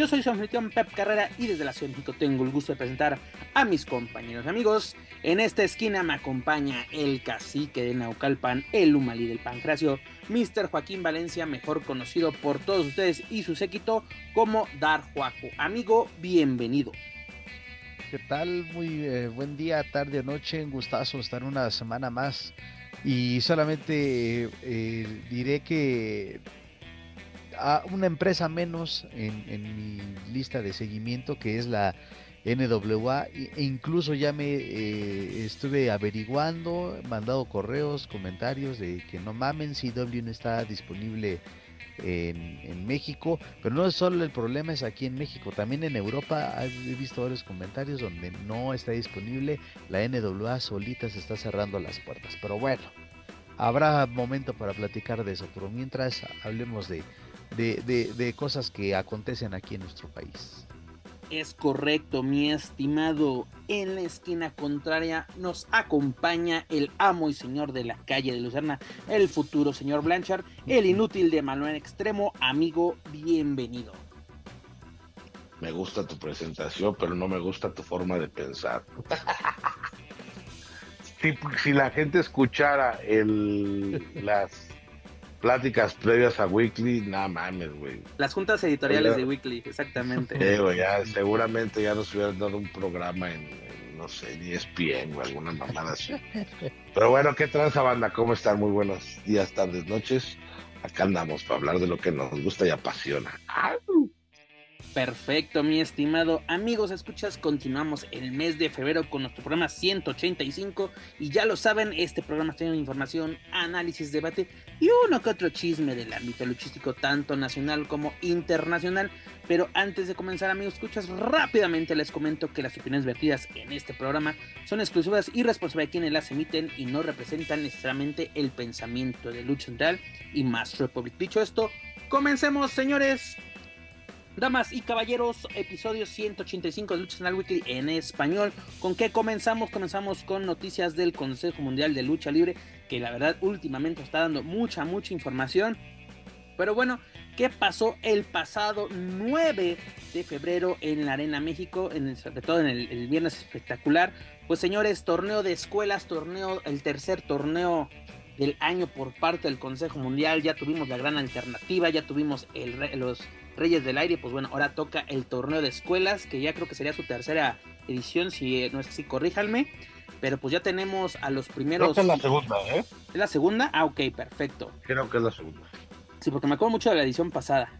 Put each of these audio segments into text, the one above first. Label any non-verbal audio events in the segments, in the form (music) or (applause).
Yo soy su anfitrión Pep Carrera y desde la Ciudad de tengo el gusto de presentar a mis compañeros amigos. En esta esquina me acompaña el cacique de Naucalpan, el Humalí del Pancracio, Mr. Joaquín Valencia, mejor conocido por todos ustedes y su séquito como Dar Juaco. Amigo, bienvenido. ¿Qué tal? Muy eh, buen día, tarde o noche. Un gustazo estar una semana más. Y solamente eh, diré que a una empresa menos en, mi lista de seguimiento, que es la NWA, e incluso ya me eh, estuve averiguando, mandado correos, comentarios de que no mamen, si W no está disponible en, México, pero no es solo el problema es aquí en México, también en Europa he visto varios comentarios donde no está disponible, la NWA solita se está cerrando las puertas, pero bueno, habrá momento para platicar de eso, pero mientras hablemos de, de cosas que acontecen aquí en nuestro país. Es correcto, mi estimado. En la esquina contraria nos acompaña el amo y señor de la calle de Lucerna, el futuro señor Blanchard, el inútil de Manuel Extremo. Amigo, bienvenido. Me gusta tu presentación, pero no me gusta tu forma de pensar. (laughs) si, si la gente escuchara el, las pláticas previas a Weekly, nada mames, güey. Las juntas editoriales de Weekly, exactamente. Sí, (laughs) güey, ya, seguramente ya nos hubieran dado un programa en, no sé, en ESPN o alguna mamada así. Pero bueno, ¿qué tranza banda? ¿Cómo están? Muy buenos días, tardes, noches. Acá andamos para hablar de lo que nos gusta y apasiona. Perfecto, mi estimado amigos, escuchas, continuamos el mes de febrero con nuestro programa 185 y ya lo saben, este programa tiene información, análisis, debate y uno que otro chisme del ámbito luchístico tanto nacional como internacional. Pero antes de comenzar, amigos, escuchas, rápidamente les comento que las opiniones vertidas en este programa son exclusivas y responsables de quienes las emiten y no representan necesariamente el pensamiento de Lucha Central y Master Republic. Dicho esto, comencemos, señores. Damas y caballeros, episodio 185 de Lucha Central Weekly en español. ¿Con qué comenzamos? Comenzamos con noticias del Consejo Mundial de Lucha Libre, que la verdad últimamente está dando mucha, mucha información. Pero bueno, ¿qué pasó el pasado 9 de febrero en la Arena México? En sobre todo en el, viernes espectacular. Pues señores, torneo de escuelas, torneo, el tercer torneo del año por parte del Consejo Mundial. Ya tuvimos la gran alternativa, ya tuvimos el, los Reyes del Aire, pues bueno, ahora toca el torneo de escuelas, que ya creo que sería su tercera edición, si no es así, corríjanme. Pero pues ya tenemos a los primeros. Creo que es la segunda, ¿eh? ¿Es la segunda? Ah, ok, perfecto. Creo que es la segunda. Sí, porque me acuerdo mucho de la edición pasada.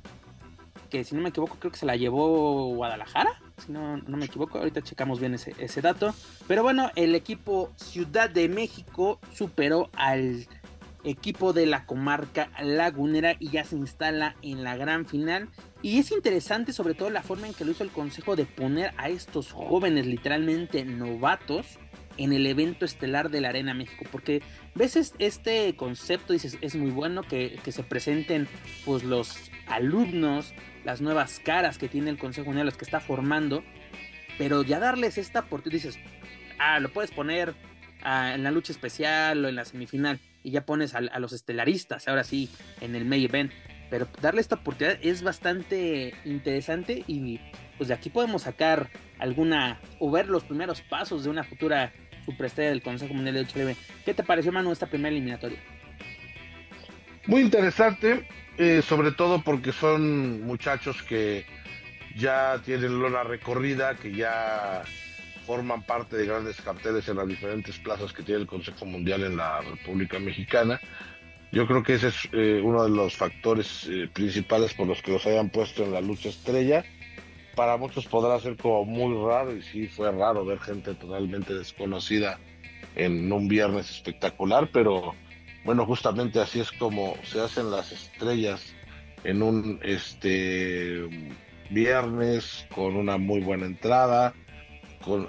Que si no me equivoco, creo que se la llevó Guadalajara. Si no, no me equivoco, ahorita checamos bien ese, ese dato. Pero bueno, el equipo Ciudad de México superó al equipo de la comarca lagunera y ya se instala en la gran final. Y es interesante sobre todo la forma en que lo hizo el consejo de poner a estos jóvenes literalmente novatos en el evento estelar de la Arena México, porque ves este concepto, dices, es muy bueno que, se presenten pues los alumnos, las nuevas caras que tiene el Consejo Mundial, los que está formando, pero ya darles esta oportunidad, dices, ah, lo puedes poner ah, en la lucha especial o en la semifinal, y ya pones a, los estelaristas, ahora sí, en el main event. Pero darle esta oportunidad es bastante interesante y pues de aquí podemos sacar alguna o ver los primeros pasos de una futura superestrella del Consejo Mundial de Libre. ¿Qué te pareció, Manu, esta primera eliminatoria? Muy interesante, eh, sobre todo porque son muchachos que ya tienen la recorrida, que ya forman parte de grandes carteles en las diferentes plazas que tiene el Consejo Mundial en la República Mexicana. Yo creo que ese es eh, uno de los factores eh, principales por los que los hayan puesto en la lucha estrella. Para muchos podrá ser como muy raro, y sí fue raro ver gente totalmente desconocida en un viernes espectacular, pero bueno, justamente así es como se hacen las estrellas en un este viernes con una muy buena entrada, con,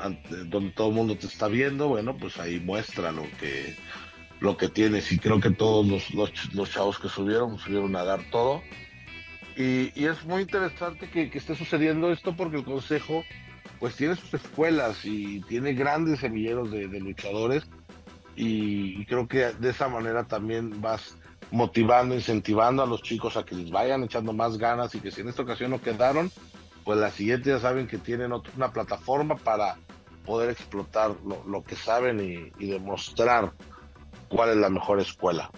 donde todo el mundo te está viendo, bueno, pues ahí muestra lo que, lo que tienes. Y creo que todos los, los, chavos que subieron, subieron a dar todo. Y, y es muy interesante que, que, esté sucediendo esto porque el Consejo pues tiene sus escuelas y tiene grandes semilleros de, de luchadores y, creo que de esa manera también vas motivando, incentivando a los chicos a que les vayan echando más ganas y que si en esta ocasión no quedaron, pues la siguiente ya saben que tienen una plataforma para poder explotar lo, que saben y, demostrar cuál es la mejor escuela.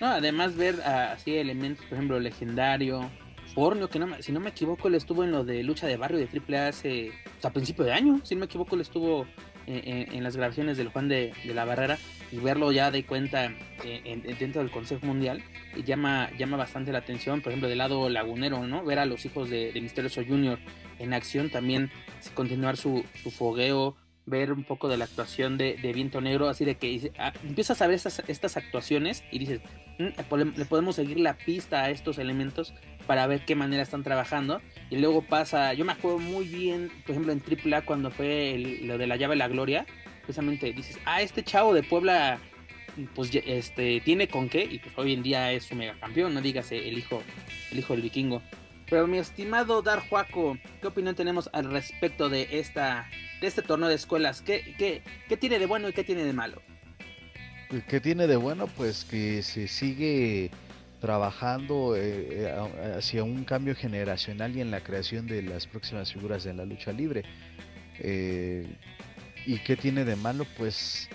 No, además ver así elementos, por ejemplo, legendario, Fornio, que no, si no me equivoco, le estuvo en lo de lucha de barrio de AAA hace, a principio de año, si no me equivoco, le estuvo en, las grabaciones del Juan de, la Barrera y verlo ya de cuenta eh, dentro del Consejo Mundial llama, llama bastante la atención, por ejemplo, del lado lagunero, ¿no? Ver a los hijos de, de Misterioso Junior en acción también, continuar su, su fogueo, ver un poco de la actuación de, Viento Negro, así de que ah, empiezas a ver estas, estas actuaciones y dices, mm, le podemos seguir la pista a estos elementos para ver qué manera están trabajando. Y luego pasa, yo me acuerdo muy bien, por ejemplo, en AAA cuando fue lo de la llave de la gloria, precisamente dices, ah, este chavo de Puebla, pues este, tiene con qué, y pues hoy en día es su megacampeón, no digas el hijo, el hijo del vikingo. Pero mi estimado Dar Juaco, ¿qué opinión tenemos al respecto de esta de este torneo de escuelas? ¿Qué, qué, qué tiene de bueno y qué tiene de malo? ¿Qué tiene de bueno? Pues que se sigue trabajando eh, eh, hacia un cambio generacional y en la creación de las próximas figuras de la lucha libre. Eh, ¿Y qué tiene de malo? Pues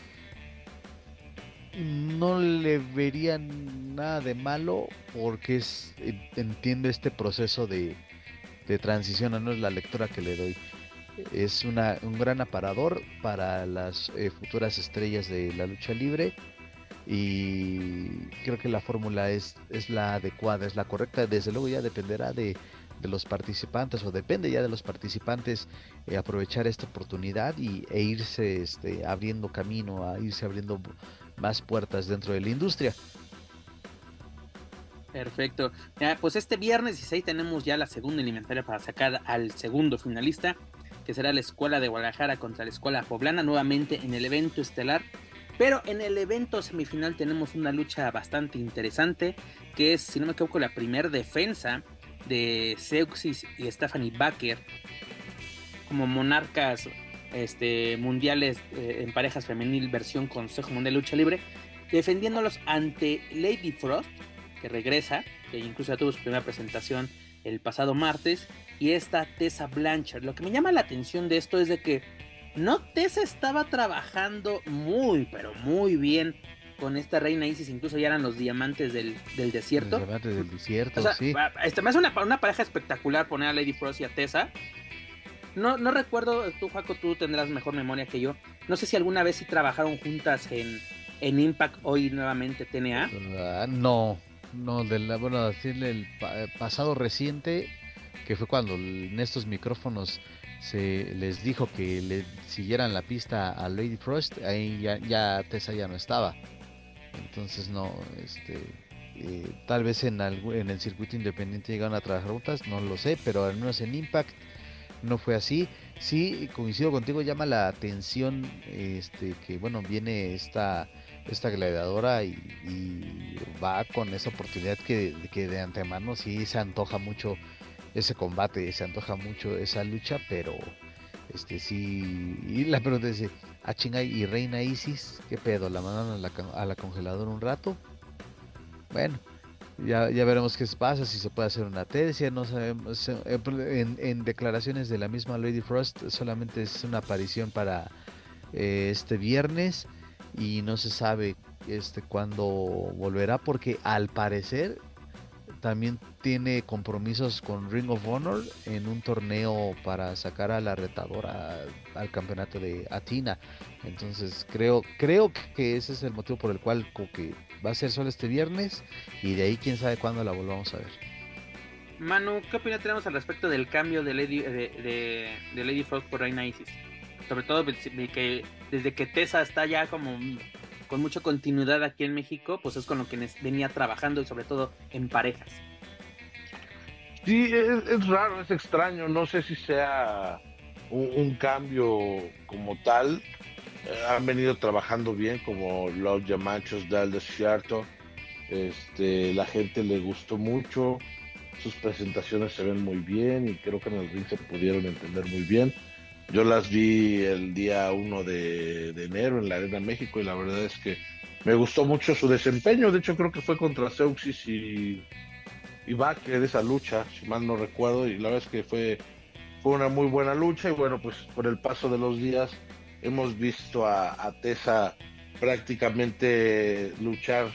no le vería nada de malo porque es, entiendo este proceso de, transición, no es la lectura que le doy. Es una, un gran aparador para las eh, futuras estrellas de la lucha libre y creo que la fórmula es la adecuada, es la correcta. Desde luego ya dependerá de, de los participantes o depende ya de los participantes eh, aprovechar esta oportunidad y, e irse este, abriendo camino, a irse abriendo más puertas dentro de la industria. Perfecto. Pues este viernes 16 tenemos ya la segunda alimentaria para sacar al segundo finalista, que será la Escuela de Guadalajara contra la Escuela Poblana, nuevamente en el evento estelar. Pero en el evento semifinal tenemos una lucha bastante interesante, que es, si no me equivoco, la primera defensa de Seuxis y Stephanie Baker como monarcas este, mundiales eh, en parejas femenil versión Consejo Mundial de Lucha Libre, defendiéndolos ante Lady Frost, que regresa, que incluso ya tuvo su primera presentación el pasado martes, y esta Tessa Blanchard. Lo que me llama la atención de esto es de que no Tessa estaba trabajando muy, pero muy bien con esta reina Isis, incluso ya eran los diamantes del, desierto. Los diamantes del desierto, sí. Este, me hace una, una, pareja espectacular poner a Lady Frost y a Tessa. No, no recuerdo, tú, Jaco, tú tendrás mejor memoria que yo. No sé si alguna vez sí trabajaron juntas en, en Impact hoy nuevamente TNA. Ah, no, no, de la, bueno, decirle el pasado reciente, que fue cuando en estos micrófonos se les dijo que le siguieran la pista a Lady Frost, ahí ya, ya Tessa ya no estaba. Entonces no, este, eh, tal vez en, algo, en el circuito independiente llegaron a trabajar juntas, no lo sé, pero al menos en Impact no fue así. Sí, coincido contigo, llama la atención este que bueno, viene esta esta gladiadora y, va con esa oportunidad que, que, de antemano sí se antoja mucho ese combate, se antoja mucho esa lucha, pero este sí y la pregunta es, ¿a ah, chinga y Reina Isis? ¿Qué pedo? ¿La mandan a la, a la congeladora un rato? Bueno, ya, ya veremos qué pasa, si se puede hacer una tercia, no sabemos. En, en declaraciones de la misma Lady Frost, solamente es una aparición para eh, este viernes y no se sabe este cuándo volverá porque al parecer también tiene compromisos con Ring of Honor en un torneo para sacar a la retadora al campeonato de Atina. Entonces creo creo que ese es el motivo por el cual que va a ser solo este viernes y de ahí quién sabe cuándo la volvamos a ver. Manu, ¿qué opinión tenemos al respecto del cambio de Lady, de, Lady Frost por Reina Isis? Sobre todo que desde que Tessa está ya como con mucha continuidad aquí en México, pues es con lo que venía trabajando y sobre todo en parejas. Sí, es, raro, es extraño, no sé si sea un, cambio como tal. Eh, han venido trabajando bien como los Yamachos del desierto. Este, la gente le gustó mucho, sus presentaciones se ven muy bien y creo que en el ring se pudieron entender muy bien. Yo las vi el día 1 de, enero en la Arena México y la verdad es que me gustó mucho su desempeño. De hecho, creo que fue contra Seuxis y, y Baker esa lucha, si mal no recuerdo. Y la verdad es que fue, fue una muy buena lucha. Y bueno, pues por el paso de los días hemos visto a, a Tessa prácticamente luchar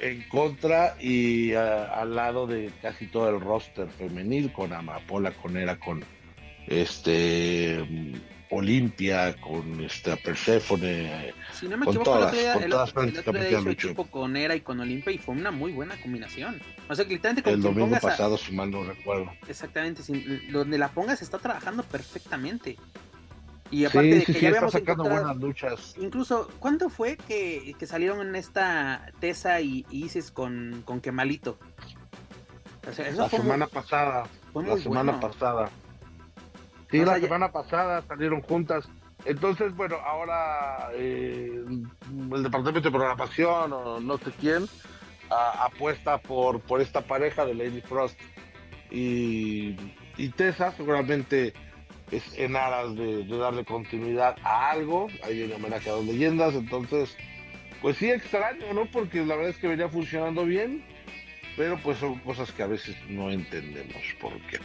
en contra y al lado de casi todo el roster femenil, con Amapola, con Era, con este Olimpia, con esta Persephone. Si no me con equivoco, todas, el, con todas el, otro día hizo equipo con Era y con Olimpia y fue una muy buena combinación. O sea, que literalmente con El domingo pasado, si mal no recuerdo. Exactamente, donde la pongas está trabajando perfectamente. Y aparte de que ya habíamos sacando buenas luchas. Incluso, ¿cuándo fue que, salieron en esta Tesa y, Isis con, con Kemalito? la semana pasada. la semana pasada. Sí, la semana pasada salieron juntas. Entonces, bueno, ahora eh, el departamento de programación o no sé quién apuesta por, por esta pareja de Lady Frost y, y Tessa seguramente es en aras de, darle continuidad a algo. Hay una homenaje a dos leyendas, entonces, pues sí, extraño, ¿no? Porque la verdad es que venía funcionando bien, pero pues son cosas que a veces no entendemos por qué.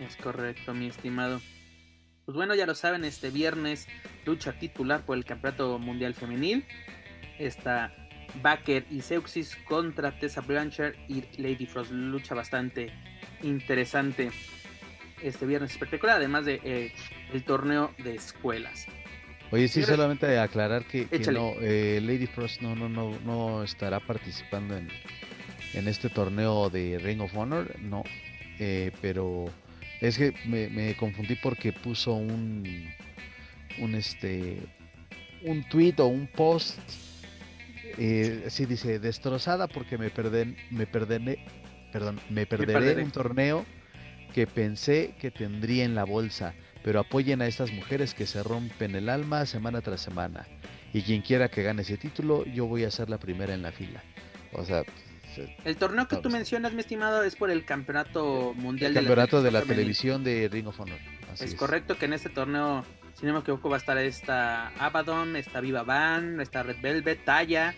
Es correcto, mi estimado. Pues bueno, ya lo saben, este viernes lucha titular por el Campeonato Mundial Femenil. Está Baker y Seuxis contra Tessa Blanchard y Lady Frost. Lucha bastante interesante este viernes espectacular, además de eh, el torneo de escuelas. Oye, sí, solamente aclarar que, no, eh, Lady Frost no, no, no, no estará participando en, en este torneo de Ring of Honor, no, eh, pero es que me, confundí porque puso un, un este, un tweet o un post, eh, dice, destrozada porque me perdé, me perdé, perdón, me perderé un torneo que pensé que tendría en la bolsa, pero apoyen a estas mujeres que se rompen el alma semana tras semana. Y quien quiera que gane ese título, yo voy a ser la primera en la fila. O sea, el torneo que tú mencionas, mi estimado, es por el campeonato mundial. El campeonato de la, televisión de Ring of Honor. es, correcto que en este torneo, si no me equivoco, va a estar esta Abaddon, esta Viva Van, esta Red Velvet, Taya,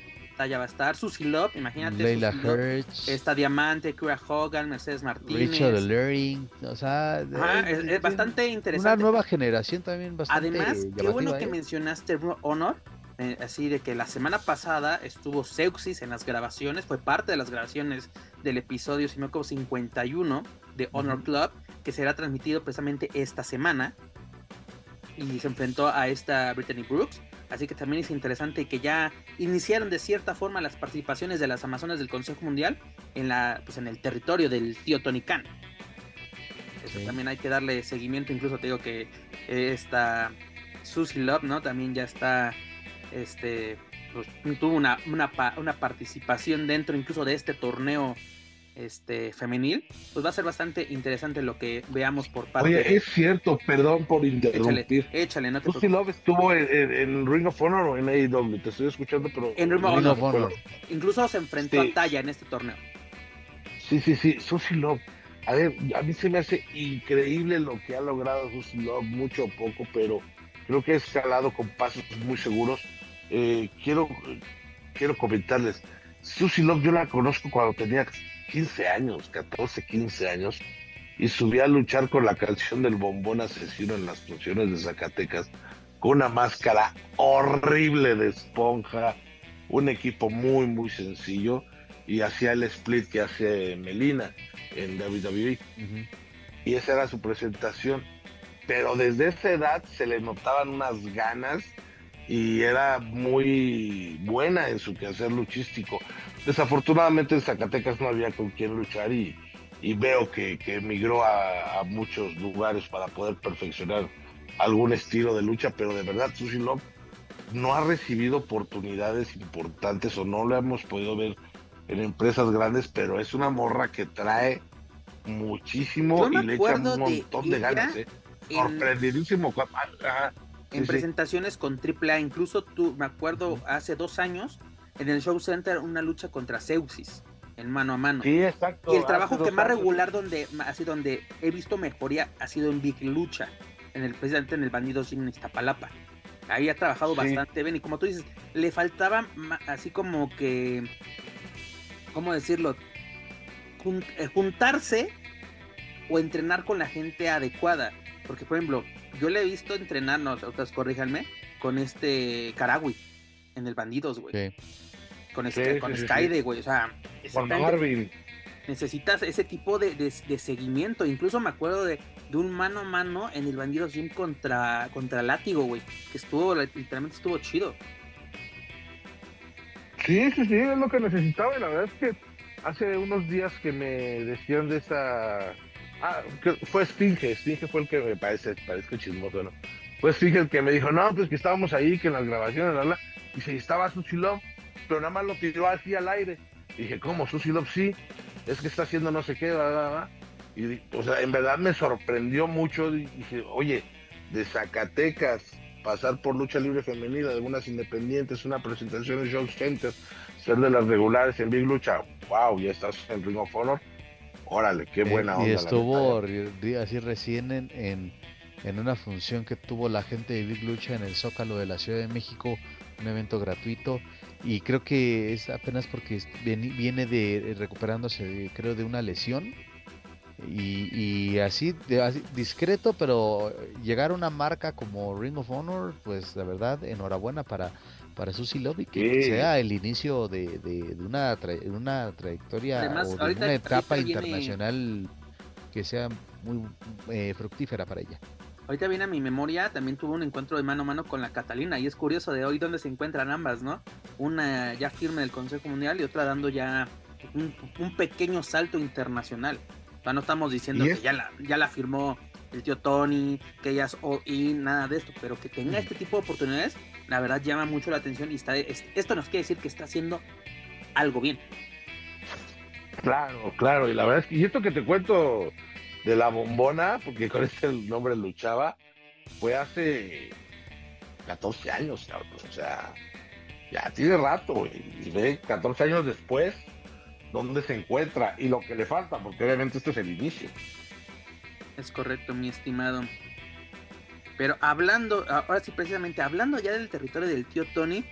ya va a estar. Susie Love, imagínate. Leila Hirsch. Está Diamante, Kura Hogan, Mercedes Martínez. Richard Luring. O sea, es, bastante interesante. Una nueva generación también bastante. Además, qué bueno que ¿eh? mencionaste Honor. Eh, así de que la semana pasada estuvo Seuxis en las grabaciones, fue parte de las grabaciones del episodio, si me acuerdo, 51 de Honor Club, que será transmitido precisamente esta semana. Y se enfrentó a esta Brittany Brooks. Así que también es interesante que ya iniciaron de cierta forma las participaciones de las Amazonas del Consejo Mundial en, la, pues en el territorio del tío Tony Khan. Eso también hay que darle seguimiento. Incluso te digo que esta Susie Love, ¿no? También ya está, este, pues, tuvo una, una, una participación dentro incluso de este torneo este femenil, pues va a ser bastante interesante lo que veamos por parte Oye, es cierto, perdón por interrumpir. Échale, no te Susie Love estuvo en, Ring of Honor o en AEW, te estoy escuchando, pero... En Ring, of, Honor. Incluso se enfrentó a Taya en este torneo. Sí, sí, sí, Susie Love. A ver, a mí se me hace increíble lo que ha logrado Susie Love, mucho o poco, pero creo que ha escalado con pasos muy seguros. Eh, quiero, quiero comentarles, Susie Love yo la conozco cuando tenía 15 años, 14, 15 años, y subí a luchar con la canción del bombón asesino en las funciones de Zacatecas, con una máscara horrible de esponja, un equipo muy, muy sencillo, y hacía el split que hace Melina en WWE. Y esa era su presentación. Pero desde esa edad se le notaban unas ganas y era muy buena en su quehacer luchístico. Desafortunadamente en Zacatecas no había con quién luchar y, veo que, emigró a, muchos lugares para poder perfeccionar algún estilo de lucha, pero de verdad Susie Love no ha recibido oportunidades importantes o no lo hemos podido ver en empresas grandes, pero es una morra que trae muchísimo y le echa un montón de, ganas. ¿eh? sorprendidísimo. en presentaciones con AAA, incluso tú, me acuerdo, hace dos años, en el Show Center, una lucha contra Zeusis, en mano a mano. Sí, exacto. Y el trabajo que más regular, donde, así donde he visto mejoría, ha sido en Big Lucha, en el, precisamente en el Bandido Sin Iztapalapa. Ahí ha trabajado bastante bien, y como tú dices, le faltaba así como que, ¿cómo decirlo? Eh, juntarse o entrenar con la gente adecuada. Porque, por ejemplo, yo le he visto entrenar, no, ustedes corríjanme, con este Karagui en el Bandidos, güey. Con, este, con Skyde, güey. O sea, necesitas ese tipo de, seguimiento. Incluso me acuerdo de, un mano a mano en el Bandidos Gym contra, contra Látigo, güey. Que estuvo, literalmente estuvo chido. Sí, sí, sí, es lo que necesitaba. Y la verdad es que hace unos días que me decían de esa Ah, fue Stinge, Stinge fue el que me parece, parece chismoso, ¿no? Fue Stinge el que me dijo, no, pues que estábamos ahí, que en las grabaciones, la, la, y se estaba Sushi Love, pero nada más lo tiró así al aire. Y dije, ¿cómo? Sushi Love sí, es que está haciendo no sé qué, bla, Y, o sea, en verdad me sorprendió mucho. Dije, oye, de Zacatecas, pasar por lucha libre femenina, algunas independientes, una presentación en Show Center, ser de las regulares en Big Lucha, wow, ya estás en Ring of Honor Órale, qué eh, buena onda. Y estuvo así recién en, en, una función que tuvo la gente de Big Lucha en el Zócalo de la Ciudad de México, un evento gratuito. Y creo que es apenas porque viene de recuperándose, creo, de una lesión. Y, así, discreto, pero llegar a una marca como Ring of Honor, pues la verdad, enhorabuena para, para Susi Lobby, que sea el inicio de, de, una, una trayectoria o de una etapa internacional que sea muy eh, fructífera para ella. Ahorita viene a mi memoria, también tuvo un encuentro de mano a mano con la Catalina y es curioso de hoy dónde se encuentran ambas, ¿no? Una ya firme del Consejo Mundial y otra dando ya un, pequeño salto internacional. O sea, no estamos diciendo que ya la, ya la firmó el tío Tony, que ella es y nada de esto, pero que tenga este tipo de oportunidades la verdad llama mucho la atención y está, esto nos quiere decir que está haciendo algo bien. Claro, claro, y la verdad es que, y esto que te cuento de la bombona, porque con este nombre luchaba, fue hace 14 años, o sea, ya tiene rato, y ve 14 años después dónde se encuentra y lo que le falta, porque obviamente esto es el inicio. Es correcto, mi estimado. Pero hablando, ahora sí, precisamente hablando ya del territorio del tío Tony,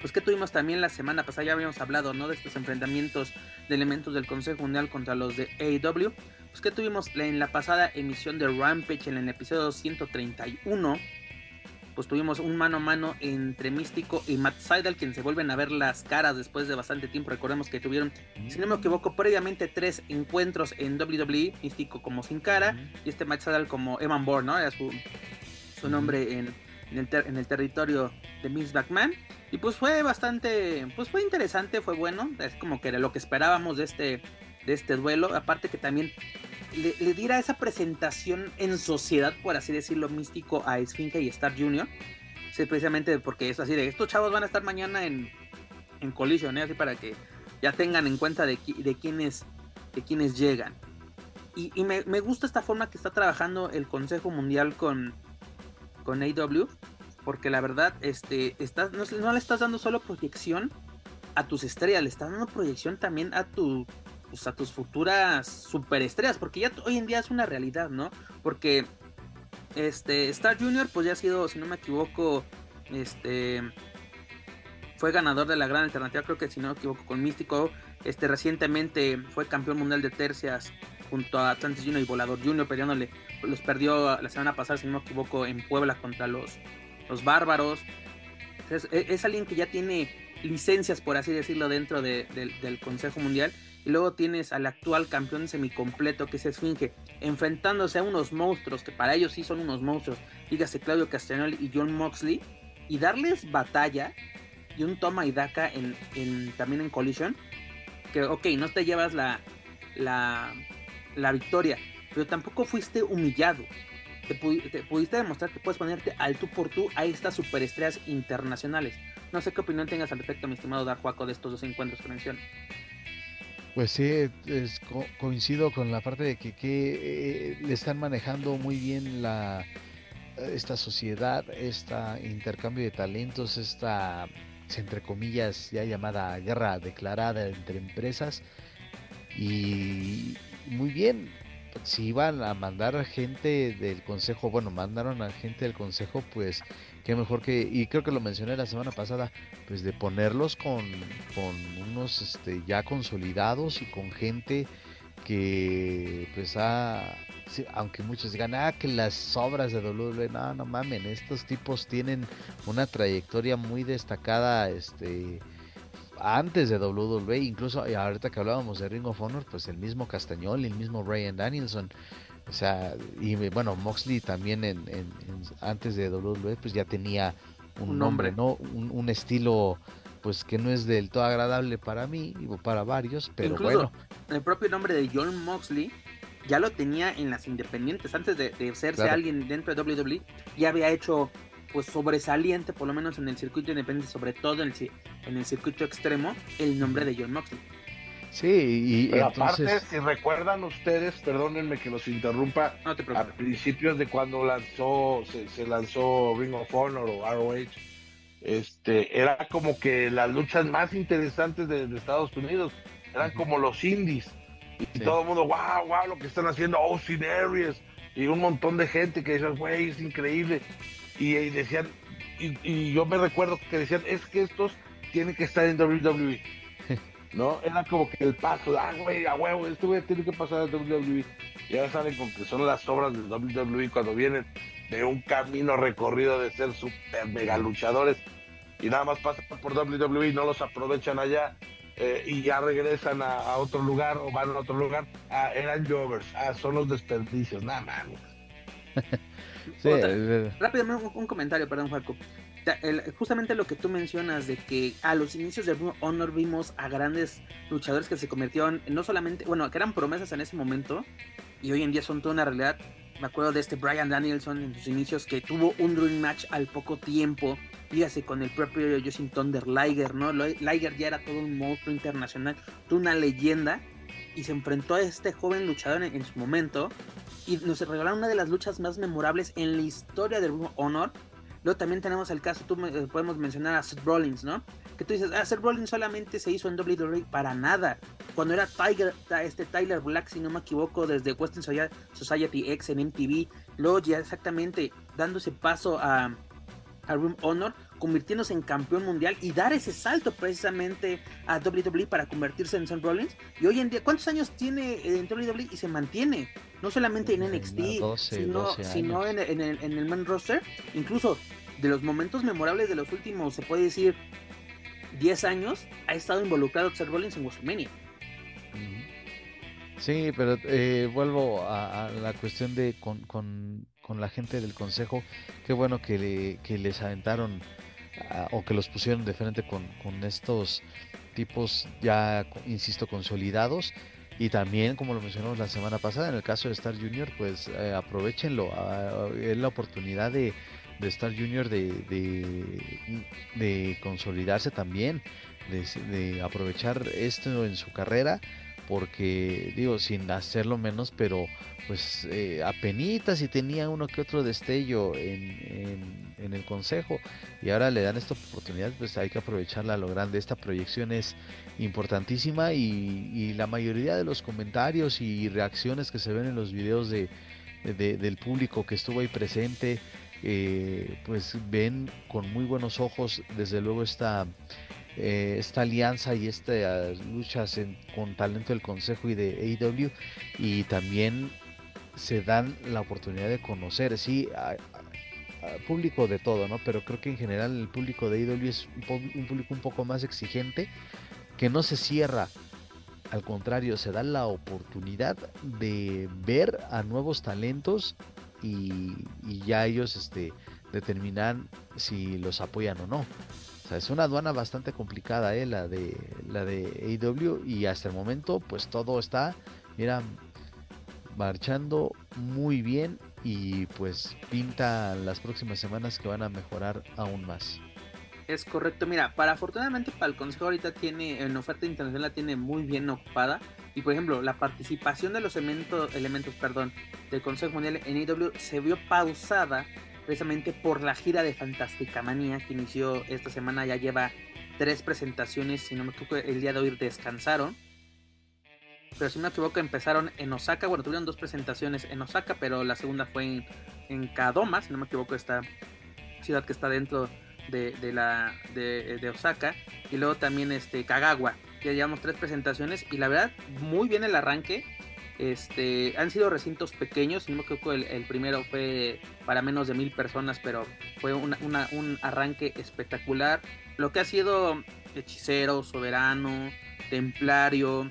pues que tuvimos también la semana pasada, ya habíamos hablado, ¿no? De estos enfrentamientos de elementos del Consejo Mundial contra los de AEW. Pues que tuvimos en la pasada emisión de Rampage, en el episodio 131, pues tuvimos un mano a mano entre Místico y Matt Seidel, quienes se vuelven a ver las caras después de bastante tiempo. Recordemos que tuvieron, si no me equivoco, previamente tres encuentros en WWE, Místico como sin cara, y este Matt Seidel como Evan Bourne, ¿no? Era su, su nombre en, en, el, territorio de Miss McMahon. Y pues fue bastante, pues fue interesante, fue bueno. Es como que era lo que esperábamos de este, de este duelo. Aparte que también le, diera esa presentación en sociedad, por así decirlo, místico a Esfinge y Star Jr. Sí, precisamente porque es así de estos chavos van a estar mañana en, en Collision, ¿eh? así para que ya tengan en cuenta de, de quiénes de quienes llegan. Y, me, me, gusta esta forma que está trabajando el Consejo Mundial con, con AW, porque la verdad, este, estás, no, le estás dando solo proyección a tus estrellas, le estás dando proyección también a tu, pues, a tus futuras superestrellas, porque ya hoy en día es una realidad, ¿no? Porque este Star Junior, pues ya ha sido, si no me equivoco, este fue ganador de la gran alternativa, creo que si no me equivoco, con Místico. Este recientemente fue campeón mundial de tercias junto a Atlantis Junior y Volador Junior peleándole los perdió la semana pasada, si no me equivoco, en Puebla contra los, los bárbaros. es, alguien que ya tiene licencias, por así decirlo, dentro del Consejo Mundial. Y luego tienes al actual campeón semicompleto, que es Esfinge, enfrentándose a unos monstruos, que para ellos sí son unos monstruos. Dígase Claudio Castagnoli y John Moxley. Y darles batalla y un toma y daca en, también en Collision. Que, ok, no te llevas la, la, la victoria, pero tampoco fuiste humillado. Te, pudiste demostrar que puedes ponerte al tú por tú a estas superestrellas internacionales. No sé qué opinión tengas al respecto, mi estimado Dark de estos dos encuentros que menciono. Pues sí, coincido con la parte de que, que eh, le están manejando muy bien la esta sociedad, este intercambio de talentos, esta entre comillas ya llamada guerra declarada entre empresas. Y muy bien si iban a mandar gente del consejo bueno mandaron a gente del consejo pues qué mejor que y creo que lo mencioné la semana pasada pues de ponerlos con, con unos este, ya consolidados y con gente que pues ha aunque muchos digan, ah, que las obras de WWE, no, no mamen, estos tipos tienen una trayectoria muy destacada, este, antes de WWE, incluso ahorita que hablábamos de Ring of Honor, pues el mismo Castañol, el mismo Ryan Danielson, o sea, y bueno, Moxley también en, antes de WWE, pues ya tenía un, nombre, ¿no? Un, estilo pues que no es del todo agradable para mí o para varios, pero bueno. El propio nombre de John Moxley ya lo tenía en las independientes, antes de, de serse alguien dentro de WWE, ya había hecho pues sobresaliente, por lo menos en el circuito independiente, sobre todo en el, en el circuito extremo, el nombre de John Moxley. Sí, y aparte, si recuerdan ustedes, perdónenme que los interrumpa, a principios de cuando lanzó, se, lanzó Ring of Honor o ROH, este, era como que las luchas más interesantes de, de Estados Unidos, eran como los indies, y todo el mundo, wow, wow, lo que están haciendo, oh, Aries. Y un montón de gente que decía, güey, es increíble. Y, decían, y, yo me recuerdo que decían, es que estos tienen que estar en WWE. ¿No? Era como que el paso, ah, güey, a huevo, este güey tiene que pasar a WWE. Y ahora saben con que son las obras de WWE cuando vienen de un camino recorrido de ser super mega luchadores y nada más pasan por WWE y no los aprovechan allá eh, y ya regresan a, otro lugar o van a otro lugar, ah, eran jovers, ah, son los desperdicios, nada más. (laughs) sí, Rápidamente un, comentario, perdón, Justamente lo que tú mencionas de que a los inicios de Honor vimos a grandes luchadores que se convirtieron no solamente, bueno, que eran promesas en ese momento y hoy en día son toda una realidad. Me acuerdo de este Brian Danielson en sus inicios que tuvo un dream match al poco tiempo fíjase con el propio Justin Thunder Liger, ¿no? Liger ya era todo un monstruo internacional, toda una leyenda, y se enfrentó a este joven luchador en, su momento, y nos regalaron una de las luchas más memorables en la historia del Honor. Luego también tenemos el caso, tú eh, podemos mencionar a Seth Rollins, ¿no? Que tú dices, ah, Seth Rollins solamente se hizo en WWE para nada. Cuando era Tiger, este Tyler Black, si no me equivoco, desde Western Society X en MTV, luego ya exactamente dándose paso a, a Room Honor, convirtiéndose en campeón mundial y dar ese salto precisamente a WWE para convertirse en Seth Rollins. Y hoy en día, ¿cuántos años tiene en WWE y se mantiene? No solamente en NXT, sino, en, el, en el main roster. Incluso de los momentos memorables de los últimos, se puede decir, 10 años, ha estado involucrado Seth Rollins en WrestleMania. Sí, pero eh, vuelvo a, la cuestión de con, con la gente del consejo. Qué bueno que, le, les aventaron ah, o que los pusieron de frente con, estos tipos ya, insisto, consolidados. Y también, como lo mencionamos la semana pasada, en el caso de Star Junior, pues eh, aprovechenlo. Ah, es la oportunidad de, de Star Junior de, de, consolidarse también, de, aprovechar esto en su carrera porque digo, sin hacerlo menos, pero pues eh, apenitas y tenía uno que otro destello en, el consejo y ahora le dan esta oportunidad, pues hay que aprovecharla a lo grande. Esta proyección es importantísima y, la mayoría de los comentarios y reacciones que se ven en los videos de, del público que estuvo ahí presente, eh, pues ven con muy buenos ojos desde luego esta eh, esta alianza y estas luchas con talento del Consejo y de AEW y también se dan la oportunidad de conocer, sí, público de todo, ¿no? Pero creo que en general el público de AEW es un, público un poco más exigente, que no se cierra, al contrario, se da la oportunidad de ver a nuevos talentos y, ya ellos este, determinan si los apoyan o no es una aduana bastante complicada, ¿eh? la de la de AEW y hasta el momento pues todo está, mira, marchando muy bien y pues pinta las próximas semanas que van a mejorar aún más. Es correcto, mira, para afortunadamente para el Consejo ahorita tiene, en oferta internacional la tiene muy bien ocupada. Y por ejemplo, la participación de los elementos, perdón, del Consejo Mundial en AEW se vio pausada precisamente por la gira de Fantástica Manía que inició esta semana, ya lleva tres presentaciones, si no me equivoco, el día de hoy descansaron. Pero si no me equivoco, empezaron en Osaka, bueno, tuvieron dos presentaciones en Osaka, pero la segunda fue en, en Kadoma, si no me equivoco, esta ciudad que está dentro de, la de, Osaka. Y luego también este Kagawa. Ya llevamos tres presentaciones y la verdad muy bien el arranque. Este han sido recintos pequeños no creo que el, primero fue para menos de mil personas pero fue un arranque espectacular. Lo que ha sido hechicero soberano templario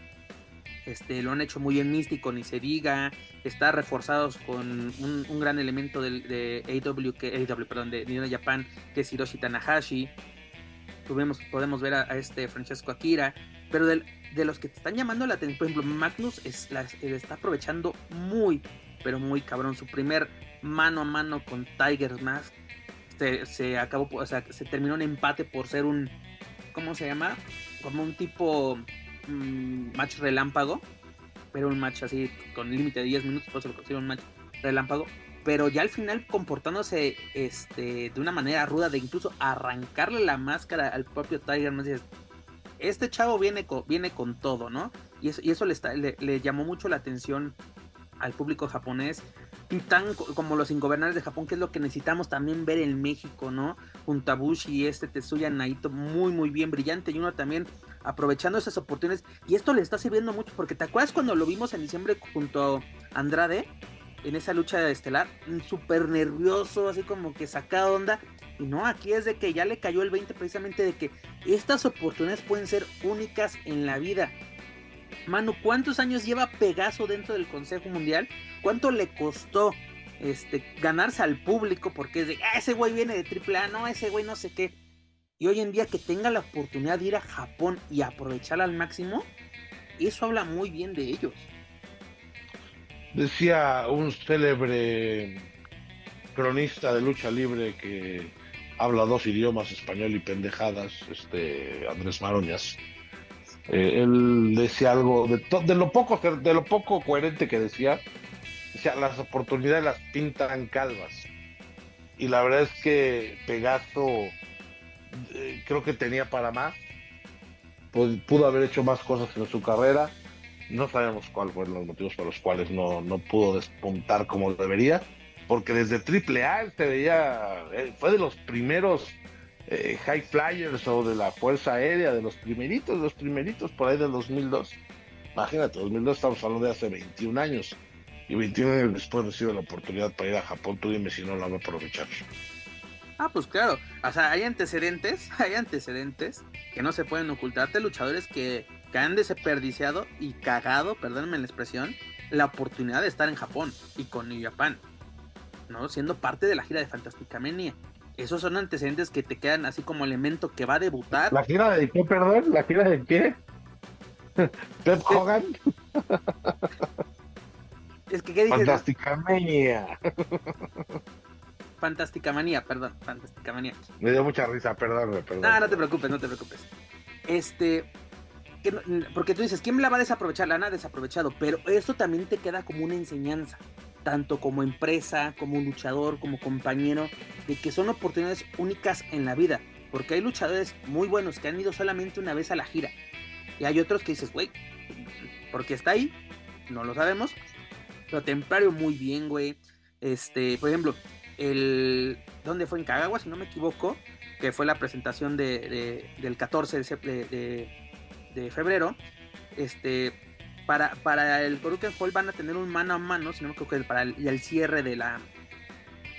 este, lo han hecho muy bien místico, ni se diga. Está reforzados con un, gran elemento de, AW, que, perdón, de New Japan, que es Hiroshi Tanahashi. Tuvimos, podemos ver a, este Francesco Akira. Pero de, los que te están llamando la atención, por ejemplo, Magnus es, está aprovechando muy, pero muy cabrón. Su primer mano a mano con Tiger Mask se, se acabó, o sea, se terminó en empate por ser un, ¿cómo se llama? Como un tipo match relámpago, pero un match así con límite de 10 minutos, por lo considero un match relámpago, pero ya al final comportándose este, de una manera ruda, de incluso arrancarle la máscara al propio Tiger, ¿no? este chavo viene con, viene con todo, ¿no? Y eso, y eso le, llamó mucho la atención al público japonés, tan como los ingobernables de Japón, que es lo que necesitamos también ver en México, ¿no? Juntabushi y este Tetsuya Naito, muy, muy bien, brillante, y uno también aprovechando esas oportunidades. Y esto le está sirviendo mucho porque te acuerdas cuando lo vimos en diciembre junto a Andrade en esa lucha estelar, súper nervioso, así como que sacado onda. Y no, aquí es de que ya le cayó el 20 precisamente de que estas oportunidades pueden ser únicas en la vida. Manu, ¿cuántos años lleva Pegaso dentro del Consejo Mundial? ¿Cuánto le costó este, ganarse al público? Porque es de, ah, ese güey viene de AAA, no, ese güey no sé qué y hoy en día que tenga la oportunidad de ir a Japón y aprovecharla al máximo, eso habla muy bien de ellos. Decía un célebre cronista de lucha libre que habla dos idiomas, español y pendejadas, este Andrés Maroñas. Eh, él decía algo de, de, lo poco de lo poco coherente que decía, decía las oportunidades las pintan calvas. Y la verdad es que Pegaso eh, creo que tenía para más. pudo haber hecho más cosas en su carrera. No sabemos cuáles fueron los motivos por los cuales no, no pudo despuntar como debería. Porque desde AAA se veía, fue de los primeros eh, high flyers o de la Fuerza Aérea, de los primeritos, los primeritos por ahí del 2002. Imagínate, 2002 estamos hablando de hace 21 años. Y 21 años después recibe la oportunidad para ir a Japón. Tú dime si no la va a aprovechar. Ah, pues claro. O sea, hay antecedentes, (laughs) hay antecedentes que no se pueden ocultar de luchadores que, que han desperdiciado y cagado, perdónenme la expresión, la oportunidad de estar en Japón y con New Japan, ¿no? Siendo parte de la gira de Fantástica Mania. Esos son antecedentes que te quedan así como elemento que va a debutar. ¿La gira de qué, perdón? ¿La gira de qué? (laughs) ¿Pep Hogan? Es que, ¿qué dices? Fantástica Mania. (laughs) Fantástica Manía, perdón, Fantástica Manía. Me dio mucha risa, perdón, perdón. No, no te preocupes, no te preocupes. Este, porque tú dices, ¿quién la va a desaprovechar? La han desaprovechado, pero eso también te queda como una enseñanza, tanto como empresa, como luchador, como compañero, de que son oportunidades únicas en la vida, porque hay luchadores muy buenos que han ido solamente una vez a la gira, y hay otros que dices, güey, porque está ahí, no lo sabemos, pero Templario muy bien, güey. Este, por ejemplo, el ¿dónde fue? En Kagawa, si no me equivoco, que fue la presentación de, del 14 de, de, febrero. Este, para, para el Koruken Hall van a tener un mano a mano, si no me equivoco, para el, cierre de la,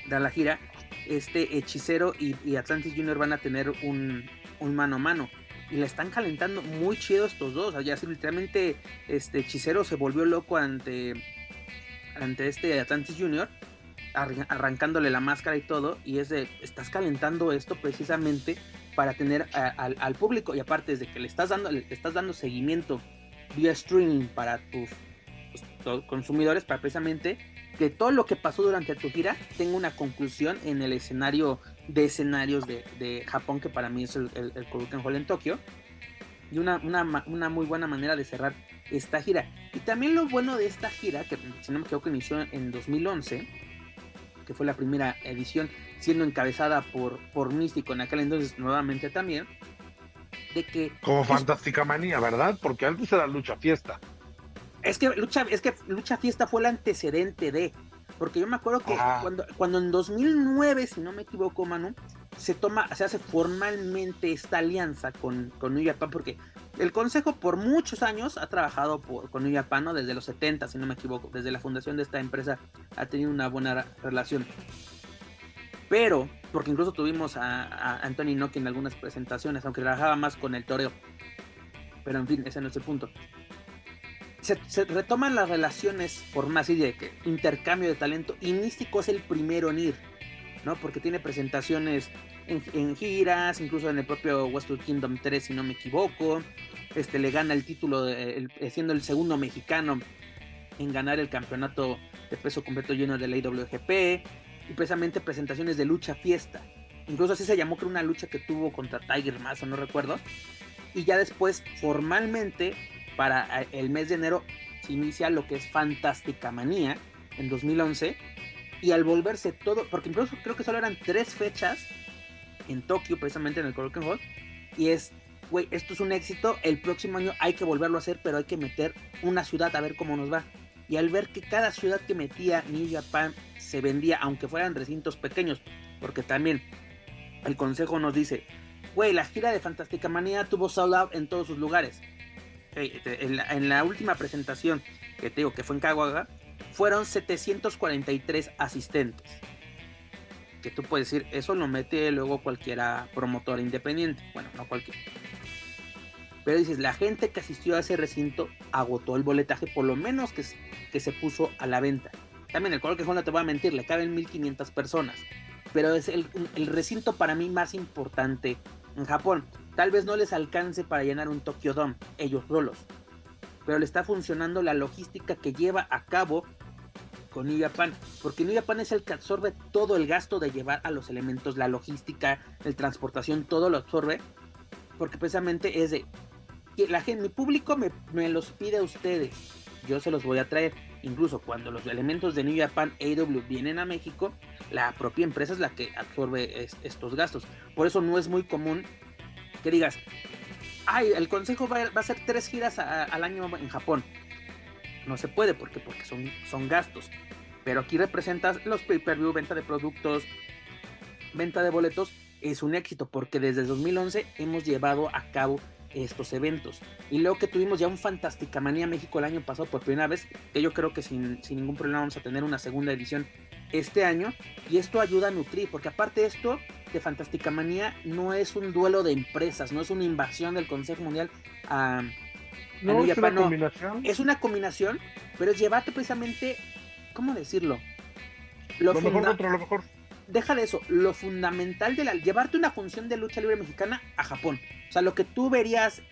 de la gira. Este Hechicero y, Atlantis Junior van a tener un, un mano a mano y le están calentando muy chido estos dos. O sea, literalmente este Hechicero se volvió loco ante, ante este Atlantis Junior arrancándole la máscara y todo, y es de, estás calentando esto precisamente para tener al público, y aparte de que le estás dando, le estás dando seguimiento vía streaming para tus, pues, consumidores, para precisamente que todo lo que pasó durante tu gira tenga una conclusión en el escenario de escenarios de, Japón, que para mí es el, el, el Hall en Tokio. Y una, una, muy buena manera de cerrar esta gira. Y también lo bueno de esta gira, que si no me equivoco inició en 2011, que fue la primera edición, siendo encabezada por, por Místico en aquel entonces nuevamente también, de que... Como Fantástica Manía, ¿verdad? Porque antes era Lucha Fiesta. Es que Lucha, es que Lucha Fiesta fue el antecedente de. Porque yo me acuerdo que cuando, cuando en 2009, si no me equivoco, Manu, se toma, se hace formalmente esta alianza con, con New Japan, porque el consejo por muchos años ha trabajado con New Japan, ¿no? desde los 70, si no me equivoco, desde la fundación de esta empresa ha tenido una buena relación. Pero, porque incluso tuvimos a, a Anthony Noki en algunas presentaciones, aunque trabajaba más con el toreo. Pero en fin, ese no es el punto se, retoman las relaciones por más y de que intercambio de talento y Místico es el primero en ir, ¿no? Porque tiene presentaciones en, giras, incluso en el propio Westwood Kingdom 3, si no me equivoco. Este le gana el título de, siendo el segundo mexicano en ganar el campeonato de peso completo lleno de la IWGP y precisamente presentaciones de lucha fiesta. Incluso así se llamó que una lucha que tuvo contra Tiger Mazo, no recuerdo. Y ya después formalmente para eh, el mes de enero se inicia lo que es Fantástica Manía en 2011 y al volverse todo, porque incluso creo que solo eran tres fechas en Tokio, precisamente en el Korakuen Hall, y es, güey, esto es un éxito, el próximo año hay que volverlo a hacer, pero hay que meter una ciudad a ver cómo nos va. Y al ver que cada ciudad que metía New Japan se vendía, aunque fueran recintos pequeños, porque también el consejo nos dice, güey, la gira de Fantástica Manía tuvo sold out en todos sus lugares en la, última presentación que te digo que fue en Caguaga, fueron 743 asistentes. Que tú puedes decir, eso lo mete luego cualquiera promotora independiente. Bueno, no cualquiera. Pero dices, la gente que asistió a ese recinto agotó el boletaje, por lo menos que, se puso a la venta. También el que no te voy a mentir, le caben 1500 personas. Pero es el, recinto para mí más importante en Japón. Tal vez no les alcance para llenar un Tokyo Dome, ellos solos. Pero le está funcionando la logística que lleva a cabo con New Japan. Porque New Japan es el que absorbe todo el gasto de llevar a los elementos, la logística, la transportación, todo lo absorbe. Porque precisamente es de la gente, mi público me, los pide a ustedes. Yo se los voy a traer. Incluso cuando los elementos de New Japan AW vienen a México, la propia empresa es la que absorbe estos gastos. Por eso no es muy común que digas, ay, el consejo va, a hacer tres giras al año en Japón. No se puede porque, porque son, son gastos. Pero aquí representas los pay-per-view, venta de productos, venta de boletos. Es un éxito porque desde 2011 hemos llevado a cabo estos eventos. Y luego que tuvimos ya un Fantástica Manía México el año pasado por primera vez, que yo creo que sin, sin ningún problema vamos a tener una segunda edición este año. Y esto ayuda a nutrir, porque aparte de esto, de Fantástica Manía no es un duelo de empresas, no es una invasión del Consejo Mundial a, no, es una combinación. Es una combinación, pero es llevarte precisamente, ¿cómo decirlo? Lo, mejor contra lo mejor. Deja de eso, lo fundamental de la llevarte una función de lucha libre mexicana a Japón. O sea, lo que tú verías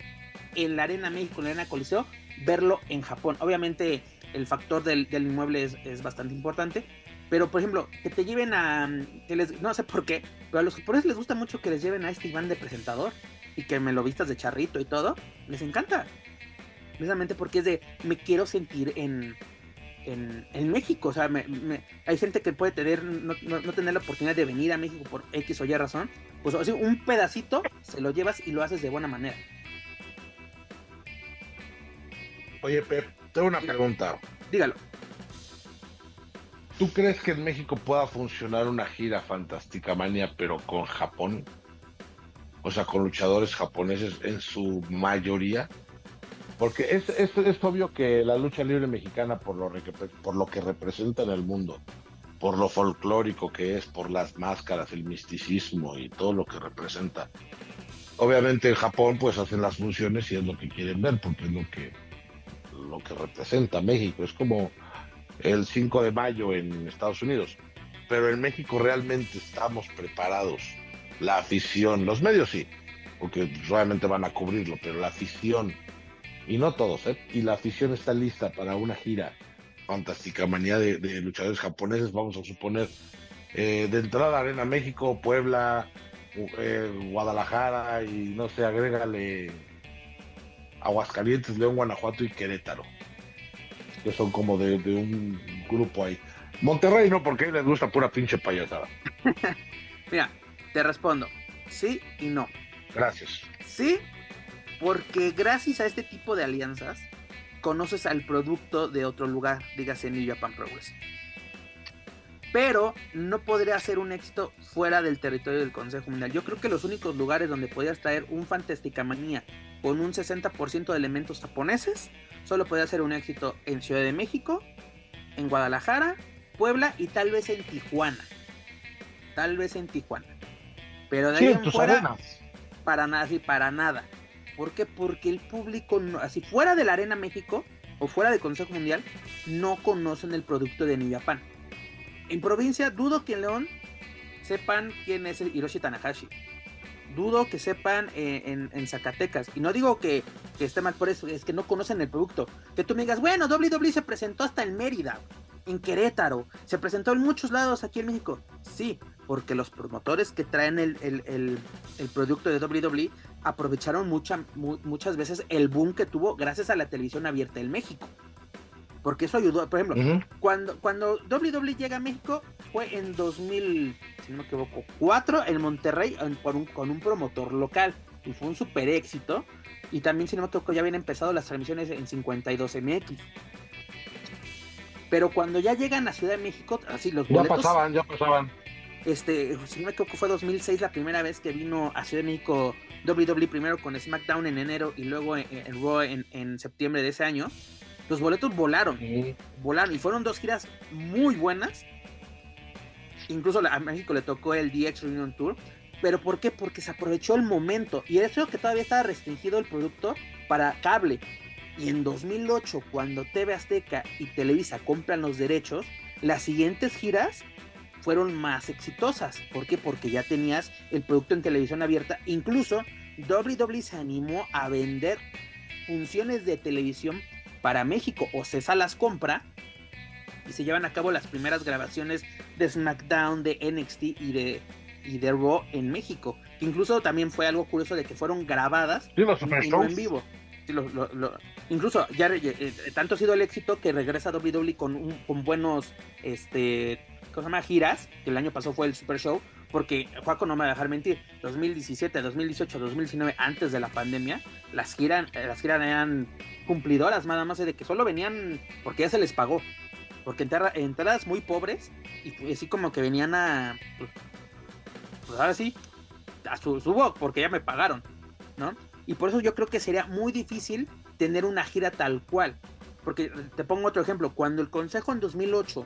en la Arena México, en la Arena Coliseo, verlo en Japón. Obviamente el factor del, inmueble es, es, bastante importante, pero, por ejemplo, que te lleven a. no sé por qué, pero a los japoneses les gusta mucho que les lleven a este Iván de presentador y que me lo vistas de charrito y todo. Les encanta. Precisamente porque es de. Me quiero sentir en. En, México, o sea, hay gente que puede tener no, tener la oportunidad de venir a México por X o Y razón, pues así, un pedacito se lo llevas y lo haces de buena manera. Oye, Pep, tengo una pregunta. Dígalo. ¿Tú crees que en México pueda funcionar una gira Fantástica Mania, pero con Japón? O sea, con luchadores japoneses en su mayoría. Porque es, es, es obvio que la lucha libre mexicana, por lo, por lo que representa en el mundo, por lo folclórico que es, por las máscaras, el misticismo y todo lo que representa. Obviamente en Japón pues hacen las funciones y es lo que quieren ver, porque es lo que, lo que representa México. Es como el 5 de mayo en Estados Unidos. Pero en México realmente estamos preparados. La afición, los medios sí, porque realmente van a cubrirlo, pero la afición, y no todos, ¿eh? y la afición está lista para una gira fantástica manía de, luchadores japoneses, vamos a suponer, eh, de entrada Arena México, Puebla, eh, Guadalajara y no sé, agrégale Aguascalientes, León, Guanajuato y Querétaro, que son como de, de un grupo ahí. Monterrey no, porque ahí les gusta pura pinche payasada. (laughs) Mira, te respondo, sí y no. Gracias. Sí, porque gracias a este tipo de alianzas conoces al producto de otro lugar, dígase New Japan Pro Pero no podría ser un éxito fuera del territorio del Consejo Mundial. Yo creo que los únicos lugares donde podrías traer un Fantástica Manía con un 60% de elementos japoneses, solo podría ser un éxito en Ciudad de México, en Guadalajara, Puebla y tal vez en Tijuana. Tal vez en Tijuana. Pero de ahí en fuera, para nada, sí, para nada. ¿Por qué? Porque el público, así fuera de la Arena México o fuera del Consejo Mundial, no conocen el producto de New Japan. En provincia, dudo que en León sepan quién es Hiroshi Tanahashi. Dudo que sepan eh, en, Zacatecas. Y no digo que, que, esté mal por eso, es que no conocen el producto. Que tú me digas, bueno, WWE se presentó hasta en Mérida, en Querétaro, se presentó en muchos lados aquí en México. Sí, porque los promotores que traen el, el, el, producto de WWE aprovecharon muchas veces el boom que tuvo gracias a la televisión abierta en México. Porque eso ayudó, por ejemplo, cuando, cuando WWE llega a México fue en 2000, si no me equivoco, 4 en Monterrey con un, con un promotor local y fue un super éxito. Y también, si no me equivoco, ya habían empezado las transmisiones en 52MX. Pero cuando ya llegan a Ciudad de México, así los boletos... Ya pasaban, ya pasaban. Este, si no me equivoco, fue 2006 la primera vez que vino a Ciudad de México WWE primero con SmackDown en enero y luego en, Raw en, septiembre de ese año. Los boletos volaron, volaron y fueron dos giras muy buenas. Incluso a México le tocó el DX Reunion Tour. ¿Pero por qué? Porque se aprovechó el momento. Y eso que todavía estaba restringido el producto para cable. Y en 2008, cuando TV Azteca y Televisa compran los derechos, las siguientes giras fueron más exitosas. ¿Por qué? Porque ya tenías el producto en televisión abierta. Incluso WWE se animó a vender funciones de televisión para México. O Cesa las compra y se llevan a cabo las primeras grabaciones de SmackDown, de NXT y de, y de Raw en México. Incluso también fue algo curioso de que fueron grabadas en vivo incluso ya eh, tanto ha sido el éxito que regresa WWE con, con buenos este, ¿cómo se llama? giras, que el año pasado fue el Super Show, porque Juaco no me va a dejar mentir, 2017, 2018, 2019, antes de la pandemia, las giras, las giras eran cumplidoras, nada más de que solo venían porque ya se les pagó. Porque entradas muy pobres y así como que venían a. Pues, pues ahora sí, a su, su porque ya me pagaron, ¿no? Y por eso yo creo que sería muy difícil tener una gira tal cual. Porque te pongo otro ejemplo, cuando el Consejo en 2008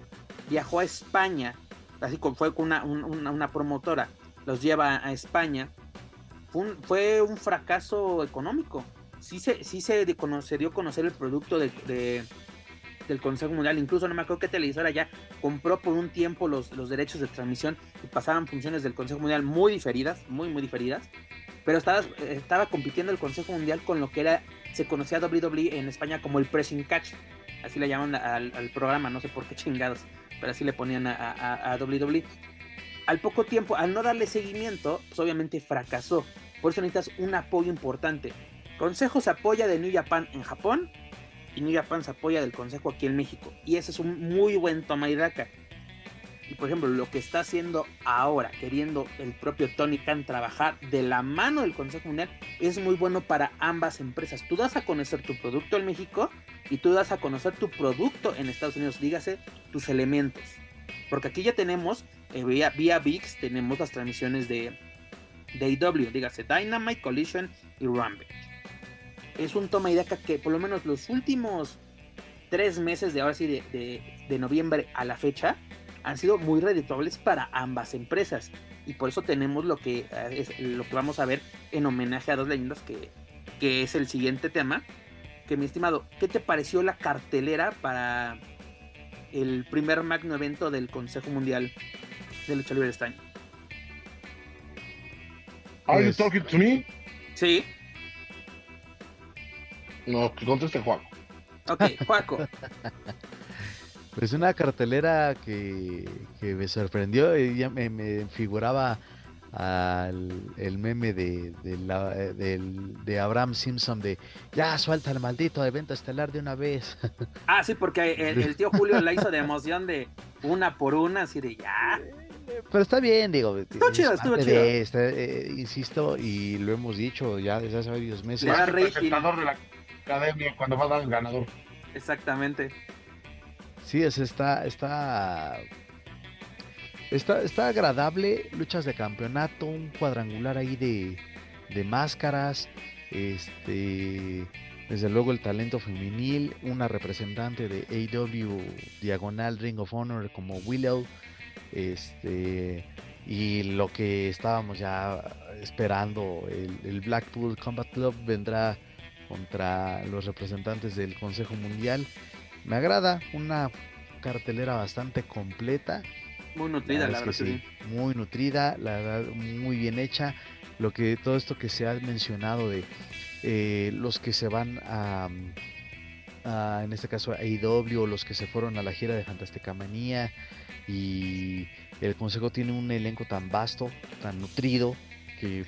viajó a España, así como fue con una, promotora, los lleva a España, fue un, fracaso económico. Sí se, sí se, dio a conocer el producto de, del Consejo Mundial, incluso no me acuerdo qué televisora ya compró por un tiempo los, los derechos de transmisión y pasaban funciones del Consejo Mundial muy diferidas, muy, muy diferidas pero estaba, estaba compitiendo el Consejo Mundial con lo que era, se conocía WWE en España como el pressing catch, así le llaman al, programa, no sé por qué chingados, pero así le ponían a, WWE. Al poco tiempo, al no darle seguimiento, pues obviamente fracasó. Por eso necesitas un apoyo importante. Consejo se apoya de New Japan en Japón y New Japan se apoya del Consejo aquí en México. Y ese es un muy buen toma y daca. Y por ejemplo, lo que está haciendo ahora, queriendo el propio Tony Khan trabajar de la mano del Consejo Mundial, es muy bueno para ambas empresas. Tú das a conocer tu producto en México y tú das a conocer tu producto en Estados Unidos, dígase tus elementos. Porque aquí ya tenemos, eh, vía, vía VIX, tenemos las transmisiones de, de AEW, dígase Dynamite, Collision y Rampage. Es un toma y daca que por lo menos los últimos tres meses de ahora sí, de, de noviembre a la fecha, han sido muy redituables para ambas empresas. Y por eso tenemos lo que, eh, es, lo que vamos a ver en homenaje a dos leyendas, que, que es el siguiente tema. Que mi estimado, ¿qué te pareció la cartelera para el primer magno evento del Consejo Mundial de Lucha Libre este año? Are you talking to me? Sí. No, conteste Juaco. Ok, Juaco. (laughs) Pues una cartelera que, que me sorprendió, y ya me, me figuraba al el meme de, de, la- eh, de Abraham Simpson de ya suelta el maldito evento estelar de una vez. (laughs) Ah, sí, porque el, el tío Julio la hizo de emoción de una por una, así de ya. Pero está bien, digo. Estuvo es chido, estuvo chido. de esta, eh, insisto, y lo hemos dicho ya desde hace varios meses. Le da Más el presentador de la academia cuando va a dar el ganador. Exactamente. Sí, es, está, está, está, está agradable, luchas de campeonato, un cuadrangular ahí de, de máscaras, este, desde luego el talento femenil, una representante de AW Diagonal Ring of Honor como Willow, este, y lo que estábamos ya esperando, el Blackpool Combat Club vendrá contra los representantes del Consejo Mundial. Me agrada, una cartelera bastante completa. Muy nutrida, la es verdad. que sí. Muy nutrida, la verdad, muy bien hecha. Lo que todo esto que se ha mencionado de eh, los que se van a, a, en este caso a AEW, los que se fueron a la gira de Fantástica Manía y el consejo tiene un elenco tan vasto, tan nutrido que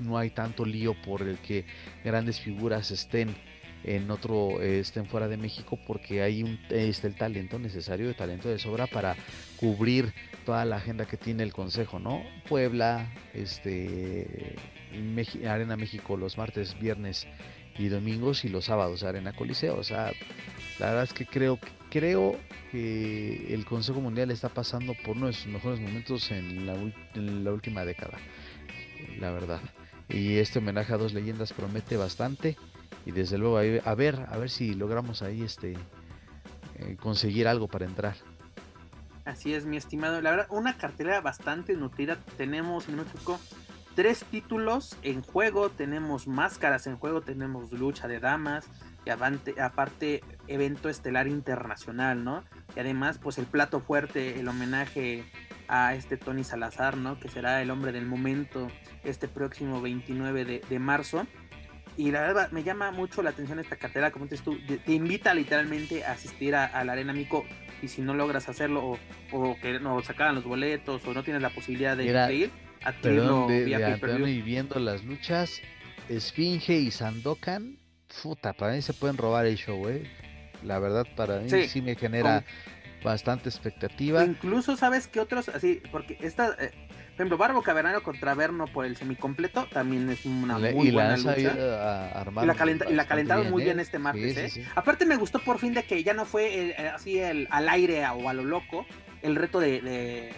no hay tanto lío por el que grandes figuras estén en otro estén fuera de México porque hay un está el talento necesario, el talento de sobra para cubrir toda la agenda que tiene el consejo, ¿no? Puebla, este Arena México los martes, viernes y domingos y los sábados Arena Coliseo, o sea, la verdad es que creo creo que el Consejo Mundial está pasando por uno de sus mejores momentos en la última década, la verdad. Y este homenaje a dos leyendas promete bastante y desde luego a ver a ver si logramos ahí este eh, conseguir algo para entrar. Así es, mi estimado. La verdad, una cartelera bastante nutrida. Tenemos, si no me equivoco, tres títulos en juego. Tenemos máscaras en juego. Tenemos lucha de damas. Y avante- aparte, evento estelar internacional, ¿no? Y además, pues el plato fuerte, el homenaje a este Tony Salazar, ¿no? Que será el hombre del momento este próximo 29 de, de marzo. Y la verdad me llama mucho la atención esta cartera, como dices tú, te- invita literalmente a asistir a, a la Arena Mico y si no logras hacerlo o, o que no sacaran los boletos o no tienes la posibilidad de, Mira, de ir, adquirirlo de, vía de y viendo las luchas, Esfinge y Sandokan, puta, para mí se pueden robar el show, eh. La verdad, para mí sí, Sí, me genera bastante expectativa. Incluso sabes que otros, así, porque esta, eh, por ejemplo, Barbo Cavernario contra Verno por el semicompleto también es una Le- muy y buena lucha. armar Y la, calenta- y la bastante calentaron muy bien ¿eh? este martes, Sí, ¿eh? sí, sí. Aparte me gustó por fin de que ya no fue eh, así el, al aire o a lo loco el reto de, de,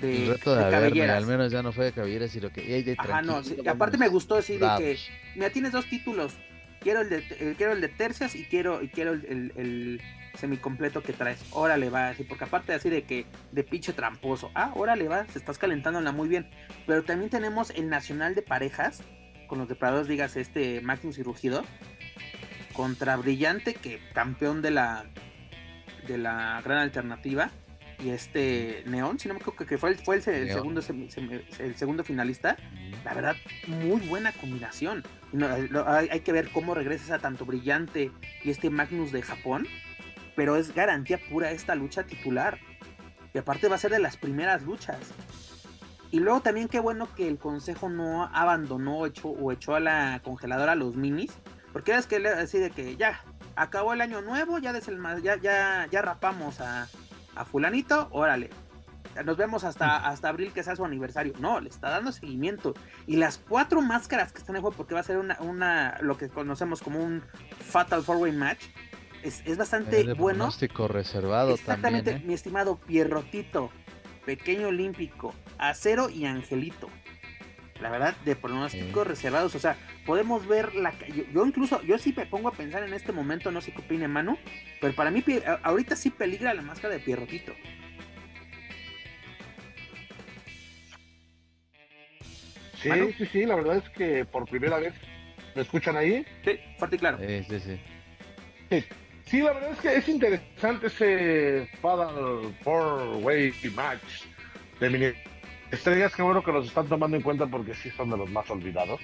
de- El reto de, de haberme, cabelleras. al menos ya no fue de cabelleras, sino que "Ey, de Ajá, no, aparte me gustó así de que, bravos". mira, tienes dos títulos, quiero el de, eh, quiero el de tercias y quiero, y quiero el semicompleto que traes, órale va, así, porque aparte así de que, de pinche tramposo, ah, órale va, se estás calentándola muy bien, pero también tenemos el nacional de parejas, con los depredadores, digas, este Maximus y Rugido, contra Brillante, que campeón de la, de la gran alternativa, y este Neón, si no me equivoco, que fue el, fue el, segundo, semi- semi- el segundo finalista, la verdad, muy buena combinación. No, hay que ver cómo regresa a tanto Brillante y este Magnus de Japón. Pero es garantía pura esta lucha titular. Y aparte va a ser de las primeras luchas. Y luego también qué bueno que el consejo no abandonó echó, o echó a la congeladora a los minis. Porque es que le así de que ya, acabó el año nuevo, ya, deselma- ya, ya, ya rapamos a, a fulanito, órale. Nos vemos hasta, hasta abril que sea su aniversario. No, le está dando seguimiento. Y las cuatro máscaras que están en juego, porque va a ser una, una lo que conocemos como un Fatal Four Way Match, es, es bastante de bueno. pronóstico reservado Exactamente, también, ¿eh? mi estimado Pierrotito, Pequeño Olímpico, Acero y Angelito. La verdad, de pronósticos Sí. reservados. O sea, podemos ver la. Yo, yo incluso, yo sí me pongo a pensar en este momento, no sé qué opine Manu, pero para mí, ahorita sí peligra la máscara de Pierrotito. Sí, Manu. sí, sí, la verdad es que por primera vez me escuchan ahí. Sí, fuerte y claro. Eh, sí, sí. Sí, la verdad es que es interesante ese Fatal Four Way Match de mini estrellas. Qué bueno que los están tomando en cuenta porque sí son de los más olvidados.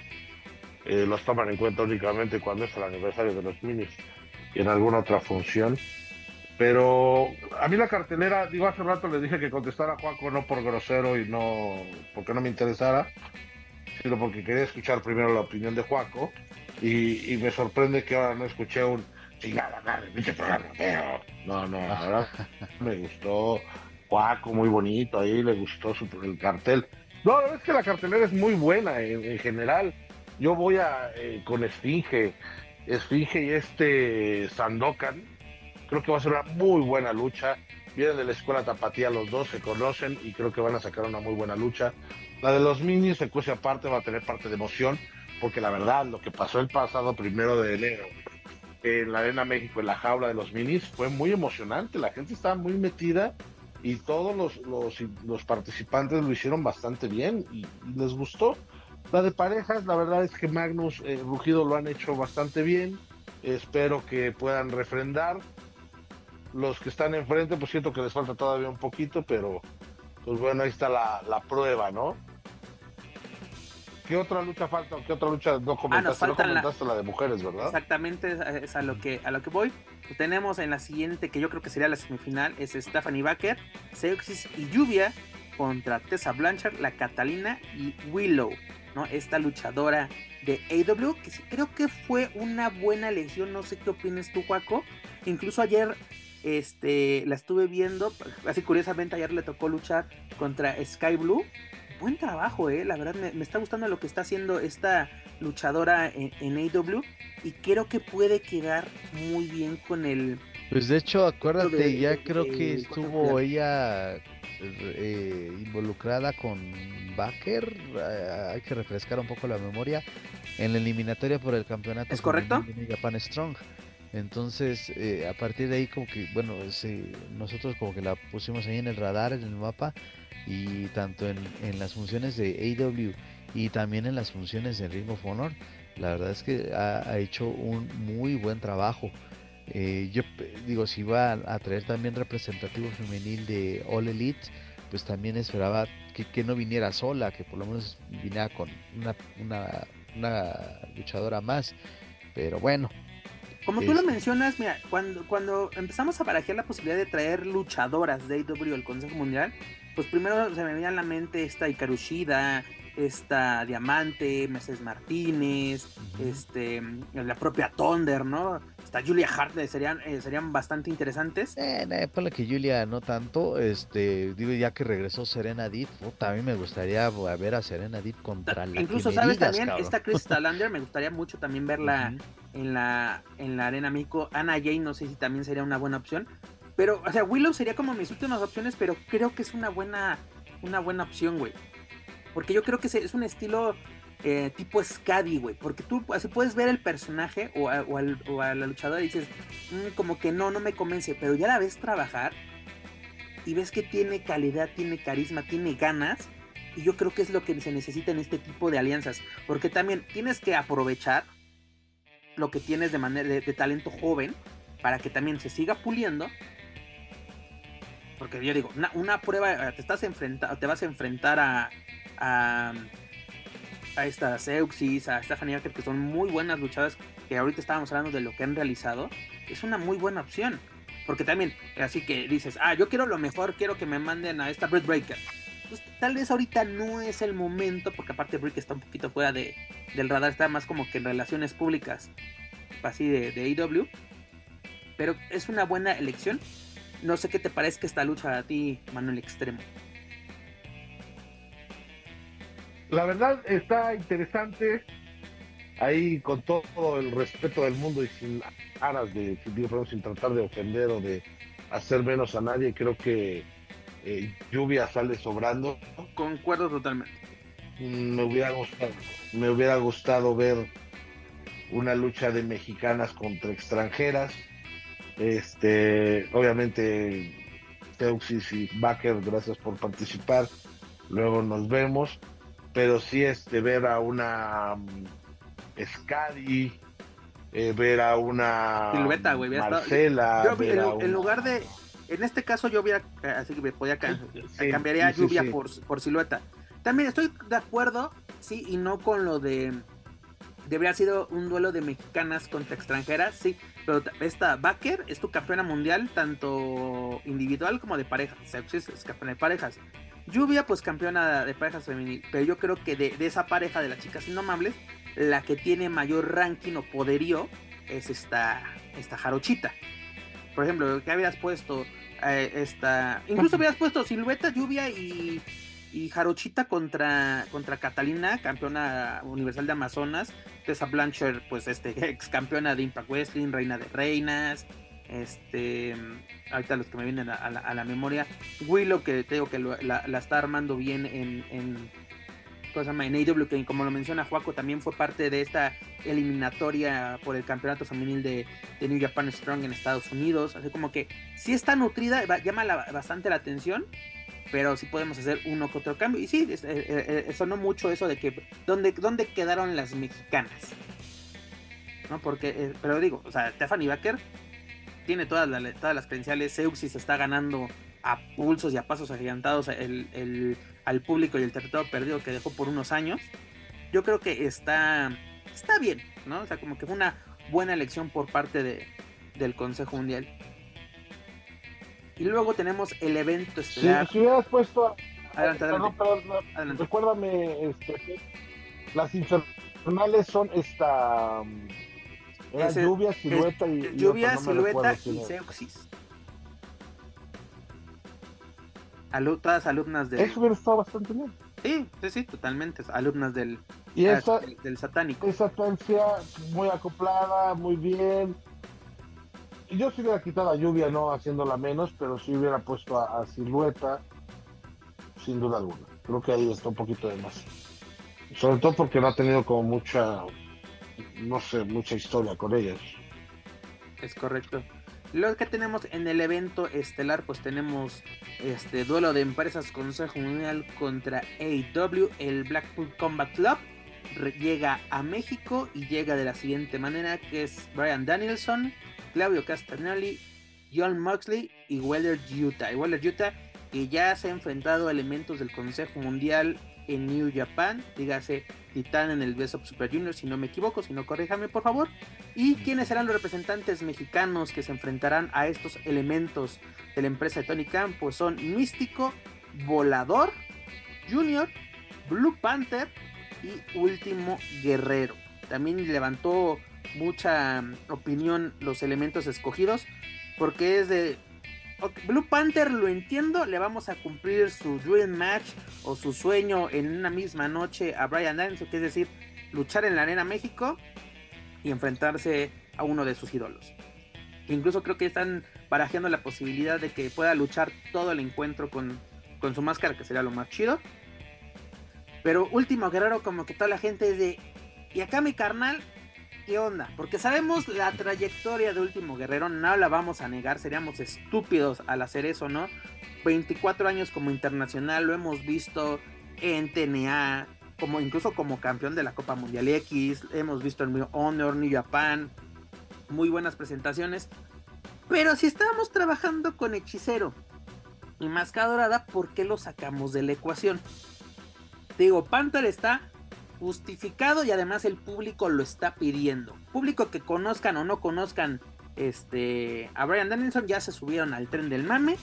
Eh, los toman en cuenta únicamente cuando es el aniversario de los minis y en alguna otra función. Pero a mí la cartelera, digo, hace rato le dije que contestara a Juaco no por grosero y no porque no me interesara, sino porque quería escuchar primero la opinión de Juaco. Y, me sorprende que ahora no escuché un chingada madre, pinche programa, pero no, no, ahora me gustó Juaco, muy bonito, ahí le gustó su, el cartel. No, la verdad es que la cartelera es muy buena en, general. Yo voy a eh, con Esfinge, Esfinge y este Sandokan. Creo que va a ser una muy buena lucha. Vienen de la escuela Tapatía los dos, se conocen y creo que van a sacar una muy buena lucha. La de los minis, se cuece aparte, va a tener parte de emoción, porque la verdad, lo que pasó el pasado primero de enero en la Arena México, en la jaula de los minis, fue muy emocionante. La gente estaba muy metida y todos los, los, participantes lo hicieron bastante bien y, les gustó. La de parejas, la verdad es que Magnus eh, Rugido lo han hecho bastante bien. Espero que puedan refrendar. Los que están enfrente, pues siento que les falta todavía un poquito, pero pues bueno, ahí está la, la prueba, ¿no? ¿Qué otra lucha falta? ¿Qué otra lucha no ah, comentaste? no comentaste la... de mujeres, ¿verdad? Exactamente, es a lo que a lo que voy. tenemos en la siguiente, que yo creo que sería la semifinal, es Stephanie Baker, Seuxis y Lluvia contra Tessa Blanchard, la Catalina y Willow, ¿no? Esta luchadora de AW, que creo que fue una buena elección, no sé qué opinas tú, Juaco. Incluso ayer este, la estuve viendo, así curiosamente ayer le tocó luchar contra Sky Blue buen trabajo, eh. La verdad me, está gustando lo que está haciendo esta luchadora en, en, AW y creo que puede quedar muy bien con el. Pues de hecho, acuérdate, ya creo que estuvo ella eh, involucrada con Baker. Eh, hay que refrescar un poco la memoria en la eliminatoria por el campeonato. ¿Es correcto? De Japan Strong. Entonces, eh, a partir de ahí, como que, bueno, nosotros como que la pusimos ahí en el radar, en el mapa, y tanto en, en las funciones de AW y también en las funciones de Ring of Honor, la verdad es que ha, hecho un muy buen trabajo. Eh, yo digo, si va a, traer también representativo femenil de All Elite, pues también esperaba que, que, no viniera sola, que por lo menos viniera con una, una, una luchadora más. Pero bueno. Como tú lo mencionas, mira, cuando, cuando empezamos a barajear la posibilidad de traer luchadoras de AW al Consejo Mundial, pues primero se me venía a la mente esta Ikarushida, esta Diamante, Mercedes Martínez, este, la propia Thunder, ¿no? Esta Julia Hart eh, serían, eh, serían bastante interesantes. Eh, eh la que Julia no tanto, este, digo ya que regresó Serena Deep, a mí me gustaría ver a Serena Deep contra la Incluso, ¿sabes? también esta Crystal Lander, me gustaría mucho también verla en la en la Arena México. Ana Jane, no sé si también sería una buena opción. Pero, o sea, Willow sería como mis últimas opciones, pero creo que es una buena, una buena opción, güey. Porque yo creo que es un estilo eh, tipo Scadi, güey. Porque tú así puedes ver el personaje o a, la luchadora y dices, mm, como que no, no me convence. Pero ya la ves trabajar y ves que tiene calidad, tiene carisma, tiene ganas. Y yo creo que es lo que se necesita en este tipo de alianzas. Porque también tienes que aprovechar lo que tienes de manera de talento joven para que también se siga puliendo porque yo digo, una, prueba, eh, te estás enfrentando, te vas a enfrentar a, a, a esta Seuxis, a Stephanie Acker, que son muy buenas luchadas, que ahorita estábamos hablando de lo que han realizado, es una muy buena opción. Porque también, así que dices, ah, yo quiero lo mejor, quiero que me manden a esta Britt Breaker. Pues tal vez ahorita no es el momento, porque aparte Brick está un poquito fuera de, del radar, está más como que en relaciones públicas, así de, de AEW. Pero es una buena elección no sé qué te parezca esta lucha a ti, Manuel Extremo. La verdad está interesante. Ahí con todo el respeto del mundo y sin aras de, sin tratar de ofender o de hacer menos a nadie, creo que eh, Lluvia sale sobrando. Concuerdo totalmente. Me hubiera gustado, me hubiera gustado ver una lucha de mexicanas contra extranjeras este, obviamente, Teuxis y Baker, gracias por participar. Luego nos vemos. Pero sí, este, ver a una um, Scadi, eh, ver a una güey, Marcela. en, lugar de, en este caso yo hubiera, así que me podía cambiaría lluvia por, por silueta. También estoy de acuerdo, sí, y no con lo de debería sido un duelo de mexicanas contra extranjeras, sí, pero esta Baker es tu campeona mundial, tanto individual como de parejas, Sepsis es campeona de parejas. Lluvia, pues campeona de parejas femenil, pero yo creo que de, esa pareja de las chicas indomables, la que tiene mayor ranking o poderío es esta, esta Jarochita. Por ejemplo, que habías puesto eh, esta, incluso (laughs) habías puesto Silueta, Lluvia y y Jarochita contra, contra Catalina, campeona universal de Amazonas. Tessa Blanchard, pues este, (laughs) ex campeona de Impact Wrestling, reina de reinas. Este, ahorita los que me vienen a, la, memoria. Willow, que te que la, está armando bien en, en, cosa en AW, que como lo menciona Juaco, también fue parte de esta eliminatoria por el campeonato femenil de, de New Japan Strong en Estados Unidos. Así como que sí está nutrida, llama bastante la atención pero sí podemos hacer uno que otro cambio. Y sí, eh, eh, eh, sonó mucho eso de que ¿dónde, dónde quedaron las mexicanas. ¿No? Porque, pero digo, o sea, Stephanie Baker tiene todas, todas las credenciales. Seuxis está ganando a pulsos y a pasos agigantados el, al público y el territorio perdido que dejó por unos años. Yo creo que está, está bien, ¿no? O sea, como que fue una buena elección por parte de, del Consejo Mundial. Y luego tenemos el evento estelar. Si, hubieras puesto. Adelante, adelante. Recuérdame, este, las infernales son esta. Era lluvia, silueta y. Lluvia, silueta y Seuxis. todas alumnas de. Eso hubiera estado bastante bien. Sí, sí, sí, totalmente. Alumnas del, y esa, del, del satánico. Esa tencia muy acoplada, muy bien yo sí hubiera quitado a Lluvia, no haciéndola menos, pero sí hubiera puesto a, Silueta, sin duda alguna. Creo que ahí está un poquito de más. Sobre todo porque no ha tenido como mucha, no sé, mucha historia con ellas. Es correcto. Lo que tenemos en el evento estelar, pues tenemos este duelo de empresas Consejo Mundial contra AEW, el Blackpool Combat Club. Llega a México y llega de la siguiente manera, que es Brian Danielson, Claudio Castagnoli, John Moxley y Weller Utah. Y Weller Utah que ya se ha enfrentado a elementos del Consejo Mundial en New Japan, dígase Titán en el Best of Super Junior, si no me equivoco, si no corríjame por favor. ¿Y quiénes serán los representantes mexicanos que se enfrentarán a estos elementos de la empresa de Tony Khan? Pues son Místico, Volador, Junior, Blue Panther y Último Guerrero. También levantó mucha opinión los elementos escogidos, porque es de Blue Panther lo entiendo, le vamos a cumplir su dream match o su sueño en una misma noche a Brian Danielson, que es decir, luchar en la Arena México y enfrentarse a uno de sus ídolos. Incluso creo que están barajeando la posibilidad de que pueda luchar todo el encuentro con, con su máscara, que sería lo más chido. Pero último guerrero, como que toda la gente es de. Y acá mi carnal qué onda, porque sabemos la trayectoria de Último Guerrero, no la vamos a negar, seríamos estúpidos al hacer eso, ¿no? 24 años como internacional, lo hemos visto en TNA, como incluso como campeón de la Copa Mundial X, hemos visto en Honor, New Japan, muy buenas presentaciones. Pero si estábamos trabajando con Hechicero y Máscara Dorada, ¿por qué lo sacamos de la ecuación? Digo, Panther está justificado y además el público lo está pidiendo. Público que conozcan o no conozcan este, a Brian Danielson ya se subieron al tren del mame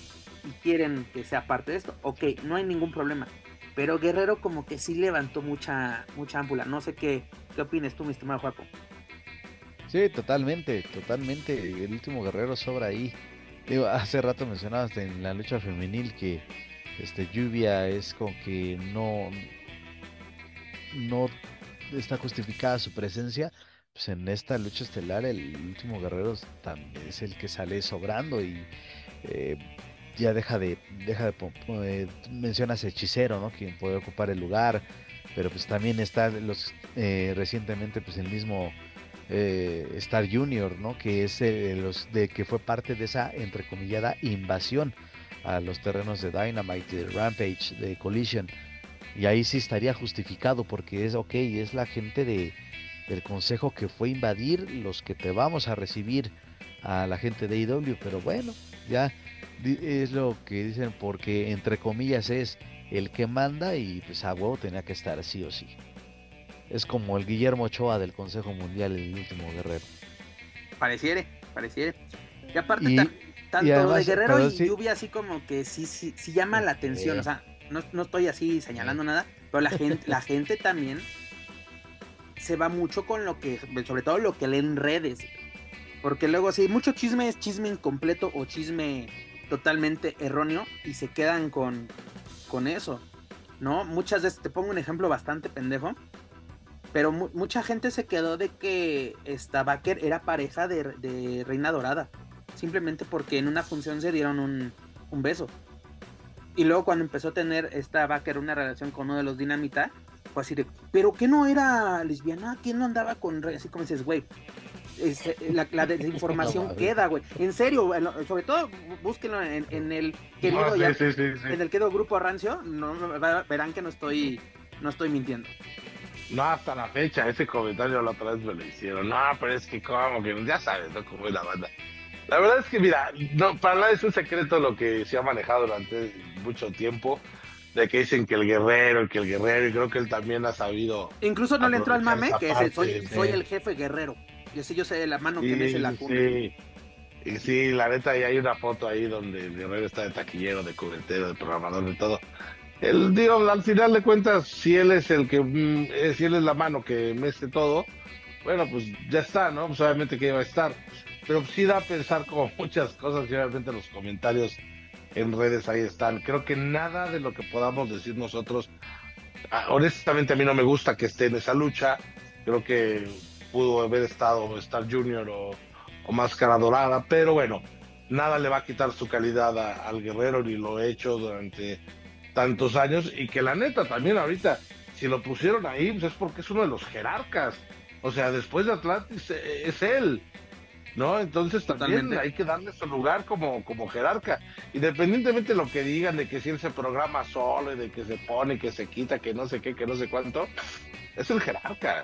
y quieren que sea parte de esto. Ok, no hay ningún problema. Pero Guerrero como que sí levantó mucha, mucha ámpula. No sé qué, qué opinas tú, mi estimado Juaco. Sí, totalmente, totalmente. El último Guerrero sobra ahí. Hace rato mencionabas en la lucha femenil que este lluvia es como que no no está justificada su presencia, pues en esta lucha estelar el último guerrero es el que sale sobrando y eh, ya deja de, deja de eh, hechicero, ¿no? Quien puede ocupar el lugar, pero pues también está los eh, recientemente pues el mismo Star Junior, ¿no? Que es los de que fue parte de esa entrecomillada invasión a los terrenos de Dynamite, de Rampage, de Collision y ahí sí estaría justificado porque es, ok, es la gente de, del consejo que fue invadir los que te vamos a recibir a la gente de IW, pero bueno, ya es lo que dicen porque entre comillas es el que manda y pues a huevo tenía que estar sí o sí. es como el Guillermo Ochoa del Consejo Mundial, el último guerrero. Pareciere, pareciere. Y aparte, tanto de Guerrero y Lluvia, así como que sí, sí, sí llama la atención. O sea, no, no estoy así señalando nada, pero la gente, la (laughs) gente también se va mucho con lo que, sobre todo lo que leen redes. Porque luego, si mucho chisme es chisme incompleto o chisme totalmente erróneo y se quedan con, con eso, ¿no? Muchas veces, te pongo un ejemplo bastante pendejo, pero mucha gente se quedó de que esta Baker era pareja de, Reina Dorada, simplemente porque en una función se dieron un, un beso. Y luego cuando empezó a tener esta Baker una relación con uno de los Dinamita, fue así de, pero que no era lesbiana, ¿quién no andaba con así como dices, güey? Este, la, (laughs) desinformación queda, güey. En serio, sobre todo búsquenlo en, el querido en el querido grupo Rancio, no, verán que no estoy no estoy mintiendo. No, hasta la fecha, ese comentario la otra vez me lo hicieron. No, pero es que como que ya sabes, ¿no? Cómo es la banda. La verdad es que, mira, no, para nada es un secreto lo que se ha manejado durante mucho tiempo, de que dicen que el guerrero, que el guerrero, y creo que él también ha sabido. Incluso no le entró al mame, que es soy, soy el jefe guerrero. Y así yo sé la mano que me la cuna. Sí. Y sí, la neta, y hay una foto ahí donde el guerrero está de taquillero, de cubretero, de programador, de todo. El, digo, al final de cuentas, si él es el que, mm, eh, si él es la mano que mece todo, bueno, pues ya está, ¿no? Pues obviamente que iba a estar. Pero sí da a pensar como (laughs) muchas cosas y obviamente los comentarios en redes ahí están. Creo que nada de lo que podamos decir nosotros, ah, honestamente a mí no me gusta que esté en esa lucha. Creo que pudo haber estado Star Junior o, o Máscara Dorada, pero bueno, nada le va a quitar su calidad al guerrero ni lo he hecho durante tantos años y que la neta también ahorita, si lo pusieron ahí, pues es porque es uno de los jerarcas. O sea, después de Atlantis eh, es él. ¿No? Entonces también hay que darle su lugar como, como jerarca. Independientemente de lo que digan, de que si él se programa solo, de que se pone, que se quita, que no sé qué, que no sé cuánto, es el jerarca.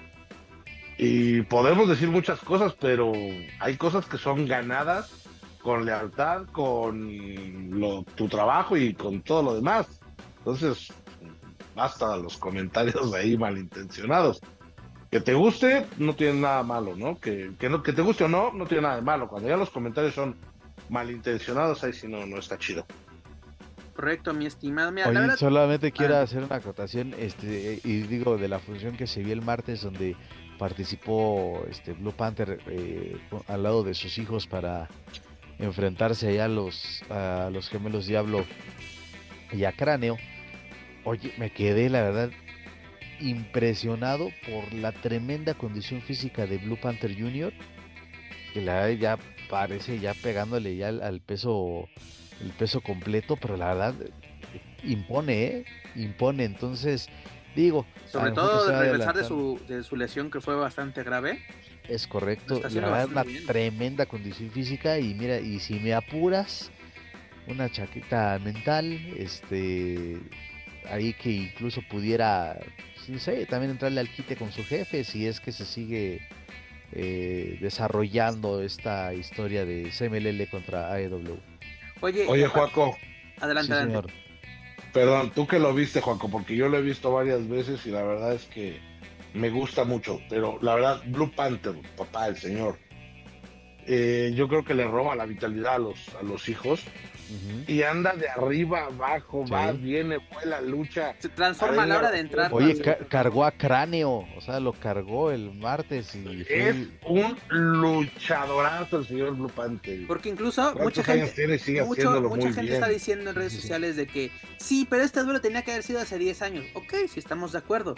Y podemos decir muchas cosas, pero hay cosas que son ganadas con lealtad, con lo, tu trabajo y con todo lo demás. Entonces, basta los comentarios ahí malintencionados. Que te guste, no tiene nada malo, ¿no? Que, que, no, que te guste o no, no tiene nada de malo. Cuando ya los comentarios son malintencionados, ahí sí no, no está chido. Correcto, mi estimado. solamente quiero ah. hacer una acotación, este, y digo, de la función que se vio el martes, donde participó este Blue Panther eh, al lado de sus hijos para enfrentarse allá a los, a los gemelos Diablo y a Cráneo. Oye, me quedé, la verdad, impresionado por la tremenda condición física de Blue Panther Jr. Que la ya parece ya pegándole ya al, peso el peso completo, pero la verdad impone, ¿eh? impone. Entonces, digo. Sobre todo de regresar de su, de su lesión que fue bastante grave. Es correcto, la verdad, una tremenda condición física. Y mira, y si me apuras, una chaqueta mental, este, ahí que incluso pudiera, no sé, también entrarle al quite con su jefe si es que se sigue eh, desarrollando esta historia de CMLL contra AEW. Oye, Oye Juaco. Adelante, Señor. Perdón, tú que lo viste, Juaco, porque yo lo he visto varias veces y la verdad es que me gusta mucho, pero la verdad, Blue Panther, papá, el señor, eh, yo creo que le roba la vitalidad a los, a los hijos y anda de arriba abajo, va, viene, vuela, lucha. Se transforma a la hora de entrar. Oye, cargó a cráneo, o sea, lo cargó el martes y es un luchadorazo el señor Blue Panther. Porque incluso mucha gente, mucha gente está diciendo en redes sociales de que sí, pero este duelo tenía que haber sido hace 10 años. Ok, si estamos de acuerdo.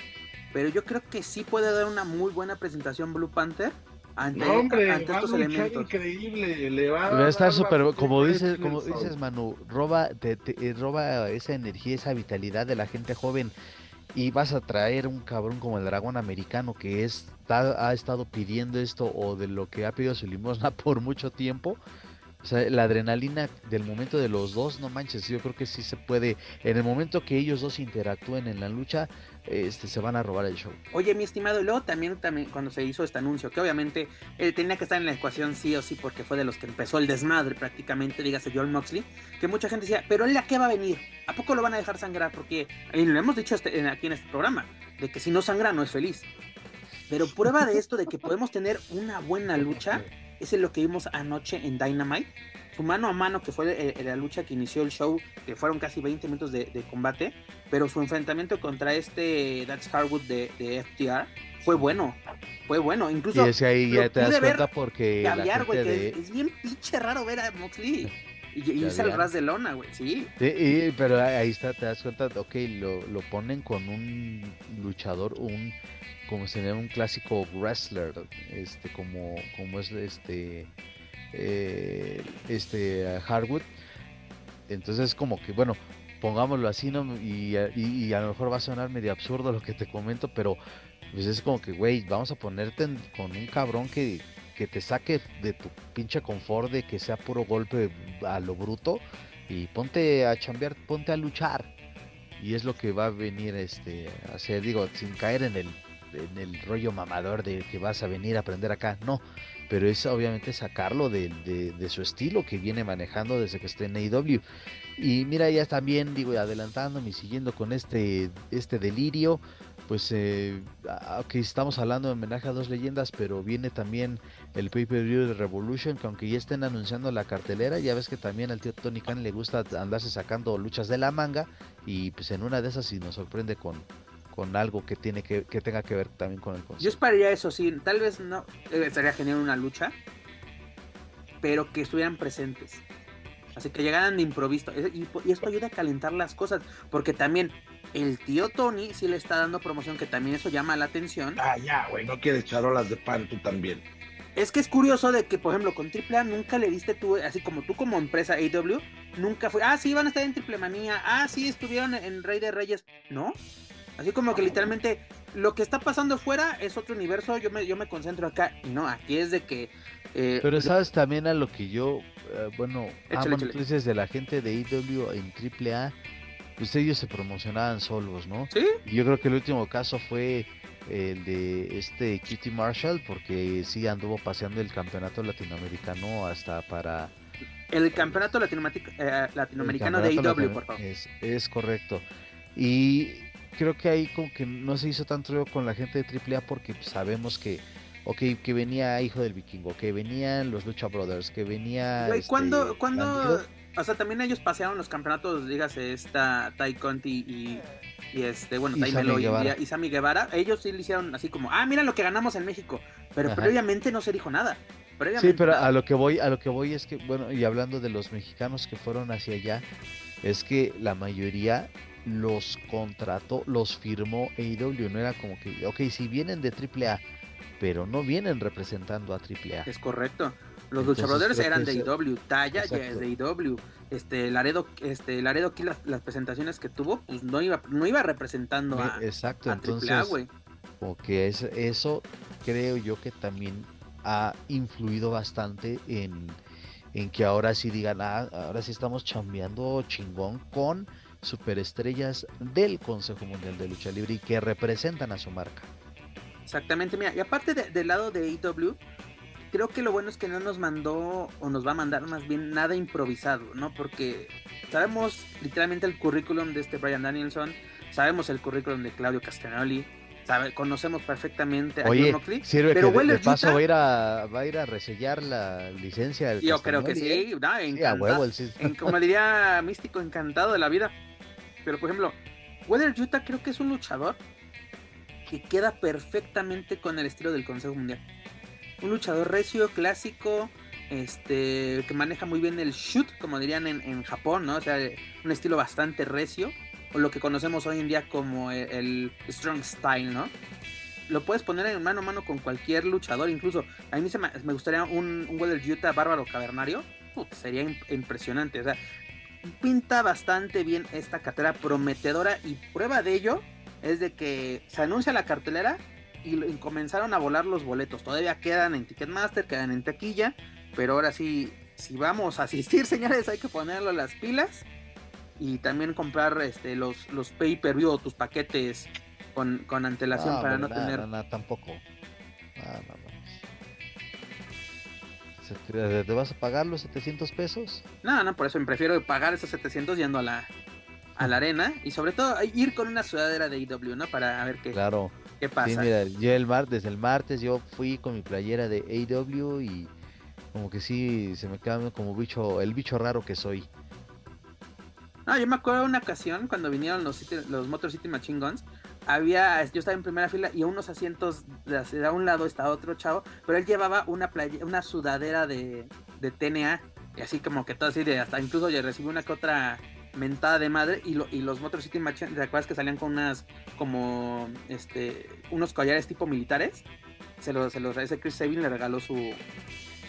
Pero yo creo que sí puede dar una muy buena presentación Blue Panther ante, hombre, estos elementos. increíble, le va, a estar súper, como dices, como dices Manu, roba, te, eh, roba esa energía, esa vitalidad de la gente joven y vas a traer un cabrón como el dragón americano que es, ha estado pidiendo esto o de lo que ha pedido su limosna (laughs) por mucho tiempo. O sea, la adrenalina del momento de los dos, no manches, yo creo que sí se puede. En el momento que ellos dos interactúen en la lucha, este, se van a robar el show. Oye, mi estimado, y luego también, también cuando se hizo este anuncio, que obviamente él tenía que estar en la ecuación sí o sí, porque fue de los que empezó el desmadre prácticamente, dígase John Moxley, que mucha gente decía, pero él a qué va a venir, ¿a poco lo van a dejar sangrar? Porque y lo hemos dicho este, aquí en este programa, de que si no sangra no es feliz. Pero prueba de esto, de que podemos tener una buena lucha, (laughs) es lo que vimos anoche en Dynamite. Su mano a mano, que fue eh, la lucha que inició el show, que fueron casi 20 minutos de, combate, pero su enfrentamiento contra este That's Hardwood de, de FTR fue bueno. Fue bueno. Incluso. Y es ahí ya te das cuenta porque. Es bien pinche raro ver a Moxley. (laughs) Y, y el ras de lona, güey, sí. pero ahí está, te das cuenta, ok, lo, lo ponen con un luchador, un como sería un clásico wrestler, este, como, como es este, eh, este Hardwood. Entonces como que, bueno, pongámoslo así, ¿no? Y, y, a lo mejor va a sonar medio absurdo lo que te comento, pero pues es como que, güey, vamos a ponerte con un cabrón que, que te saque de tu pinche confort de que sea puro golpe a lo bruto y ponte a chambear, ponte a luchar. Y es lo que va a venir este, a hacer, digo, sin caer en el en el rollo mamador de que vas a venir a aprender acá, no, pero es obviamente sacarlo de, de, su estilo que viene manejando desde que está en AEW. Y mira, ya también, digo, adelantándome y siguiendo con este, este delirio, pues, eh, aunque estamos hablando de homenaje a dos leyendas, pero viene también el pay-per-view de Revolution, que aunque ya estén anunciando la cartelera, ya ves que también al tío Tony Khan le gusta andarse sacando luchas de la manga, y pues en una de esas sí nos sorprende con, con algo que tiene que, que tenga que ver también con el concepto. Yo esperaría eso, sí, tal vez no, eh, estaría genial una lucha, pero que estuvieran presentes. Así que llegaran de improviso. Eh, y, esto ayuda a calentar las cosas. Porque también el tío Tony sí le está dando promoción, que también eso llama la atención. Ah, ya, güey, no quieres charolas de pan tú también. Es que es curioso de que, por ejemplo, con AAA nunca le diste tú, así como tú como empresa AW, nunca fue, ah, sí, van a estar en Triple Manía, ah, sí, estuvieron en Rey de Reyes. No, Así como que literalmente lo que está pasando fuera es otro universo, yo me, yo me concentro acá. Y no, aquí es de que... Eh, Pero sabes también a lo que yo, eh, bueno, amo noticias de la gente de IW en AAA, pues ellos se promocionaban solos, ¿no? Sí. Y yo creo que el último caso fue el de este Kitty Marshall, porque sí anduvo paseando el campeonato latinoamericano hasta para... El campeonato eh, latinoamericano de IW, por favor. Es, es correcto. Y creo que ahí como que no se hizo tanto ruido con la gente de AAA porque sabemos que, ok, que venía Hijo del Vikingo, que venían los Lucha Brothers, que venía... Güey, ¿cuándo, este, cuando, o sea, también ellos pasearon los campeonatos, dígase, esta Tai Conti y, y este, bueno, Tai Melo y, Sammy Guevara, ellos sí le hicieron así como, ah, mira lo que ganamos en México, pero previamente no se dijo nada. sí, pero a lo que voy, a lo que voy es que, bueno, y hablando de los mexicanos que fueron hacia allá, es que la mayoría los contrató, los firmó AEW, no era como que, ok, si vienen de AAA, pero no vienen representando a AAA. Es correcto. Los Lucha Brothers eran de AEW, Talla ya es de AEW. Este Laredo, este Laredo aquí las, presentaciones que tuvo, pues no iba, no iba representando a, Exacto, entonces, güey. Porque es, eso creo yo que también ha influido bastante en, en que ahora sí digan, ah, ahora sí estamos chambeando chingón con superestrellas del Consejo Mundial de Lucha Libre y que representan a su marca. Exactamente, mira, y aparte del lado de EW, creo que lo bueno es que no nos mandó o nos va a mandar más bien nada improvisado, ¿no? Porque sabemos literalmente el currículum de este Brian Danielson, sabemos el currículum de Claudio Castagnoli, sabe, conocemos perfectamente a Oye, sirve pero que de, paso va a ir a va a ir a resellar la licencia del Yo creo que sí, ¿eh? a huevo, como diría Místico encantado de la vida. Pero por ejemplo, Weather Utah creo que es un luchador que queda perfectamente con el estilo del Consejo Mundial. Un luchador recio, clásico, este, que maneja muy bien el shoot, como dirían en, Japón, ¿no? O sea, un estilo bastante recio, o lo que conocemos hoy en día como el, strong style, ¿no? Lo puedes poner en mano a mano con cualquier luchador, incluso a mí me, me gustaría un, un Weather Utah bárbaro cavernario, sería impresionante, o sea, pinta bastante bien esta cartera prometedora y prueba de ello es de que se anuncia la cartelera y, comenzaron a volar los boletos. Todavía quedan en Ticketmaster, quedan en taquilla, pero ahora sí, si vamos a asistir, (laughs) señores, hay que ponerlo las pilas y también comprar este los, los pay per view o tus paquetes con, con antelación para no tener. No, tampoco. ¿Te vas a pagar los 700 pesos? No, no, por eso me prefiero pagar esos 700 yendo a la, a la arena y sobre todo ir con una sudadera de IW, ¿no? Para ver qué, claro. qué pasa. Sí, mira, yo el mar, desde el martes yo fui con mi playera de AW y como que sí se me queda como bicho, el bicho raro que soy. No, yo me acuerdo de una ocasión cuando vinieron los, los Motor City Machine Guns. Había, yo estaba en primera fila y a unos asientos de, de un lado estaba otro chavo, pero él llevaba una playa, una sudadera de, de TNA y así como que todo así de hasta incluso ya recibió una que otra mentada de madre y, y los Motor City Machine, ¿te acuerdas que salían con unas como este unos collares tipo militares? Se los, se los ese Chris Sabin le regaló su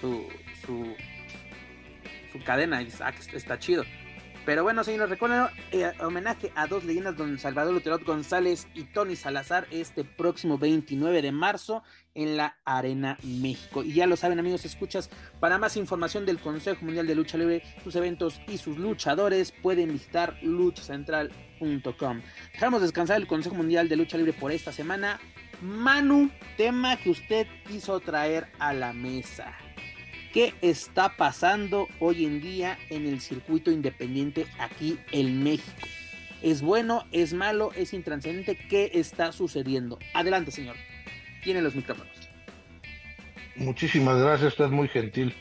su su, su cadena y ah, está chido. Pero bueno, señores, recuerden eh, homenaje a dos leyendas, don Salvador Luterot González y Tony Salazar, este próximo 29 de marzo en la Arena México. Y ya lo saben, amigos, escuchas, para más información del Consejo Mundial de Lucha Libre, sus eventos y sus luchadores, pueden visitar luchacentral.com. Dejamos descansar el Consejo Mundial de Lucha Libre por esta semana. Manu, tema que usted quiso traer a la mesa. ¿Qué está pasando hoy en día en el circuito independiente aquí en México? ¿Es bueno? ¿Es malo? ¿Es intranscendente? ¿Qué está sucediendo? Adelante, señor. Tiene los micrófonos. Muchísimas gracias, usted es muy gentil.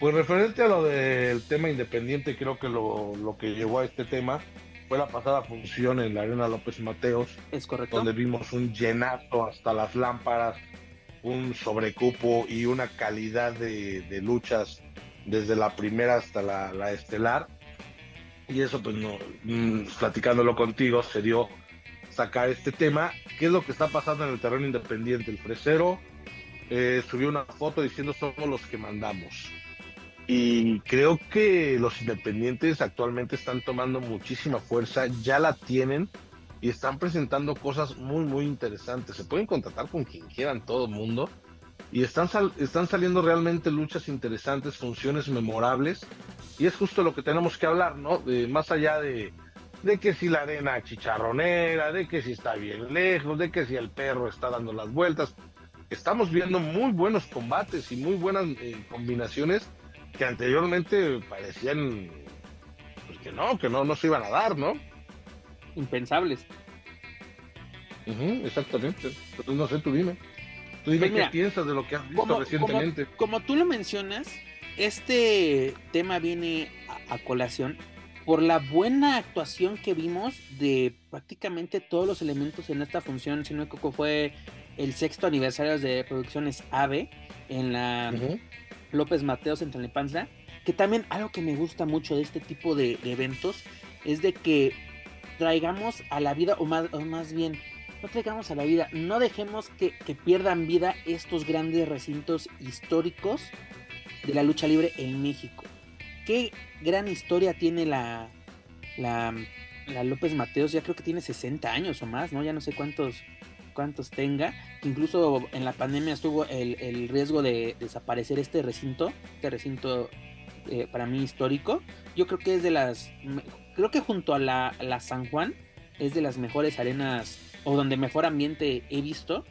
Pues referente a lo del tema independiente, creo que lo, lo que llevó a este tema fue la pasada función en la Arena López Mateos. Es correcto. Donde vimos un llenazo hasta las lámparas un sobrecupo y una calidad de, luchas desde la primera hasta la, estelar. Y eso, pues, no, mm, platicándolo contigo, se dio sacar este tema. ¿Qué es lo que está pasando en el terreno independiente? El fresero eh, subió una foto diciendo somos los que mandamos. Y creo que los independientes actualmente están tomando muchísima fuerza, ya la tienen y están presentando cosas muy, muy interesantes. Se pueden contratar con quien quieran, todo el mundo. Y están, están saliendo realmente luchas interesantes, funciones memorables. Y es justo lo que tenemos que hablar, ¿no? De, más allá de, de que si la arena chicharronera, de que si está bien lejos, de que si el perro está dando las vueltas. Estamos viendo muy buenos combates y muy buenas eh, combinaciones que anteriormente parecían pues que no, que no, no se iban a dar, ¿no? Impensables. exactamente. no sé, tú dime. Tú dime pues qué piensas de lo que has visto recientemente. Como, tú lo mencionas, este tema viene a, colación por la buena actuación que vimos de prácticamente todos los elementos en esta función. Si no me fue el sexto aniversario de Producciones AVE en la López Mateos en Tlalnepantla. Que también algo que me gusta mucho de este tipo de eventos es de que traigamos a la vida, o más, más bien, no traigamos a la vida, no dejemos que, pierdan vida estos grandes recintos históricos de la lucha libre en México. Qué gran historia tiene la, la, López Mateos, ya creo que tiene 60 años o más, ¿no? Ya no sé cuántos, cuántos tenga. Incluso en la pandemia estuvo el, riesgo de desaparecer este recinto, este recinto eh, para mí histórico. Yo creo que es de las creo que junto a la, San Juan es de las mejores arenas o donde mejor ambiente he visto.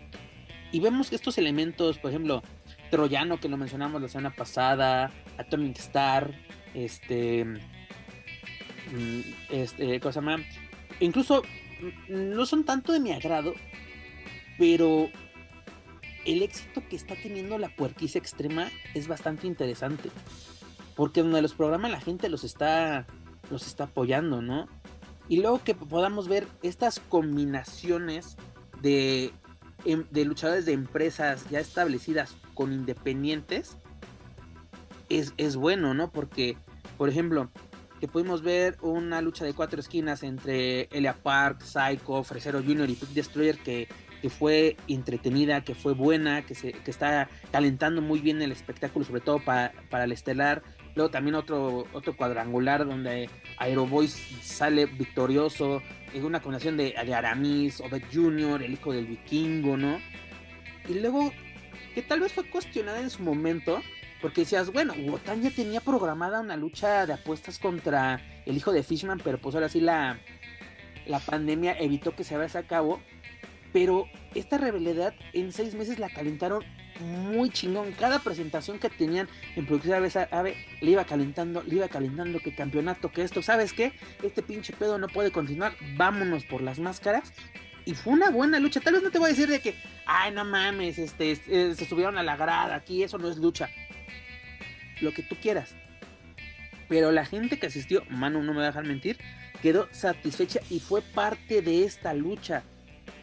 Y vemos que estos elementos, por ejemplo, Troyano, que lo mencionamos la semana pasada, Atomic Star, este, mm, este, cosa más, incluso mm, no son tanto de mi agrado, pero el éxito que está teniendo la puerquiza extrema es bastante interesante. Porque donde los programas la gente los está los está apoyando, ¿no? Y luego que podamos ver estas combinaciones de, em, de luchadores de empresas ya establecidas con independientes, es, es bueno, ¿no? Porque, por ejemplo, que pudimos ver una lucha de cuatro esquinas entre Elia Park, Psycho, Fresero Jr. y Pit Destroyer que, que, fue entretenida, que fue buena, que, se, que está calentando muy bien el espectáculo, sobre todo para el estelar. Luego también otro, otro cuadrangular donde Aeroboys sale victorioso en una combinación de, de Aramis, Obed Jr., el hijo del vikingo, ¿no? Y luego, que tal vez fue cuestionada en su momento, porque decías, bueno, Wotan ya tenía programada una lucha de apuestas contra el hijo de Fishman, pero pues ahora sí la, la pandemia evitó que se vaya a cabo. Pero esta rivalidad en seis meses la calentaron muy chingón. Cada presentación que tenían en producción Ave, le iba calentando, le iba calentando que campeonato, que esto, ¿sabes qué? Este pinche pedo no puede continuar, vámonos por las máscaras. Y fue una buena lucha. Tal vez no te voy a decir de que, ay, no mames, este, eh, se subieron a la grada, aquí eso no es lucha. Lo que tú quieras. Pero la gente que asistió, mano, no me va a dejar mentir, quedó satisfecha y fue parte de esta lucha.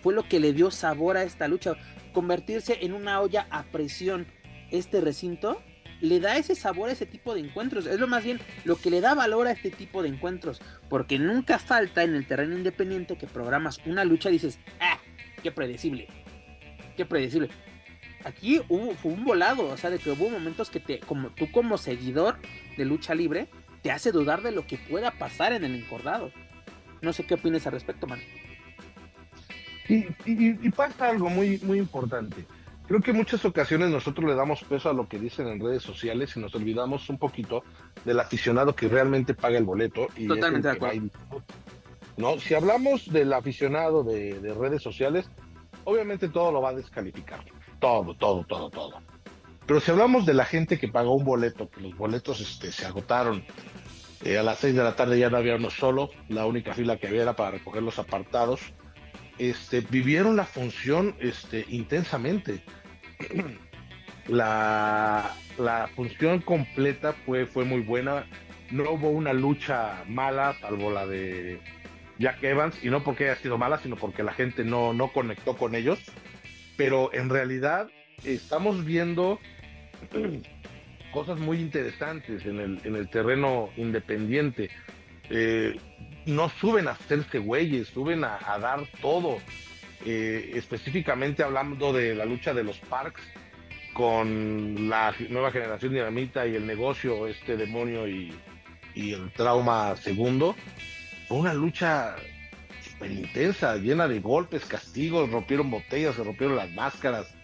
Fue lo que le dio sabor a esta lucha convertirse en una olla a presión este recinto le da ese sabor a ese tipo de encuentros. Es lo más bien lo que le da valor a este tipo de encuentros. Porque nunca falta en el terreno independiente que programas una lucha dices, ah, qué predecible. Qué predecible. Aquí hubo, fue un volado, o sea, de que hubo momentos que te, como tú como seguidor de lucha libre, te hace dudar de lo que pueda pasar en el encordado. No sé qué opinas al respecto, man. Y, pasa algo muy, muy importante. Creo que en muchas ocasiones nosotros le damos peso a lo que dicen en redes sociales y nos olvidamos un poquito del aficionado que realmente paga el boleto. Y Totalmente de acuerdo. ¿no? Si hablamos del aficionado de, redes sociales, obviamente todo lo va a descalificar. Todo, todo, todo, todo. Pero si hablamos de la gente que pagó un boleto, que los boletos este, se agotaron, eh, a las 6 de la tarde ya no había uno solo, la única fila que había era para recoger los apartados este, vivieron la función este, intensamente. (clears throat) la, función completa fue, muy buena. No hubo una lucha mala, salvo la de Jack Evans, y no porque haya sido mala, sino porque la gente no, conectó con ellos. Pero en realidad estamos viendo (clears throat) cosas muy interesantes en el, en el terreno independiente. Eh, no suben a hacerse güeyes, suben a, dar todo. Eh, específicamente hablando de la lucha de los parks con la nueva generación dinamita y el negocio, este demonio y, el trauma segundo, fue una lucha súper intensa, llena de golpes, castigos, rompieron botellas, se rompieron las máscaras,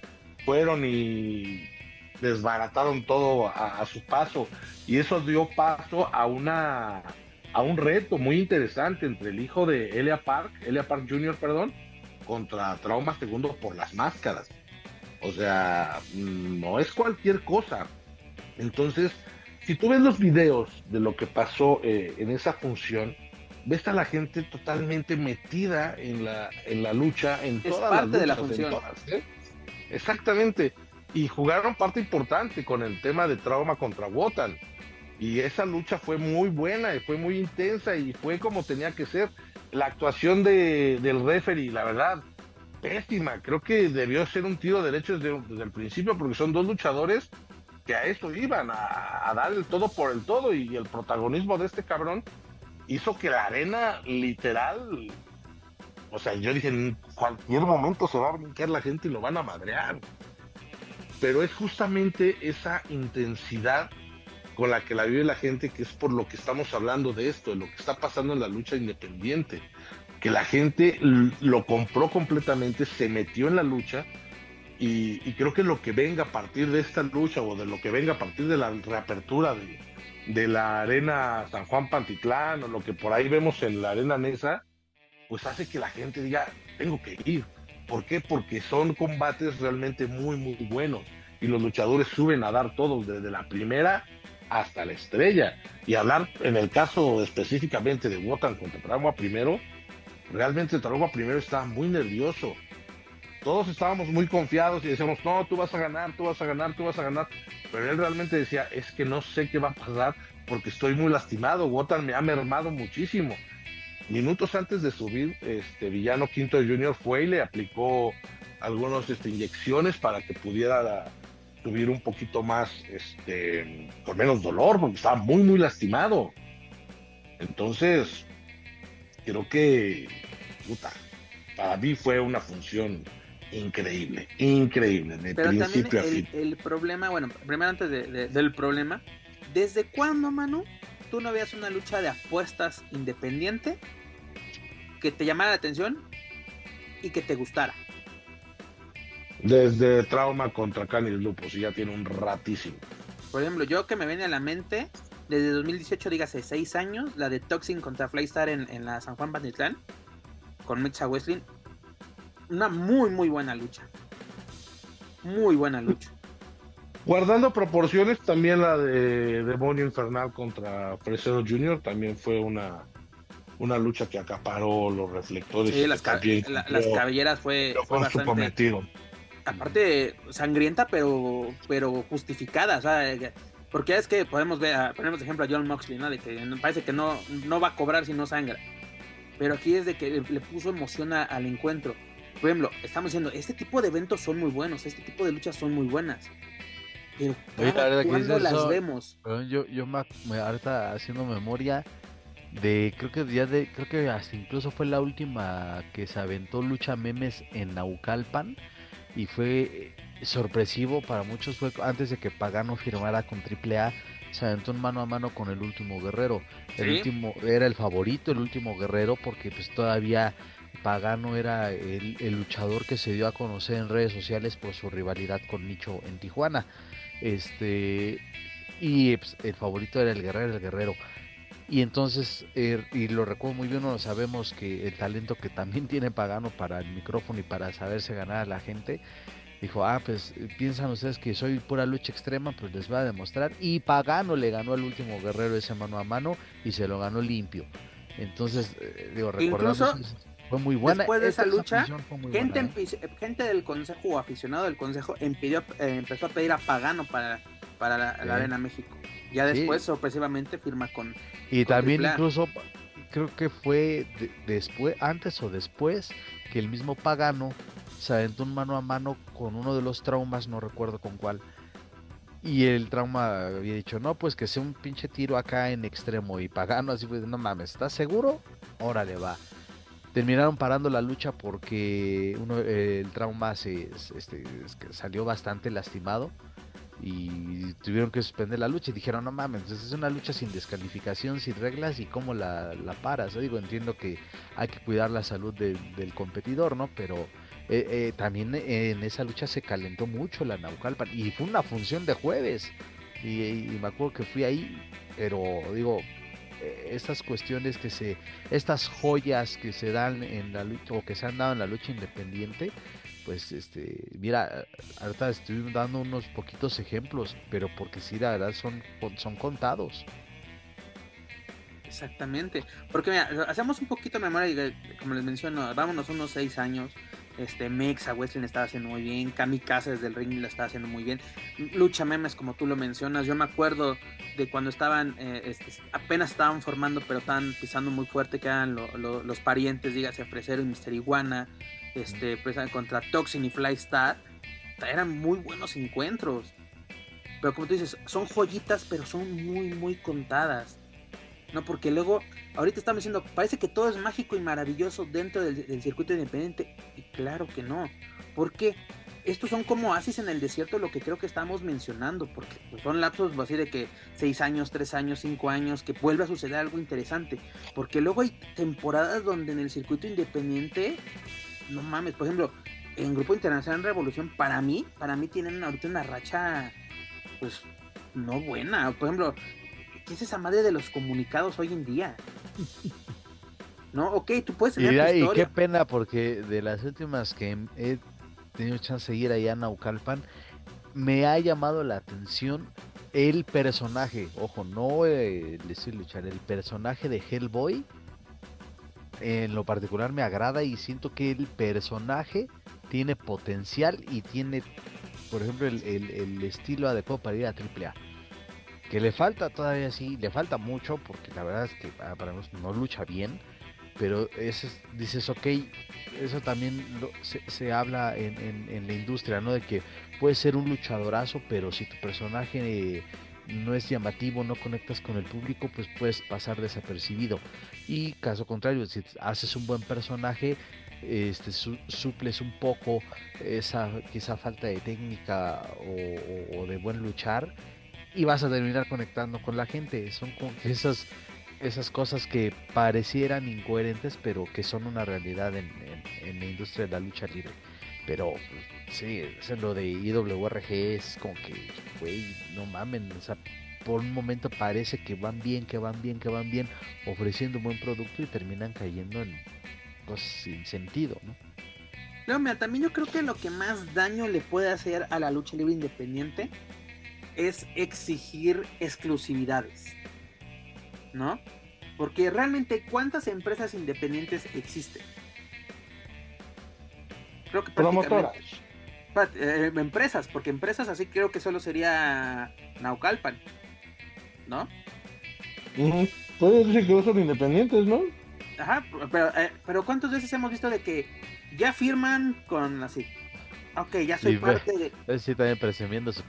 fueron y desbarataron todo a su paso y eso dio paso a una a un reto muy interesante entre el hijo de Elia Park, Elia Park Jr., perdón, contra Trauma Segundo por las máscaras. O sea, no es cualquier cosa. Entonces, si tú ves los videos de lo que pasó eh, en esa función, ves a la gente totalmente metida en la, en la lucha, en es parte de la función. ¿eh? Exactamente. Y jugaron parte importante con el tema de trauma contra Wotan. Y esa lucha fue muy buena y fue muy intensa y fue como tenía que ser. La actuación de, del referee, la verdad, pésima. Creo que debió ser un tiro derecho desde, el principio porque son dos luchadores que a esto iban, a, dar el todo por el todo y el protagonismo de este cabrón hizo que la arena literal, o sea, yo dije, en cualquier momento se va a brincar la gente y lo van a madrear. Pero es justamente esa intensidad con la que la vive la gente, que es por lo que estamos hablando de esto, de lo que está pasando en la lucha independiente, que la gente lo compró completamente, se metió en la lucha y, creo que lo que venga a partir de esta lucha o de lo que venga a partir de la reapertura de, la arena San Juan Pantitlán o lo que por ahí vemos en la arena Nesa, pues hace que la gente diga, tengo que ir. ¿Por qué? Porque son combates realmente muy, muy buenos y los luchadores suben a dar todos desde la primera hasta la estrella. Y hablar en el caso específicamente de Wotan contra Trauma primero, realmente Trauma primero estaba muy nervioso. Todos estábamos muy confiados y decíamos, no, tú vas a ganar, tú vas a ganar, tú vas a ganar. Pero él realmente decía, es que no sé qué va a pasar porque estoy muy lastimado. Wotan me ha mermado muchísimo. Minutos antes de subir, este Villano Quinto Junior fue y le aplicó algunas este, inyecciones para que pudiera subir un poquito más, este, con menos dolor, porque estaba muy, muy lastimado. Entonces, creo que, puta, para mí fue una función increíble, increíble, de Pero principio también el, el, problema, bueno, primero antes del problema, ¿desde cuándo, Manu, tú no veías una lucha de apuestas independiente que te llamara la atención y que te gustara? Desde Trauma contra Canis Lupus, y ya tiene un ratísimo. Por ejemplo, yo que me viene a la mente, desde 2018, dígase 6 años, la de Toxin contra Flystar en, en la San Juan Banditlán, con Mixa Wesley. Una muy, muy buena lucha. Muy buena lucha. (laughs) Guardando proporciones, también la de Demonio Infernal contra Fresero Jr. también fue una, una lucha que acaparó los reflectores. Sí, las, las cabelleras fue, fue bastante, Aparte, sangrienta, pero, pero justificada. O sea, porque es que podemos ver, ponemos ejemplo a John Moxley, ¿no? De que parece que no, no va a cobrar si no sangra. Pero aquí es de que le, puso emoción al encuentro. Por ejemplo, estamos diciendo, este tipo de eventos son muy buenos, este tipo de luchas son muy buenas. Pero ¿cuándo las vemos? Yo, yo me, ahorita haciendo memoria de, creo que ya de, creo que hasta incluso fue la última que se aventó lucha memes en Naucalpan y fue eh, sorpresivo para muchos, fue antes de que Pagano firmara con AAA se aventó un mano a mano con el último guerrero. El último era el favorito, el último guerrero, porque pues todavía Pagano era el, luchador que se dio a conocer en redes sociales por su rivalidad con Nicho en Tijuana. Este y pues, el favorito era el guerrero, el guerrero. Y entonces, er, y lo recuerdo muy bien, no sabemos que el talento que también (laughs) tiene Pagano para el micrófono y para saberse ganar a la gente, dijo, ah, pues eh, piensan ustedes que soy pura lucha extrema, pues les voy a demostrar. Y Pagano le ganó al último guerrero ese mano a mano y se lo ganó limpio. Entonces, eh, digo, recordando, fue muy buena. Después de esa lucha, gente, ¿eh? gente del consejo aficionado del consejo impidió, empezó a pedir a Pagano para, para la, Arena México. Ya después, sorpresivamente, firma con. Y también, incluso, creo que fue después, antes o después, que el mismo Pagano se aventó un mano a mano con uno de los traumas, no recuerdo con cuál. Y el trauma había dicho, no, pues que sea un pinche tiro acá en extremo. Y Pagano así fue, no mames, ¿estás seguro? Órale, va. Terminaron parando la lucha porque uno, el trauma se, este, salió bastante lastimado y tuvieron que suspender la lucha y dijeron, no mames, es una lucha sin descalificación, sin reglas y cómo la, la paras. Yo digo, entiendo que hay que cuidar la salud del competidor, ¿no? Pero eh, eh, también en esa lucha se calentó mucho la Naucalpan y fue una función de jueves y, me acuerdo que fui ahí, pero digo, eh, estas cuestiones que se, estas joyas que se dan en la lucha o que se han dado en la lucha independiente, pues este, mira, ahorita estoy dando unos poquitos ejemplos, pero porque sí, la verdad son, son contados. Exactamente, porque mira, hacemos un poquito de memoria, como les menciono, vámonos unos seis años, este, Mexa, Wesley estaba haciendo muy bien. Kamikaze desde el ring lo estaba haciendo muy bien. Lucha memes, como tú lo mencionas. Yo me acuerdo de cuando estaban, eh, este, apenas estaban formando, pero estaban pisando muy fuerte, que eran los parientes, dígase, Fresero y Mister Iguana, este, pues, contra Toxin y Flystar. Eran muy buenos encuentros. Pero como tú dices, son joyitas, pero son muy, muy contadas. ¿no? Porque luego, ahorita estamos diciendo, parece que todo es mágico y maravilloso dentro del, circuito independiente. Y claro que no. porque Estos son como oasis en el desierto, lo que creo que estamos mencionando, porque pues, son lapsos así de que seis años, tres años, cinco años, que vuelve a suceder algo interesante. Porque luego hay temporadas donde en el circuito independiente, no mames, por ejemplo, en Grupo Internacional Revolución, para mí, para mí tienen ahorita una racha, pues, no buena. Por ejemplo, ¿qué es esa madre de los comunicados hoy en día? (laughs) no, ok, tú puedes tener y, qué pena, porque de las últimas que he tenido chance de ir allá a Naucalpan, me ha llamado la atención el personaje, ojo, no eh, decir luchar, el personaje de Hellboy en lo particular me agrada y siento que el personaje tiene potencial y tiene, por ejemplo, el, estilo adecuado para ir a AAA que le falta todavía sí, le falta mucho porque la verdad es que ah, para nosotros no lucha bien, pero es, dices, ok, eso también se, habla en, la industria, ¿no? De que puedes ser un luchadorazo, pero si tu personaje no es llamativo, no conectas con el público, pues puedes pasar desapercibido. Y caso contrario, si haces un buen personaje, este, suples un poco esa quizá falta de técnica o de buen luchar y vas a terminar conectando con la gente. Son como esas, esas cosas que parecieran incoherentes, pero que son una realidad en, la industria de la lucha libre. Pero sí, es lo de IWRG es como que, güey, no mamen, o sea, por un momento parece que van bien, que van bien, que van bien, ofreciendo un buen producto y terminan cayendo en cosas sin sentido, ¿no? No, mira, también yo creo que lo que más daño le puede hacer a la lucha libre independiente es exigir exclusividades, ¿no? Porque realmente, ¿cuántas empresas independientes existen? Creo que Promotoras. Prácticamente- eh, empresas, porque empresas así creo que solo sería Naucalpan, ¿no? Puede decir que no son independientes, ¿no? Ajá, pero, eh, pero ¿cuántas veces hemos visto de que ya firman con así? Ok, ya soy Y ve- parte de... Es sí, también presumiendo su-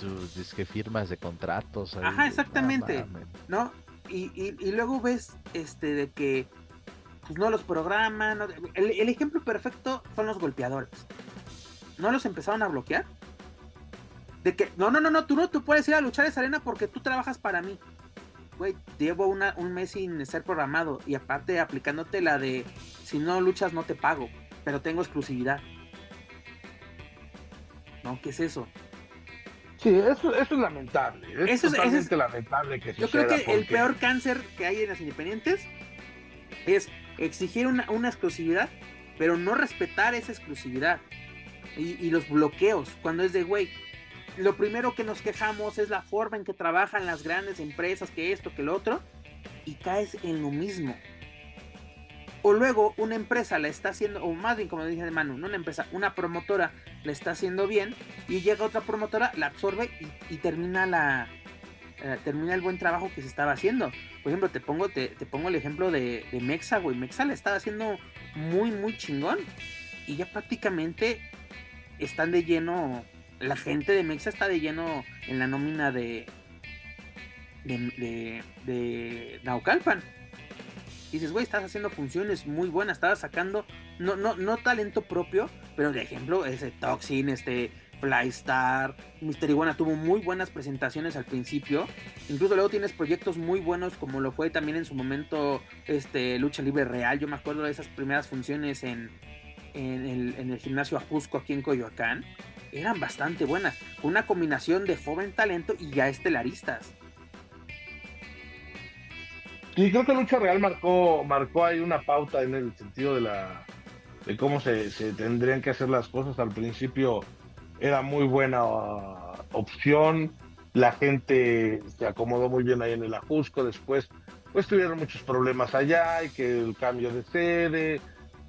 sus disque firmas de contratos. ahí, Ajá, no exactamente. ¿no? Y, y, y luego ves este de que pues no los programan. no- el, el ejemplo perfecto son los golpeadores. ¿No los empezaron a bloquear? De que, no, no, no, no, tú no tú puedes ir a luchar esa arena porque tú trabajas para mí. Güey, llevo una, un mes sin ser programado y aparte aplicándote la de si no luchas no te pago, pero tengo exclusividad. ¿No? ¿Qué es eso? Sí, eso, eso es lamentable. Es Eso es- totalmente eso es- lamentable que Yo creo que el peor cáncer que hay en las independientes es exigir una, una exclusividad, pero no respetar esa exclusividad. Y, los bloqueos, cuando es de, güey, lo primero que nos quejamos es la forma en que trabajan las grandes empresas, que esto, que lo otro, y caes en lo mismo. O luego una empresa la está haciendo, o más bien como dice Manu, no una empresa, una promotora la está haciendo bien, y llega otra promotora, la absorbe y, termina la, eh, termina el buen trabajo que se estaba haciendo. Por ejemplo, te pongo, te pongo el ejemplo de, de Mexa, güey. Mexa la estaba haciendo muy, muy chingón. Y ya prácticamente están de lleno. La gente de Mexa está de lleno en la nómina de. de, de, de Naucalpan. Dices, güey, estás haciendo funciones muy buenas, estabas sacando, no, no, no talento propio, pero de ejemplo, ese Toxin, este Flystar, Mister Iguana tuvo muy buenas presentaciones al principio. Incluso luego tienes proyectos muy buenos, como lo fue también en su momento este Lucha Libre Real. Yo me acuerdo de esas primeras funciones en, en, el, gimnasio Ajusco aquí en Coyoacán. Eran bastante buenas. Una combinación de joven talento y ya estelaristas. Y creo que Lucha Real marcó, marcó ahí una pauta en el sentido de la de cómo se, se tendrían que hacer las cosas. Al principio era muy buena uh, opción, la gente se acomodó muy bien ahí en el Ajusco, después pues tuvieron muchos problemas allá y que el cambio de sede,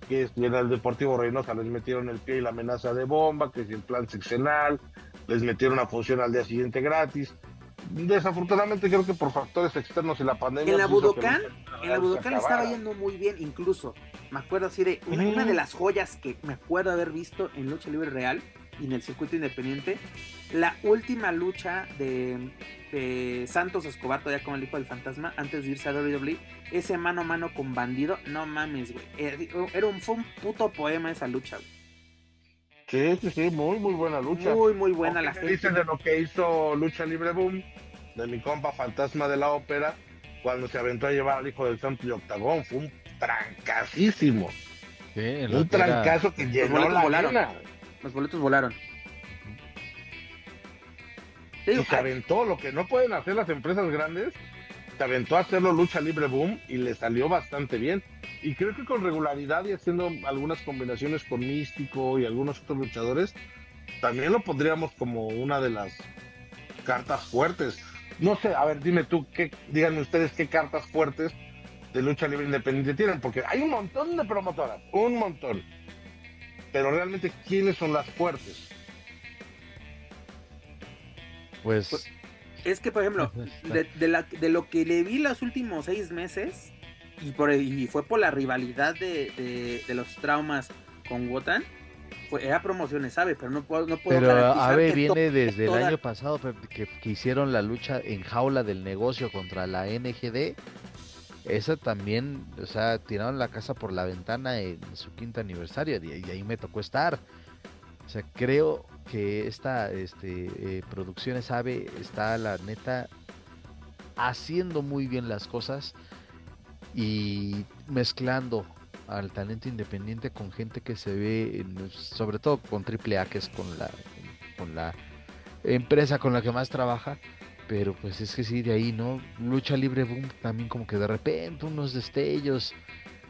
que en el Deportivo Reynosa les metieron el pie y la amenaza de bomba, que si el plan seccional, les metieron una función al día siguiente gratis. Desafortunadamente creo que por factores externos y la pandemia. En la Budokan, En la Budokan estaba yendo muy bien, incluso. Me acuerdo así de una, Ujú. una de las joyas que me acuerdo haber visto en Lucha Libre Real y en el circuito independiente. La última lucha de, de Santos Escobar, todavía como el hijo del fantasma, antes de irse a WWE, ese mano a mano con bandido, no mames, güey. Era, era un, fue un puto poema esa lucha, güey. Sí, sí, sí, muy, muy buena lucha. Muy, muy buena la ¿Qué gente. dicen de lo que hizo Lucha Libre Boom, de mi compa Fantasma de la Ópera, cuando se aventó a llevar al hijo del Santo y Octagón? Fue un trancasísimo. Sí, Un era- trancazo que llenó boletos la volaron. arena. Los boletos volaron. Y se aventó lo que no pueden hacer las empresas grandes. Se aventó a hacerlo Lucha Libre Boom y le salió bastante bien. Y creo que con regularidad y haciendo algunas combinaciones con Místico y algunos otros luchadores, también lo pondríamos como una de las cartas fuertes. No sé, a ver, dime tú, qué, díganme ustedes qué cartas fuertes de lucha libre independiente tienen, porque hay un montón de promotoras, un montón. Pero realmente, ¿quiénes son las fuertes? Pues, Pues, Es que, por ejemplo, (laughs) de, de la- de lo que le vi los últimos seis meses, y, por, y fue por la rivalidad de, de- de los traumas con Wotan, fue, era promociones, ¿sabe? Pero no puedo, no puedo pero que viene desde el año pasado que hicieron la lucha en jaula del negocio contra la NGD. Esa también, o sea, tiraron la casa por la ventana en su quinto aniversario y, y ahí me tocó estar. O sea, creo que esta este, eh, Producciones Ave está, la neta, haciendo muy bien las cosas y mezclando al talento independiente con gente que se ve, sobre todo con AAA, que es con la, con la empresa con la que más trabaja. Pero pues es que sí, de ahí, ¿no? Lucha Libre Boom también como que de repente unos destellos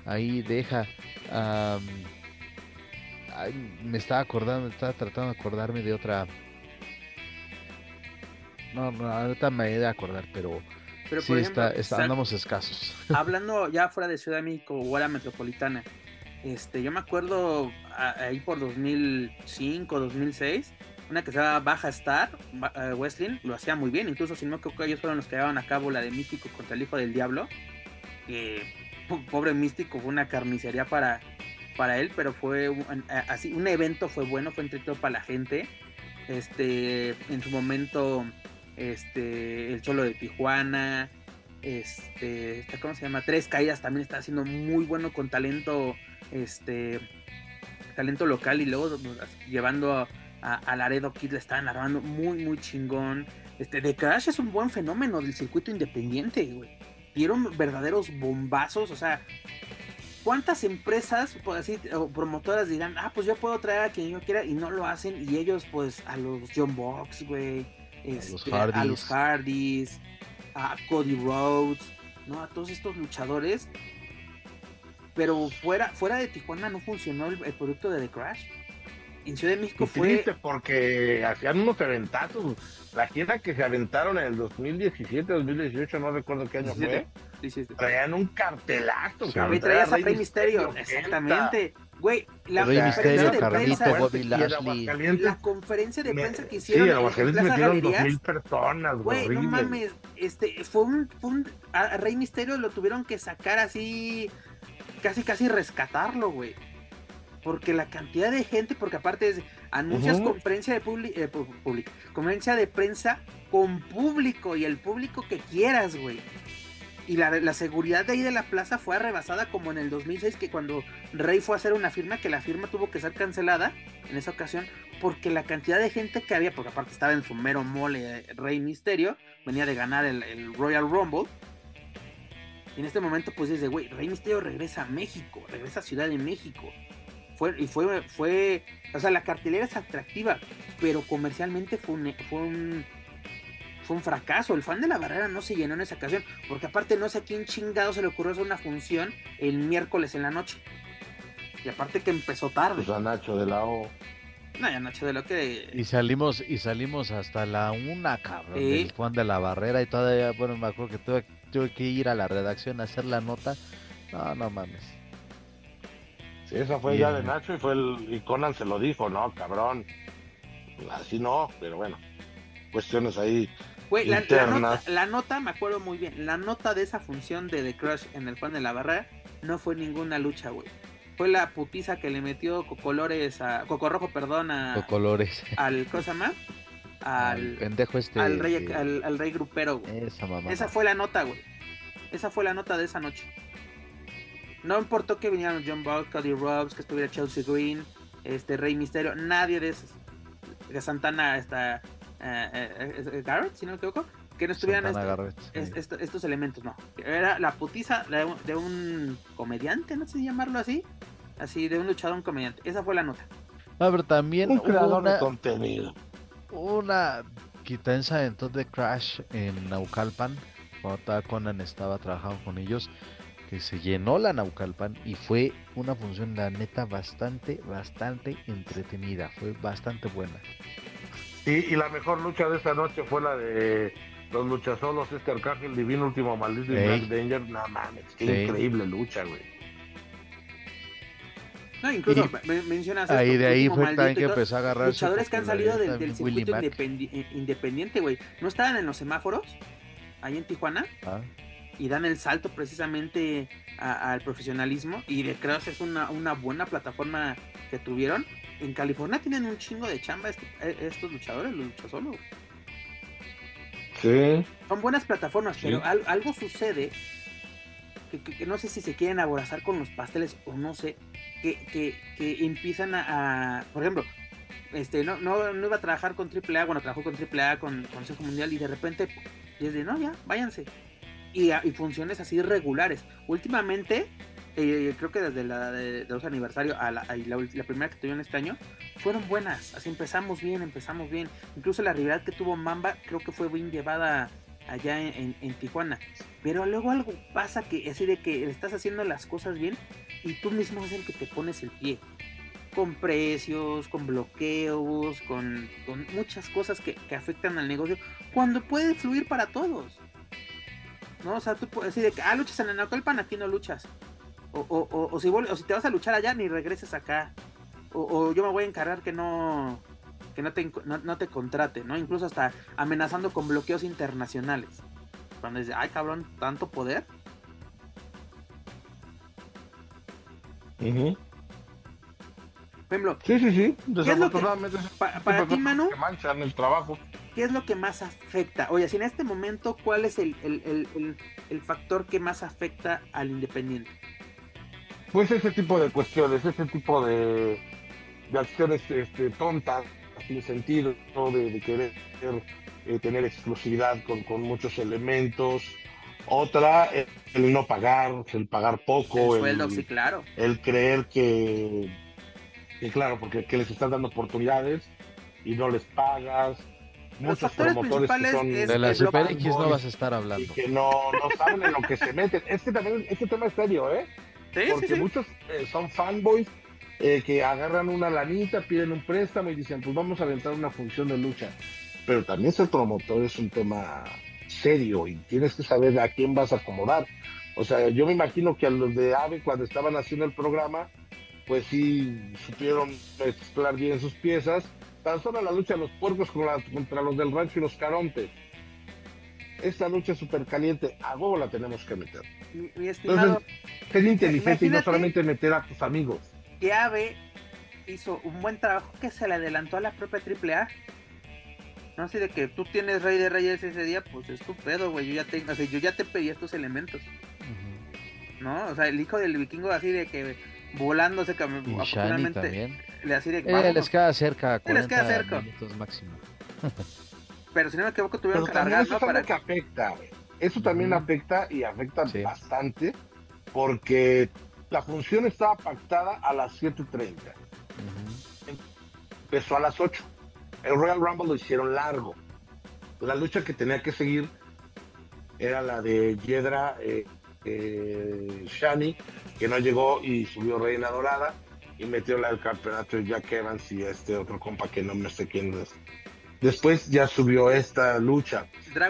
ahí deja. Ay, me estaba acordando, estaba tratando de acordarme de otra no, no, ahorita me he de acordar, pero, Pero sí por ejemplo, está, está- andamos escasos. (laughs) hablando ya fuera de Ciudad de México o área metropolitana, este, yo me acuerdo ahí por 2005, 2006, una que se llama Baja Star, eh, Wrestling, lo hacía muy bien, incluso si no creo que ellos fueron los que llevaban a cabo la de Místico contra el Hijo del Diablo, que pobre Místico fue una carnicería para, para él, pero fue un, así, un evento fue bueno, fue entretenido para la gente, este, en su momento, este, el Cholo de Tijuana, este, esta, ¿cómo se llama? Tres Caídas también está haciendo muy bueno con talento, este, talento local y luego llevando a, a, a Laredo Kid le estaban armando muy, muy chingón. Este, The Crash es un buen fenómeno del circuito independiente. Dieron verdaderos bombazos, o sea, ¿cuántas empresas, por así, o promotoras dirán, ah, pues yo puedo traer a quien yo quiera y no lo hacen? Y ellos, pues, a los John Box, güey, este, a los Hardys, a Cody Rhodes, ¿no? A todos estos luchadores. Pero fuera, fuera de Tijuana no funcionó el, el producto de The Crash. En Ciudad de México Y fue. triste porque hacían unos aventazos. La gira que se aventaron en el 2017, 2018, no recuerdo qué año fue. 17. Sí, sí, sí. Traían un cartelazo, Sí. cabrón. Me traías a Rey Misterio. Exactamente. Güey, la Rey conferencia Misterio, de Carlito, prensa. Bobby Lashley. La conferencia de me- prensa que Sí, hicieron en en, en Aguascalientes metieron dos mil personas, Güey, no mames, este, fue un, fue un- a Rey Misterio lo tuvieron que sacar así, casi casi rescatarlo, güey. Porque la cantidad de gente, porque aparte es, anuncias Ujú. conferencia de publi- eh, conferencia de prensa con público y el público que quieras, güey. Y la, la seguridad de ahí de la plaza fue arrebasada como en el 2006, que cuando Rey fue a hacer una firma, que la firma tuvo que ser cancelada en esa ocasión, porque la cantidad de gente que había, porque aparte estaba en su mero mole eh, Rey Misterio, venía de ganar el, el Royal Rumble. Y en este momento, pues dice, güey, Rey Misterio regresa a México, regresa a Ciudad de México. Fue, y fue, fue, o sea, la cartelera es atractiva, pero comercialmente fue un, fue un, fue un fracaso. El fan de la barrera no se llenó en esa ocasión, porque aparte no sé a quién chingado se le ocurrió hacer una función el miércoles en la noche. Y aparte que empezó tarde. Pues a Nacho de la O. No, ya Nacho de lo que... Y salimos, y salimos hasta la una, cabrón, Sí. del Juan de la Barrera y todavía, bueno, me acuerdo que tuve, tuve que ir a la redacción a hacer la nota. No, no mames. Sí, esa fue ya de Nacho y fue el, y Conan se lo dijo, no, cabrón. Así no, pero bueno. Cuestiones ahí. Güey, la, nota, la nota, me acuerdo muy bien, la nota de esa función de The Crush en el Juan de la Barrera no fue ninguna lucha, güey. Fue la putiza que le metió Cocolores a... Cocorrojo, perdón, a, Con colores. al... ¿Cómo se llama? Al pendejo este. al, rey, al, al rey grupero, güey. Esa mamá. Esa fue la nota, güey. Esa fue la nota de esa noche. No importó que vinieran John Buck, Cody Rhodes, que estuviera Chelsea Green, este Rey Misterio, nadie de esos. De Santana, esta eh, eh, eh, Garrett, si no me equivoco, que no estuvieran Santana esto- Garrett, sí. es- esto- estos elementos, no. Era la putiza de un, de un comediante, no sé si llamarlo así. Así, de un luchador, un comediante. Esa fue la nota. No, pero también Un hubo creador de una, contenido. una quitanza entonces de Crash en Naucalpan, cuando todavía Conan estaba trabajando con ellos, que se llenó la Naucalpan y fue una función, la neta, bastante, bastante entretenida, fue bastante buena. Y, y la mejor lucha de esta noche fue la de los luchasolos, este Arcángel Divino, Último Maldito y. Black Danger. No mames, qué Sí. increíble lucha, güey. No, incluso Y- me- mencionas Ahí esto, de ahí fue también que empezó a agarrar luchadores que han salido del, del circuito independi- independiente, güey. No estaban en los semáforos, ahí en Tijuana, Ah, y dan el salto precisamente al profesionalismo. Y de Crush es una, una buena plataforma que tuvieron. En California tienen un chingo de chamba este- eh, estos luchadores, los luchasolos. Sí. Son buenas plataformas, Sí. pero al- algo sucede que, que- que no sé si se quieren aborazar con los pasteles o no sé, que, que, que empiezan a, a- por ejemplo, este no, no, no iba a trabajar con AAA, bueno, trabajó con AAA, con Consejo Mundial y de repente, desde no, ya, váyanse. Y, y funciones así regulares. Últimamente, eh, creo que desde la de, de los aniversario a la, a la, la primera que tuvieron este año, fueron buenas. Así empezamos bien, empezamos bien. Incluso la rivalidad que tuvo Mamba, creo que fue bien llevada allá en, en- en Tijuana. Pero luego algo pasa que así de que estás haciendo las cosas bien y tú mismo es el que te pones el pie. con precios, con bloqueos, con, muchas cosas que, afectan al negocio, cuando puede fluir para todos. ¿No? O sea, tú puedes decir que, ah, luchas en el Naucalpan, aquí no luchas. O, o, o, si, o si te vas a luchar allá, ni regreses acá. O, yo me voy a encargar que no que no te, no, te contrate, ¿no? Incluso hasta amenazando con bloqueos internacionales. Cuando dice, ay cabrón, tanto poder. Uh sí, sí, sí. Desafortunadamente. para ti, Manu. manchan el trabajo. ¿Qué es lo que más afecta? Oye, si en este momento, ¿cuál es el, el, factor que más afecta al independiente? Pues ese tipo de cuestiones, ese tipo de, de acciones este, tontas, sin sentido, de, de querer eh, tener exclusividad con, con, muchos elementos. Otra, el, no pagar, el pagar poco. El sueldo, sí, claro. El creer que y claro, porque que les están dando oportunidades y no les pagas. Muchos promotores que son de la Super X no vas a estar hablando. Que no, no saben en lo que se meten. Es que también este tema es serio, ¿eh? ¿Sí? Porque muchos eh, son fanboys eh, que agarran una lanita, piden un préstamo y dicen, pues vamos a aventar una función de lucha. Pero también ser promotor es un tema serio y tienes que saber a quién vas a acomodar. O sea, yo me imagino que a los de AVE cuando estaban haciendo el programa, pues sí supieron explorar bien sus piezas. Tan solo la lucha de los puercos contra los del rancho y los carontes. Esta lucha es súper caliente, a huevo la tenemos que meter. Mi, estimado, Entonces, inteligente y no solamente meter a tus amigos. Que Ave hizo un buen trabajo que se le adelantó a la propia AAA. No así de que tú tienes Rey de Reyes ese día, pues es tu pedo, güey. Yo ya te, yo ya te pedí estos elementos. ¿No? O sea, el hijo del vikingo así de que volándose afortunadamente le así de eh, les queda cerca 40 les queda cerca. minutos máximo. (laughs) Pero si no me equivoco tuvieron que cargar eso para que afecta eso también afecta y afecta bastante porque la función estaba pactada a las 7.30 empezó a las 8 el Royal Rumble lo hicieron largo. La lucha que tenía que seguir era la de Yedra eh, eh, Shani que no llegó y subió Reina Dorada y metió la del campeonato Jack Evans y este otro compa que no me sé quién es. Después ya subió esta lucha.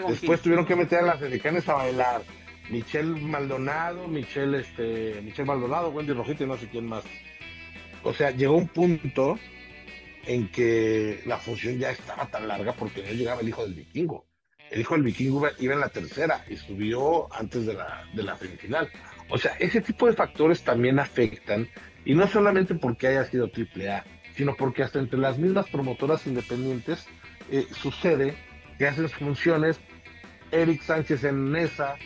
Después tuvieron que meter a las americanas a bailar. Michelle Maldonado, Michelle, este, Michelle Maldonado, Wendy Rojito y no sé quién más. O sea, llegó un punto en que la función ya estaba tan larga porque no llegaba el hijo del vikingo. El hijo del vikingo iba en la tercera y subió antes de la, de la semifinal. O sea, ese tipo de factores también afectan, y no solamente porque haya sido AAA, sino porque hasta entre las mismas promotoras independientes eh, sucede que hacen funciones Eric Sánchez en Nesa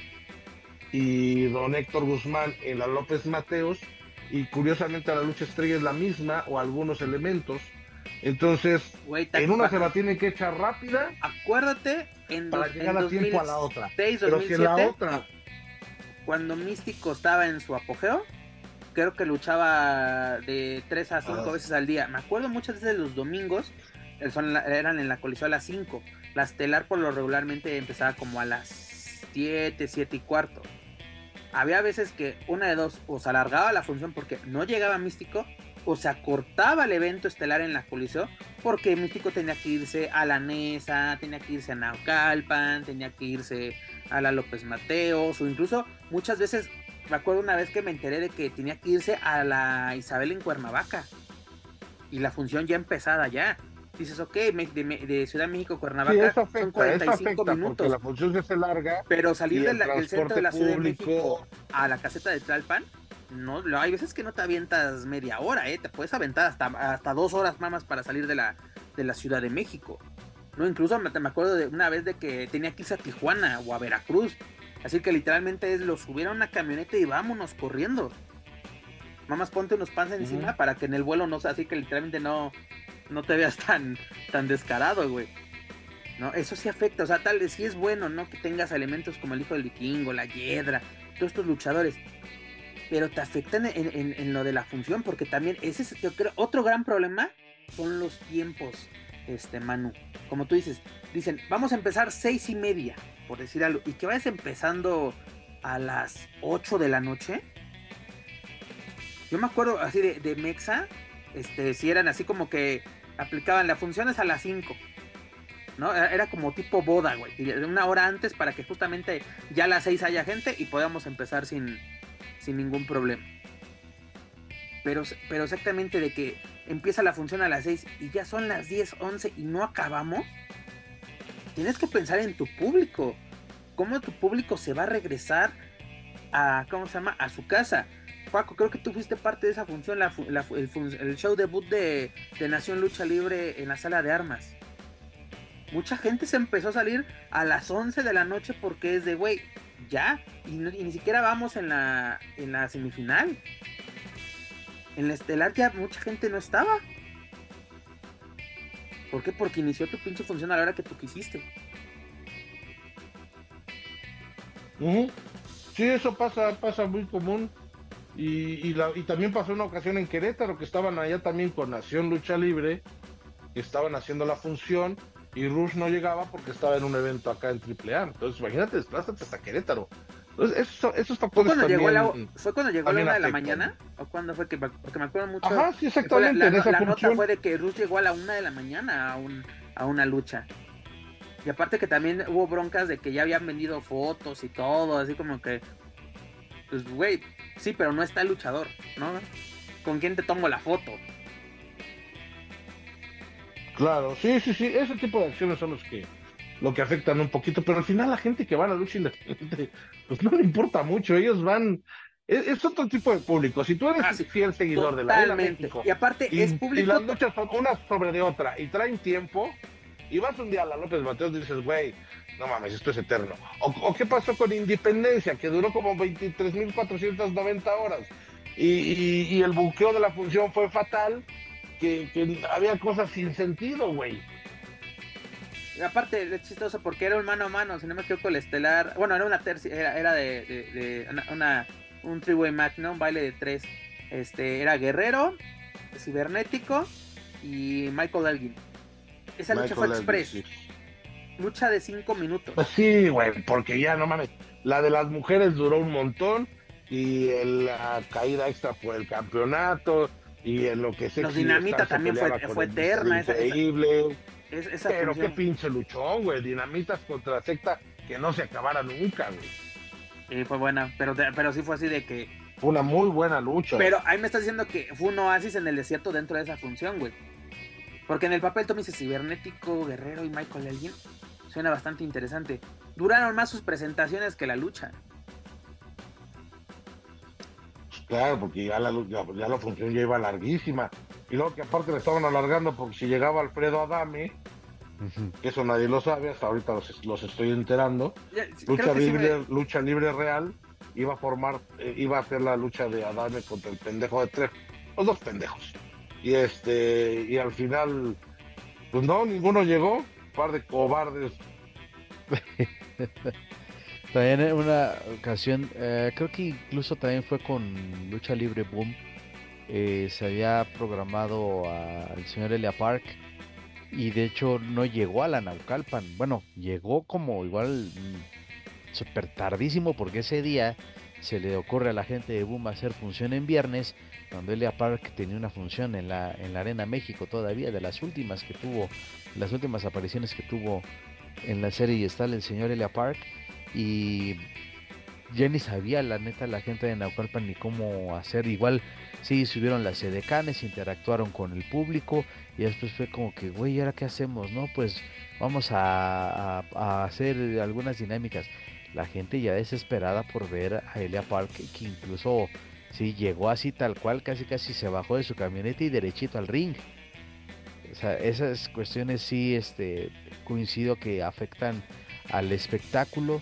y don Héctor Guzmán en la López Mateos, y curiosamente la lucha estrella es la misma o algunos elementos. Entonces, en una se la tiene que echar rápida. Acuérdate, en para llegar a tiempo a la otra. Pero si en la otra cuando Místico estaba en su apogeo, creo que luchaba de 3 a 5 veces al día. Me acuerdo muchas veces los domingos, eran en la colisión a las 5. La estelar por lo regularmente empezaba como a las 7, 7 y cuarto. Había veces que una de dos, o se alargaba la función porque no llegaba Místico, o se acortaba el evento estelar en la colisión porque Místico tenía que irse a la Nesa, tenía que irse a Naucalpan, tenía que irse a la López Mateos, o incluso muchas veces, me acuerdo una vez que me enteré de que tenía que irse a la Isabel en Cuernavaca. Y la función ya empezada ya. Dices, ok, de, Ciudad de México, Cuernavaca, son 45 minutos. La función se larga. Pero salir del centro de la Ciudad de México a la caseta de Tlalpan, no, hay veces que no te avientas media hora, ¿eh? Te puedes aventar hasta, hasta dos horas más para salir de la, de la Ciudad de México. No, incluso me, me, acuerdo de una vez de que tenía que irse a Tijuana o a Veracruz. Así que literalmente es lo subieron a una camioneta y vámonos corriendo. Mamás, ponte unos pants encima para que en el vuelo no sea así que literalmente no, no te veas tan, tan descarado, güey. ¿No? Eso sí afecta, o sea, tal vez sí es bueno, ¿no? Que tengas elementos como el hijo del vikingo, la hiedra, todos estos luchadores. Pero te afectan en, en lo de la función, porque también ese es, yo creo, otro gran problema son los tiempos este Manu. Como tú dices, dicen, vamos a empezar seis y media, por decir algo, y que vayas empezando a las 8 de la noche. Yo me acuerdo así de, Mexa, este, si eran así como que aplicaban las funciones a las 5. ¿no? Era como tipo boda, güey. Una hora antes para que justamente ya a las 6 haya gente y podamos empezar sin, sin ningún problema. Pero, pero exactamente de que empieza la función a las 6 y ya son las 10, 11 y no acabamos. Tienes que pensar en tu público. ¿Cómo tu público se va a regresar a, ¿cómo se llama? A su casa. Paco, creo que tú fuiste parte de esa función, el, show debut de, de Nación Lucha Libre en la sala de armas. Mucha gente se empezó a salir a las 11 de la noche porque es de, güey, ya, y, ni siquiera vamos en la, en la semifinal. En la estelar ya mucha gente no estaba. ¿Por qué? Porque inició tu pinche función a la hora que tú quisiste. Sí, eso pasa, pasa muy común. Y, también pasó una ocasión en Querétaro que estaban allá también con Nación Lucha Libre, que estaban haciendo la función y Rush no llegaba porque estaba en un evento acá en AAA. Entonces, imagínate, desplázate hasta Querétaro. Eso, esos factores ¿Fue cuando también, llegó, la, ¿Fue cuando llegó a la una de la mañana? ¿O cuándo fue que.? Porque me acuerdo mucho. Ajá, sí, exactamente. La, la, nota fue de que Rush llegó a la una de la mañana a, un, a una lucha. Y aparte que también hubo broncas de que ya habían vendido fotos y todo, así como que. Pues, güey, sí, pero no está el luchador, ¿no? ¿Con quién te tomo la foto? Claro, sí, sí, sí, ese tipo de acciones son los que lo que afectan un poquito, pero al final la gente que va a la lucha independiente, pues no le importa mucho, ellos van, es, otro tipo de público, si tú eres ah, fiel seguidor de la México, y aparte es público, y las luchas son una sobre de otra, y traen tiempo, y vas un día a la López Mateos y dices, güey, no mames, esto es eterno, o, qué pasó con Independencia, que duró como 23.490 horas, y, y, y el buqueo de la función fue fatal, que, había cosas sin sentido, güey. Aparte, es chistoso porque era un mano a mano, si no me equivoco, el estelar. Bueno, era una tercia, era, era de, una, un three-way match, ¿no? Un baile de tres. Este, era Guerrero, Cibernético y Michael Elgin. Esa lucha fue express. Lucha de cinco minutos. Pues sí, güey, porque ya no mames. La de las mujeres duró un montón y la caída extra por el campeonato y en lo que se Los Dinamita también fue, fue eterna. Increíble. Esa, Pero qué pinche luchón, güey. Dinamitas contra secta que no se acabara nunca, güey. Sí, fue buena. Pero, pero sí fue así de que. Fue una muy buena lucha. Pero ahí me estás diciendo que fue un oasis en el desierto dentro de esa función, güey. Porque en el papel tú me dices cibernético, guerrero y Michael Elgin. Suena bastante interesante. Duraron más sus presentaciones que la lucha. Claro, porque ya la, ya, la función ya iba larguísima. Y luego que aparte le estaban alargando porque si llegaba Alfredo Adame, que eso nadie lo sabe, hasta ahorita los, estoy enterando. lucha, libre, lucha libre real iba a formar, eh, iba a hacer la lucha de Adame contra el pendejo de tres, los dos pendejos. Y este, y al final, pues no, ninguno llegó, un par de cobardes. (laughs) También en una ocasión, eh, creo que incluso también fue con Lucha Libre Boom. Eh, se había programado al señor Elia Park y de hecho no llegó a la Naucalpan. Bueno, llegó como igual mm, súper tardísimo porque ese día se le ocurre a la gente de Boom hacer función en viernes, cuando Elia Park tenía una función en la, en la Arena México todavía, de las últimas que tuvo, las últimas apariciones que tuvo en la serie y está el señor Elia Park y ya ni sabía la neta la gente de Naucalpan ni cómo hacer. Igual sí subieron las edecanes, interactuaron con el público y después fue como que, güey, ¿y ahora qué hacemos? No, pues vamos a, hacer algunas dinámicas. La gente ya desesperada por ver a Elia Park, que incluso sí llegó así tal cual, casi casi se bajó de su camioneta y derechito al ring. O sea, esas cuestiones sí este, coincido que afectan al espectáculo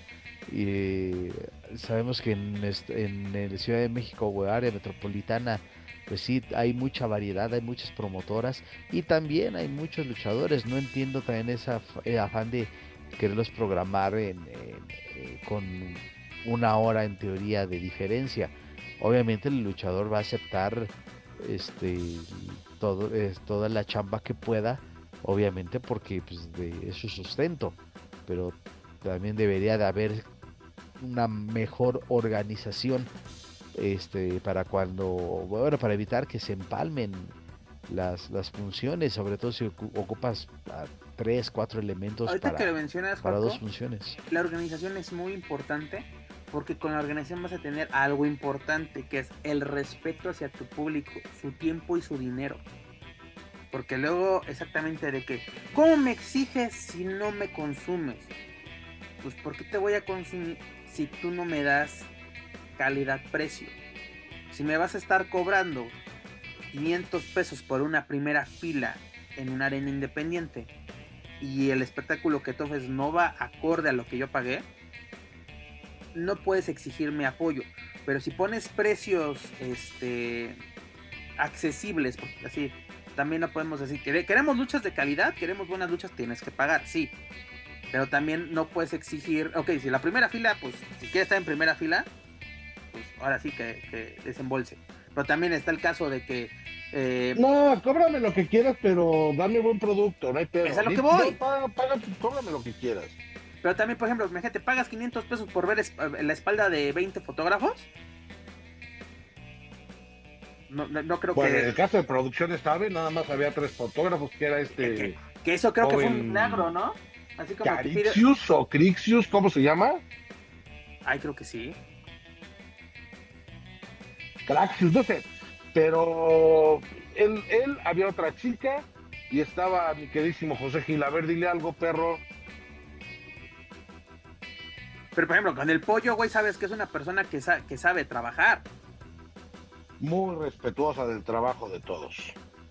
y sabemos que en, en, Ciudad de México o área metropolitana, pues sí, hay mucha variedad, hay muchas promotoras y también hay muchos luchadores. No entiendo también esa eh, afán de quererlos programar en, eh, con una hora en teoría de diferencia. Obviamente el luchador va a aceptar este todo, toda la chamba que pueda, obviamente porque pues, de, es su sustento, pero también debería de haber una mejor organización este para cuando bueno para evitar que se empalmen las, las funciones, sobre todo si ocupas a tres, cuatro elementos Ahorita para, que lo mencionas, para dos funciones. la organización es muy importante porque con la organización vas a tener algo importante que es el respeto hacia tu público, su tiempo y su dinero. Porque luego exactamente de que, ¿cómo me exiges si no me consumes? Pues ¿por qué te voy a consumir si tú no me das calidad-precio? Si me vas a estar cobrando 500 pesos por una primera fila en una arena independiente y el espectáculo que tú no va acorde a lo que yo pagué, no puedes exigirme apoyo. Pero si pones precios este, accesibles, así también no podemos decir que queremos luchas de calidad, queremos buenas luchas, tienes que pagar, sí. Pero también no puedes exigir, ok, si la primera fila, pues si quieres estar en primera fila, pues ahora sí que, que desembolse. Pero también está el caso de que eh, No, cóbrame lo que quieras, pero dame buen producto, no hay pedo. Es a lo que voy. no, paga- paga- cóbrame lo que quieras. Pero también, por ejemplo, imagínate, pagas 500 pesos por ver es- la espalda de 20 fotógrafos. No, no, no creo Bueno, en que, el caso de producciones, ¿sabe? Nada más había tres fotógrafos, que era este que, que eso creo que fue un milagro, ¿no? Así como. Carixius o Crixius, ¿cómo se llama? Ay, creo que sí. Craxius, no sé. Pero él, él, había otra chica y estaba mi queridísimo José Gil. A ver, dile algo, perro. Pero, por ejemplo, con el pollo, güey, sabes que es una persona que, sa- que sabe trabajar, Muy respetuosa del trabajo de todos.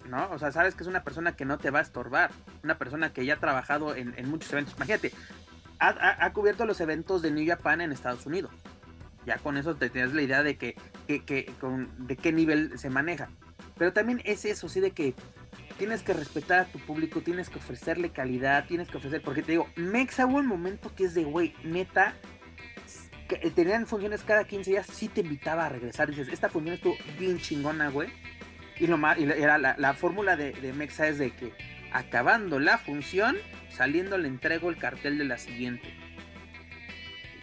¿No? O sea, sabes que es una persona que no te va a estorbar. Una persona que ya ha trabajado en, muchos eventos. Imagínate, ha, cubierto los eventos de New Japan en Estados Unidos. Ya con eso te tienes la idea de que, de qué nivel se maneja. Pero también es eso, sí, de que tienes que respetar a tu público, tienes que ofrecerle calidad, tienes que ofrecer, porque te digo, Mexa hubo un momento que es de, güey, neta, que tenían funciones cada 15 días, sí te invitaba a regresar, dices, esta función estuvo bien chingona, güey. Y lo más, y la- la, la fórmula de, de Mexa es de que acabando la función, saliendo le entrego el cartel de la siguiente.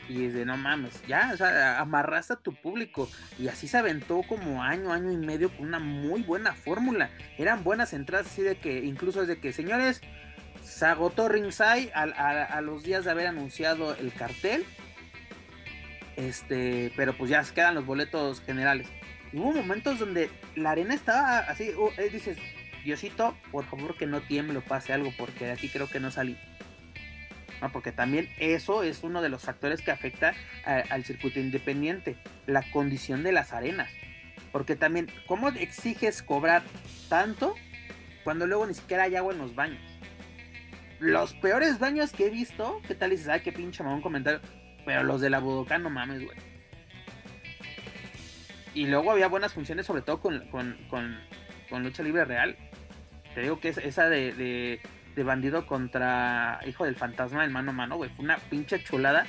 Y es de no mames, ya, o sea, amarraste a tu público. Y así se aventó como año, año y medio con una muy buena fórmula. Eran buenas entradas, así de que, incluso es de que, señores, se agotó Ringside a los días de haber anunciado el cartel. Este, pero pues ya se quedan los boletos generales. Hubo momentos donde la arena estaba así, eh, dices, Diosito, por favor que no tiemble pase algo, porque de aquí creo que no salí. No, porque también eso es uno de los factores que afecta al circuito independiente, la condición de las arenas. Porque también, ¿cómo exiges cobrar tanto cuando luego ni siquiera hay agua en los baños? Los peores baños que he visto, ¿qué tal dices? Ay, qué pinche mamón comentario. Pero los de la Budokan, no mames, güey. Y luego había buenas funciones, sobre todo con, con, con, con lucha libre real. Te digo que es esa de, de, de bandido contra hijo del fantasma en mano a mano, güey. Fue una pinche chulada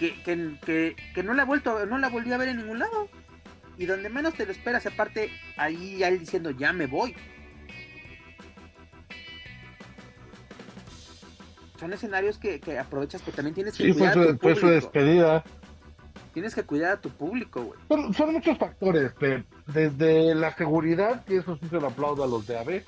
que, que, que, que no la he vuelto, no la volví a ver en ningún lado. Y donde menos te lo esperas, aparte, ahí ya él diciendo, ya me voy. Son escenarios que, que aprovechas, pero también tienes que Sí, fue cuidar a su, fue su despedida. Tienes que cuidar a tu público, güey. Son, son muchos factores, Pep. desde la seguridad, que eso sí se lo aplaudo a los de AVE,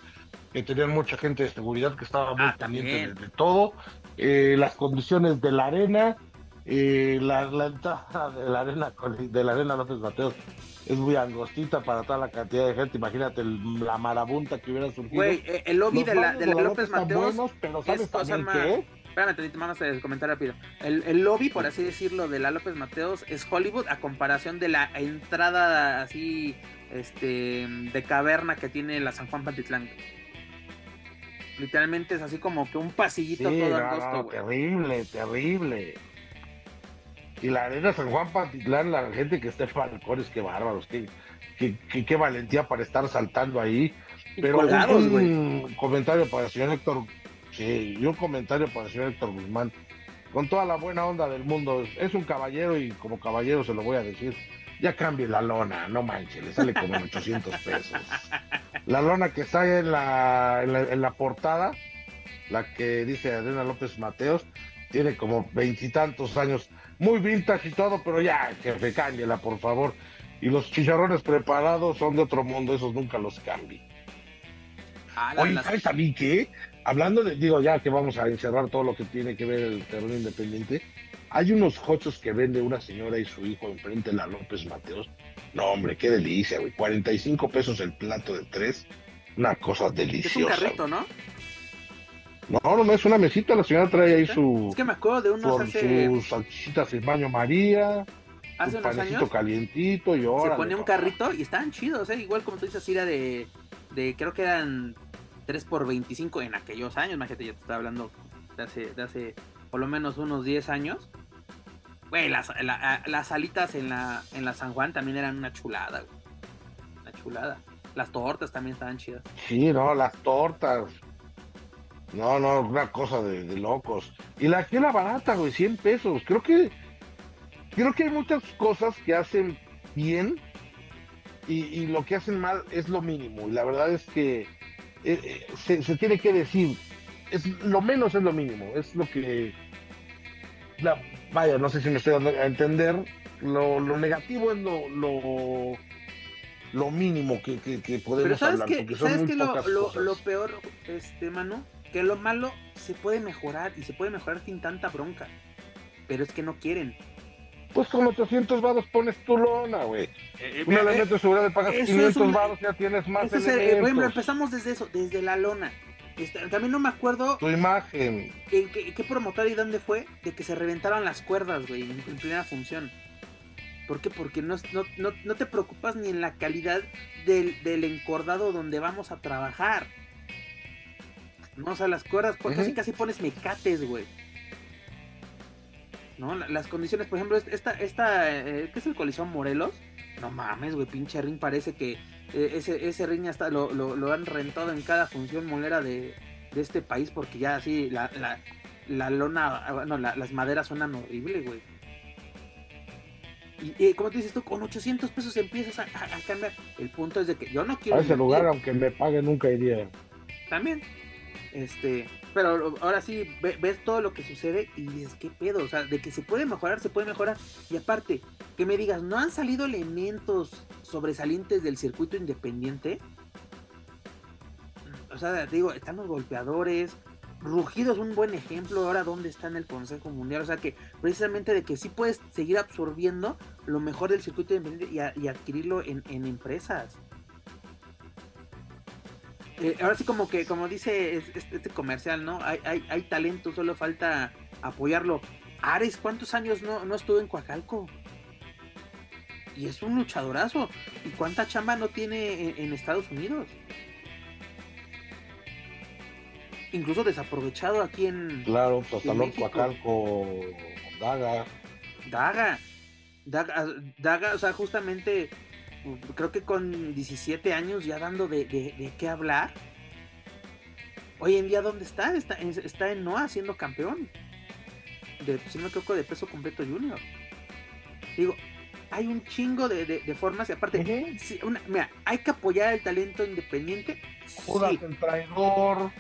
que tenían mucha gente de seguridad que estaba muy Ah, pendiente de, todo, eh, las condiciones de la arena, eh, la, la entrada de la arena de la arena López Mateos es muy angostita para toda la cantidad de gente, imagínate el- la marabunta que hubiera surgido. Güey, eh, el lobby Los de la, de la López Mateos. buenos, pero ¿sabes es cosa también más- qué? Espérame, tantito, vamos a comentar rápido. El, el lobby, por así decirlo, de la López Mateos es Hollywood a comparación de la entrada así este de caverna que tiene la San Juan Pantitlán. Literalmente es así como que un pasillito Sí, todo no, angosto, güey. terrible, terrible. Y la arena San Juan Pantitlán, la gente que está en balcones, qué bárbaros, qué, qué, qué- qué valentía para estar saltando ahí. Pero colgados, un comentario para el señor Héctor, sí, y un comentario para el señor Héctor Guzmán, con toda la buena onda del mundo, es un caballero y como caballero se lo voy a decir, ya cambie la lona, no manches, le sale como en 800 pesos. La lona que está en la, en la, en la portada, la que dice Adriana López Mateos, tiene como veintitantos años, muy vintage y todo, pero ya, jefe, cámbiela, por favor. Y los chicharrones preparados son de otro mundo, esos nunca los cambie. Ah, la- Oye, las- ¿sabes a mí qué? Hablando de, digo, ya que vamos a encerrar todo lo que tiene que ver el terreno independiente, hay unos hochos que vende una señora y su hijo enfrente de la López Mateos. No, hombre, qué delicia, güey. 45 pesos el plato de tres. Una cosa es un deliciosa. carrito, ¿no? No, no, no es una mesita. La señora trae ahí su, Es que me acuerdo de unos con hace, sus salchichitas en baño María, hace su unos años. calientito y Se ahora. ponía un carrito y estaban chidos, ¿eh? Igual como tú dices, era de, de creo que eran 3 por 25 en aquellos años, imagínate, ya te estaba hablando de hace, hace por lo menos unos 10 años. Güey, las, la- las alitas en la, en la San Juan también eran una chulada, güey. Una chulada. Las tortas también estaban chidas. Sí, no, las tortas. No, no, una cosa de, locos. Y la que era barata, güey, 100 pesos. Creo que creo que hay muchas cosas que hacen bien y lo que hacen mal es lo mínimo. Y la verdad es que eh, eh, se, se tiene que decir, es lo menos es lo mínimo. Es lo que la- vaya, no sé si me estoy dando a entender. Lo, lo negativo es lo, lo, lo mínimo que, que, que podemos Pero ¿sabes hablar. qué lo, lo, peor, este, Manu? Que lo malo se puede mejorar y se puede mejorar sin tanta bronca. Pero es que no quieren. Pues con 800 varos pones tu lona, güey. Eh, Un mira, elemento de seguridad le pagas eso es 500 un- varos ya tienes más es el- eh, por ejemplo, elementos. empezamos desde eso, desde la lona. También no me acuerdo Tu imagen. en qué, qué promotor y dónde fue de que se reventaron las cuerdas, güey, en, en primera función. ¿Por qué? Porque no, no, no, no te preocupas ni en la calidad del, del encordado donde vamos a trabajar. No, o sea, las cuerdas, pues, casi Ujú. casi pones mecates, güey. Las condiciones, por ejemplo, esta, esta eh, ¿qué es el Colisón Morelos? No mames, güey, pinche ring parece que eh, ese, ese ring hasta lo, lo, lo han rentado en cada función molera de, de este país porque ya así la, la, la lona, ah, no, la- las maderas suenan horrible, güey. Y, y como te dices tú, con 800 pesos empiezas a, a- a cambiar. El punto es de que yo no quiero... A ese lugar, aunque me pague, nunca iría. También. Este, pero ahora sí ve- ves todo lo que sucede y dices, ¿qué pedo? O sea, de que se puede mejorar, se puede mejorar. Y aparte, que me digas, ¿no han salido elementos sobresalientes del circuito independiente? O sea, te digo, están los golpeadores. Rugido es un buen ejemplo ahora dónde está en el Consejo Mundial. O sea que precisamente de que sí puedes seguir absorbiendo lo mejor del circuito independiente y, adquirirlo en empresas. Eh, ahora sí como que, como dice es- es- este comercial, ¿no? Hay, hay, hay talento, solo falta apoyarlo. Ares, ¿cuántos años no, no estuvo en Coacalco? Y es un luchadorazo. ¿Y cuánta chamba no tiene en, en Estados Unidos? Incluso desaprovechado aquí en Claro, pues hasta. Coacalco, Daga. Daga. Daga, Daga, o sea, justamente creo que con 17 años ya dando de, de- de qué hablar. Hoy en día, ¿dónde está? Está, en- está en NOA siendo campeón. De, si no me equivoco, de peso completo junior. Digo, hay un chingo de, de- de formas y aparte, una- mira, hay que apoyar el talento independiente. Judas sí, el traidor.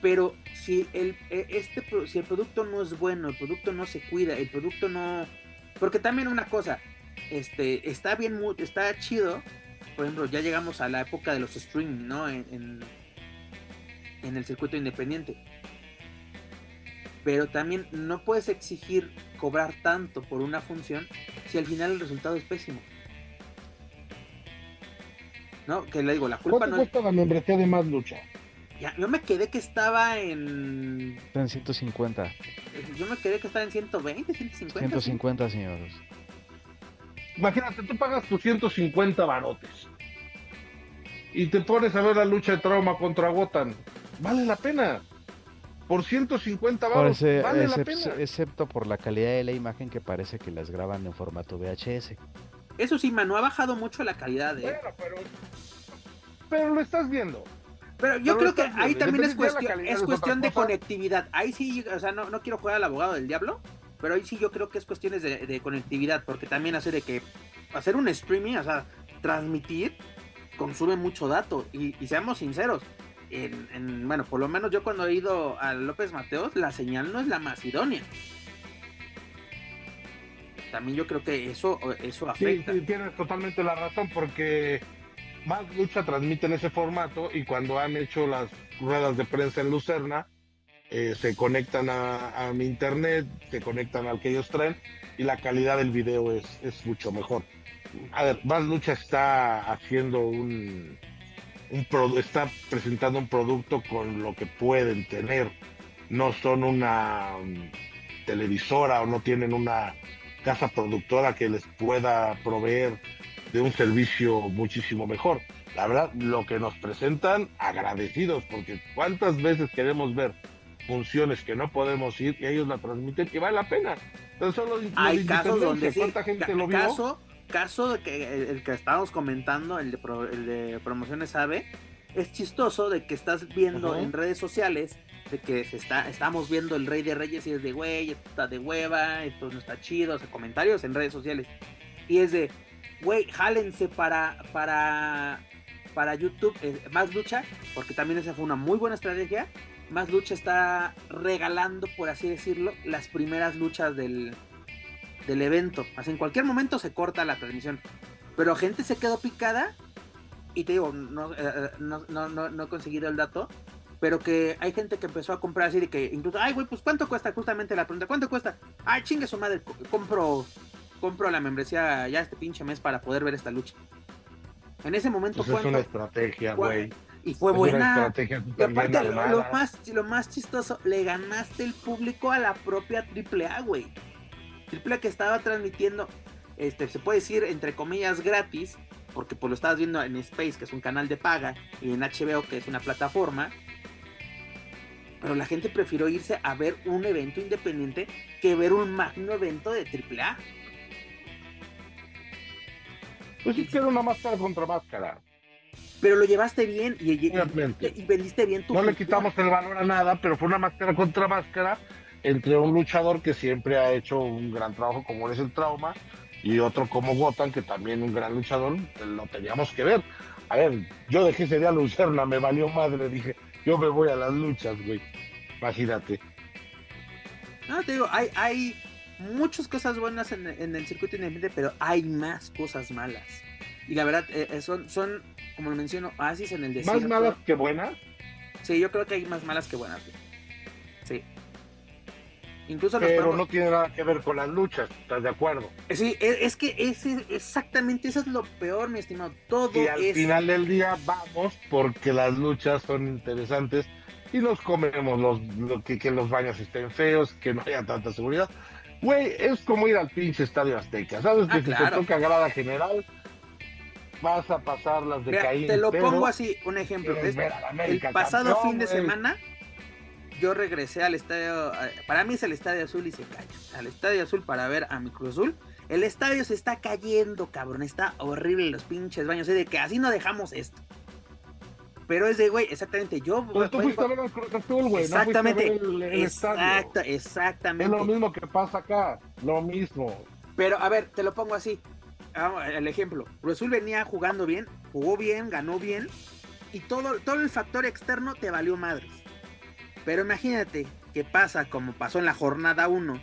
pero si el eh, este si el producto no es bueno, el producto no se cuida, el producto no porque también una cosa, este está bien mu- está chido, por ejemplo, ya llegamos a la época de los streaming, ¿no? En, en, en el circuito independiente. Pero también no puedes exigir cobrar tanto por una función si al final el resultado es pésimo. ¿No? Que le digo, la culpa ¿Cuánto no es... cuesta la membresía de más lucha? Ya, yo me quedé que estaba en Está en 150. Yo me quedé que estaba en 120, 150. 150, señores. Imagínate, tú pagas tus 150 barotes. Y te pones a ver la lucha de trauma contra Gotan. Vale la pena. Por 150 Por baros, ese- vale la excep- pena. excepto por la calidad de la imagen que parece que las graban en formato VHS. Eso sí, Manu, ha bajado mucho la calidad de... Bueno, pero, pero lo estás viendo. Pero yo pero creo que ahí también es la cuestión, es es cuestión de conectividad. Ahí sí, o sea, no, no quiero jugar al abogado del diablo, pero ahí sí yo creo que es cuestiones de, de conectividad, porque también hace de que hacer un streaming, o sea, transmitir, consume mucho dato. Y, y seamos sinceros, en, en- bueno, por lo menos yo cuando he ido a López Mateos, la señal no es la más idónea. También yo creo que eso, eso Sí, afecta. sí, tienes totalmente la razón porque Más Lucha transmite en ese formato y cuando han hecho las ruedas de prensa en Lucerna, eh, se conectan a, mi internet, se conectan al que ellos traen y la calidad del video es, es mucho mejor. A ver, Más Lucha está haciendo un, un está presentando un producto con lo que pueden tener. No son una mm, televisora o no tienen una casa productora que les pueda proveer de un servicio muchísimo mejor. La verdad, lo que nos presentan, agradecidos, porque cuántas veces queremos ver funciones que no podemos ir y ellos la transmiten y vale la pena. Entonces, Hay casos donde ¿cuánta gente lo vio? Caso, caso de que el, que estábamos comentando, el de, el de promociones AVE, es chistoso de que estás viendo en redes sociales de que se está, estamos viendo el Rey de Reyes y es de güey, esto está de hueva, esto no está chido, o sea, comentarios en redes sociales. Y es de, güey, jálense para, para, para YouTube, eh, más lucha, porque también esa fue una muy buena estrategia. Más lucha está regalando, por así decirlo, las primeras luchas del, del evento. Así en cualquier momento se corta la transmisión. Pero gente se quedó picada. Y te digo, no, eh, eh, no, no, no, he conseguido el dato. Pero que hay gente que empezó a comprar así de que incluso, ay, güey, pues ¿cuánto cuesta justamente la pregunta? ¿Cuánto cuesta? Ay, chingue su madre, compro compro la membresía ya este pinche mes para poder ver esta lucha. En ese momento pues es una estrategia, güey. Y fue buena. y aparte, lo, más, lo más chistoso, le ganaste el público a la propia AAA, güey. AAA que estaba transmitiendo, este, se puede decir, entre comillas, gratis, porque pues lo estabas viendo en Space, que es un canal de paga, y en HBO, que es una plataforma. Pero la gente prefirió irse a ver un evento independiente que ver un magno evento de AAA. Pues sí que era una máscara contra máscara. Pero lo llevaste bien y, y, vendiste bien tu. No le quitamos el valor a nada, pero fue una máscara contra máscara entre un luchador que siempre ha hecho un gran trabajo, como es el trauma, y otro como Gotham, que también un gran luchador, lo teníamos que ver. A ver, yo dejé ese día a Lucerna, me valió madre, dije, yo me voy a las luchas, güey. Imagínate. No, te digo, hay, hay muchas cosas buenas en, el circuito independiente, pero hay más cosas malas. Y la verdad, eh, eh, son, son, como lo menciono, oasis en el desierto. ¿Más malas que buenas? Sí, yo creo que hay más malas que buenas. Sí. Incluso Pero no tiene nada que ver con las luchas, ¿estás de acuerdo? Sí, es, que ese, exactamente eso es lo peor, mi estimado. Todo y al final del día vamos porque las luchas son interesantes y nos comemos los, que, que los baños estén feos, que no haya tanta seguridad. Güey, es como ir al pinche Estadio Azteca. ¿Sabes ah, que si te toca grada general, vas a pasar las de Caín? Te lo pongo así, un ejemplo. el pasado fin de semana, yo regresé al estadio. Eh, para mí es el Estadio Azul y se cae. Al Estadio Azul para ver a mi Cruz Azul. El estadio se está cayendo, cabrón. Está horrible los pinches baños. de que así no dejamos esto. Pero es de, güey, exactamente, yo... Pues tú fuiste a ver el Cruz Azul, güey. Exactamente. No el, exacta, exactamente. Es lo mismo que pasa acá, lo mismo. Pero, a ver, te lo pongo así. El ejemplo, Cruz venía jugando bien, jugó bien, ganó bien, y todo, todo el factor externo te valió madres. Pero imagínate qué pasa como pasó en la jornada 1.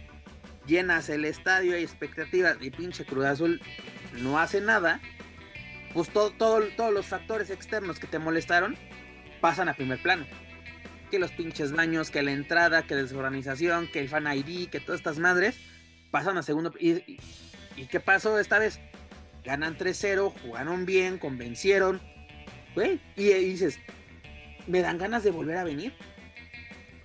Llenas el estadio, hay expectativas y pinche Cruz Azul no hace nada pues todo, todos los factores externos que te molestaron pasan a primer plano. Que los pinches daños, que la entrada, que la desorganización, que el fan ID, que todas estas madres pasan a segundo. ¿Y, y, qué pasó esta vez? Ganan 3-0, jugaron bien, convencieron. Güey, y, dices, ¿me dan ganas de volver a venir?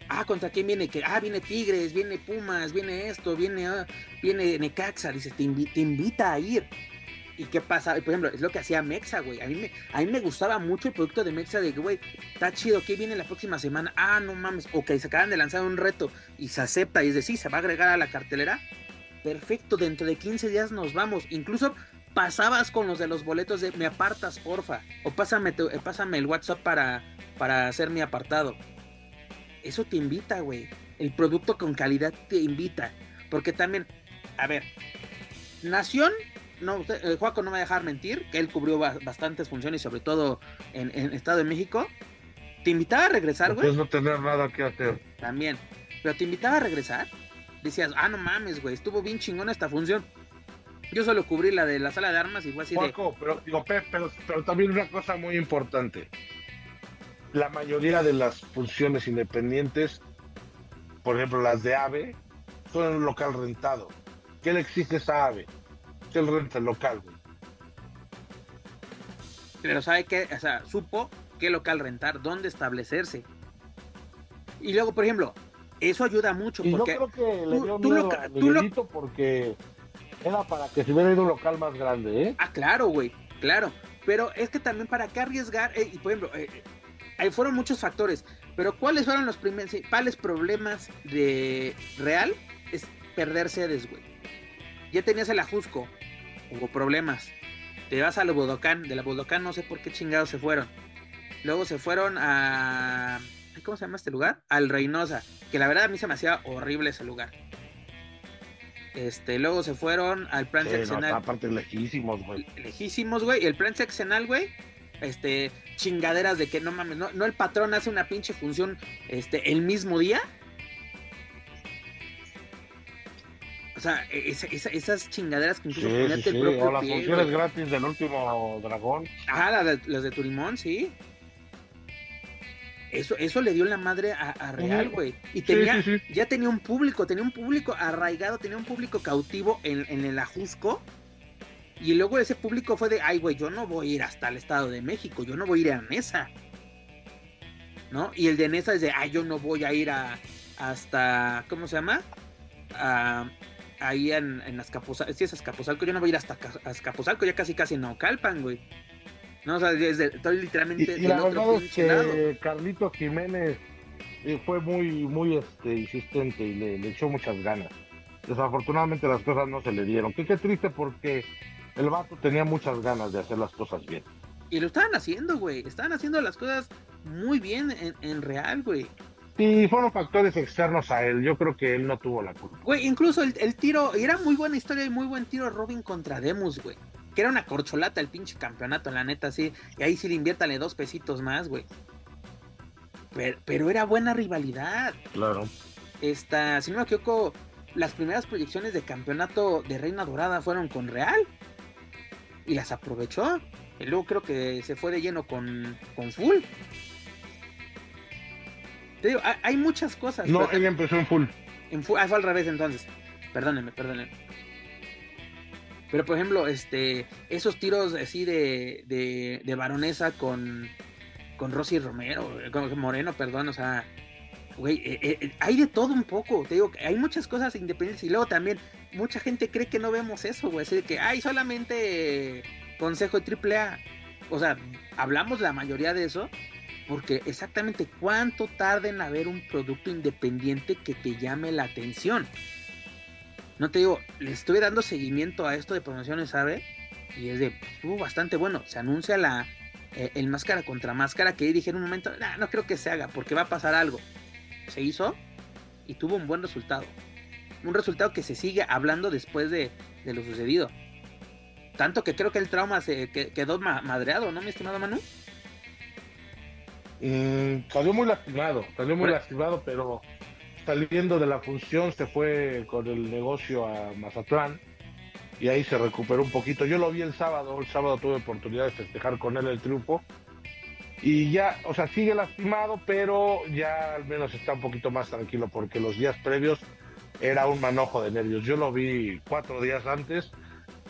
Ah, ¿contra quién viene? Que, ah, viene Tigres, viene Pumas, viene esto, viene, ah, viene Necaxa. Dices, te, te invita a ir. ¿Y qué pasa? Por ejemplo, es lo que hacía Mexa, güey. A mí me, a mí me gustaba mucho el producto de Mexa de que, güey, está chido, ¿qué viene la próxima semana? Ah, no mames. Ok, se acaban de lanzar un reto y se acepta y es decir, se va a agregar a la cartelera. Perfecto, dentro de 15 días nos vamos. Incluso pasabas con los de los boletos de me apartas, porfa. O pásame, eh, pásame el WhatsApp para, para hacer mi apartado. Eso te invita, güey. El producto con calidad te invita. Porque también, a ver, Nación no, usted, eh, Juaco no me va a dejar mentir, que él cubrió bastantes funciones, sobre todo en, Estado de México. ¿Te invitaba a regresar, güey? Pues no tener nada que hacer. También. Pero te invitaba a regresar. Decías, ah, no mames, güey, estuvo bien chingona esta función. Yo solo cubrí la de la sala de armas y fue así de. pero, digo, pero, pero también una cosa muy importante. La mayoría de las funciones independientes, por ejemplo las de AVE, son en un local rentado. ¿Qué le exige esa AVE? Que el renta el local, güey. Pero sabe que, o sea, supo qué local rentar, dónde establecerse. Y luego, por ejemplo, eso ayuda mucho porque yo creo que le dio miedo a porque era para que se hubiera ido un local más grande, ¿eh? Ah, claro, güey, claro. Pero es que también para qué arriesgar, eh, y por ejemplo, eh, eh, ahí fueron muchos factores, pero ¿cuáles fueron los principales problemas de Real? Es perder sedes, güey. Ya tenías el Ajusco, hubo problemas. Te vas a la Budokán, de la Budokán no sé por qué chingados se fueron. Luego se fueron a ¿cómo se llama este lugar? Al Reynosa, que la verdad a mí se me hacía horrible ese lugar. Este, luego se fueron al plan seccional. aparte lejísimos, güey. Lejísimos, güey. Y el plan seccional, güey. Este, chingaderas de que no mames, no, no el patrón hace una pinche función este, el mismo día. O sea, e, esas chingaderas que incluso sí, sí, el propio o las funciones gratis del último dragón. Ah, las de Turimón, sí. Eso, eso le dio la madre a, Real, güey. Y tenía, ya tenía un público, tenía un público arraigado, tenía un público cautivo en, el Ajusco. Y luego ese público fue de, ay, güey, yo no voy a ir hasta el Estado de México, yo no voy a ir a Nesa. ¿No? Y el de Nesa es de, ay, yo no voy a ir a, hasta, ¿cómo se llama? ahí en, en Azcapotzalco, sí es Azcapotzalco, yo no voy a ir hasta Azcapotzalco, ya casi casi no calpan, güey. No, o sea, estoy literalmente. Y, la verdad es que Carlito Jiménez eh, fue muy, muy este, insistente y le, echó muchas ganas. Desafortunadamente las cosas no se le dieron. Que qué triste porque el vato tenía muchas ganas de hacer las cosas bien. Y lo estaban haciendo, güey. Estaban haciendo las cosas muy bien en, real, güey. Sí, fueron factores externos a él. Yo creo que él no tuvo la culpa. Güey, incluso el, el tiro, era muy buena historia y muy buen tiro Robin contra Demus, güey que era una corcholata el pinche campeonato, la neta, sí. Y ahí sí le inviértale dos pesitos más, güey. Pero, era buena rivalidad. Claro. Esta, si no me equivoco, las primeras proyecciones de campeonato de Reina Dorada fueron con Real. Y las aprovechó. Y luego creo que se fue de lleno con, con Full. Te digo, hay, muchas cosas. No, ella empezó en Full. En full. Ah, fue al revés entonces. Perdónenme, perdónenme. Pero por ejemplo, este, esos tiros así de, de, de baronesa con, con Rosy Romero, con Moreno, perdón, o sea, güey, eh, eh, hay de todo un poco, te digo, hay muchas cosas independientes y luego también mucha gente cree que no vemos eso, güey, así que hay solamente consejo de triple A. O sea, hablamos la mayoría de eso porque exactamente cuánto tarda en haber un producto independiente que te llame la atención no te digo, le estuve dando seguimiento a esto de promociones, ¿sabe? Y es de, estuvo bastante bueno. Se anuncia la, eh, el máscara contra máscara que dije en un momento, no creo que se haga porque va a pasar algo. Se hizo y tuvo un buen resultado. Un resultado que se sigue hablando después de, lo sucedido. Tanto que creo que el trauma se quedó madreado, ¿no, mi estimado Manu? Mm, salió muy lastimado, salió muy lastimado, pero saliendo de la función se fue con el negocio a Mazatlán y ahí se recuperó un poquito. Yo lo vi el sábado, el sábado tuve oportunidad de festejar con él el triunfo y ya, o sea, sigue lastimado, pero ya al menos está un poquito más tranquilo porque los días previos era un manojo de nervios. Yo lo vi cuatro días antes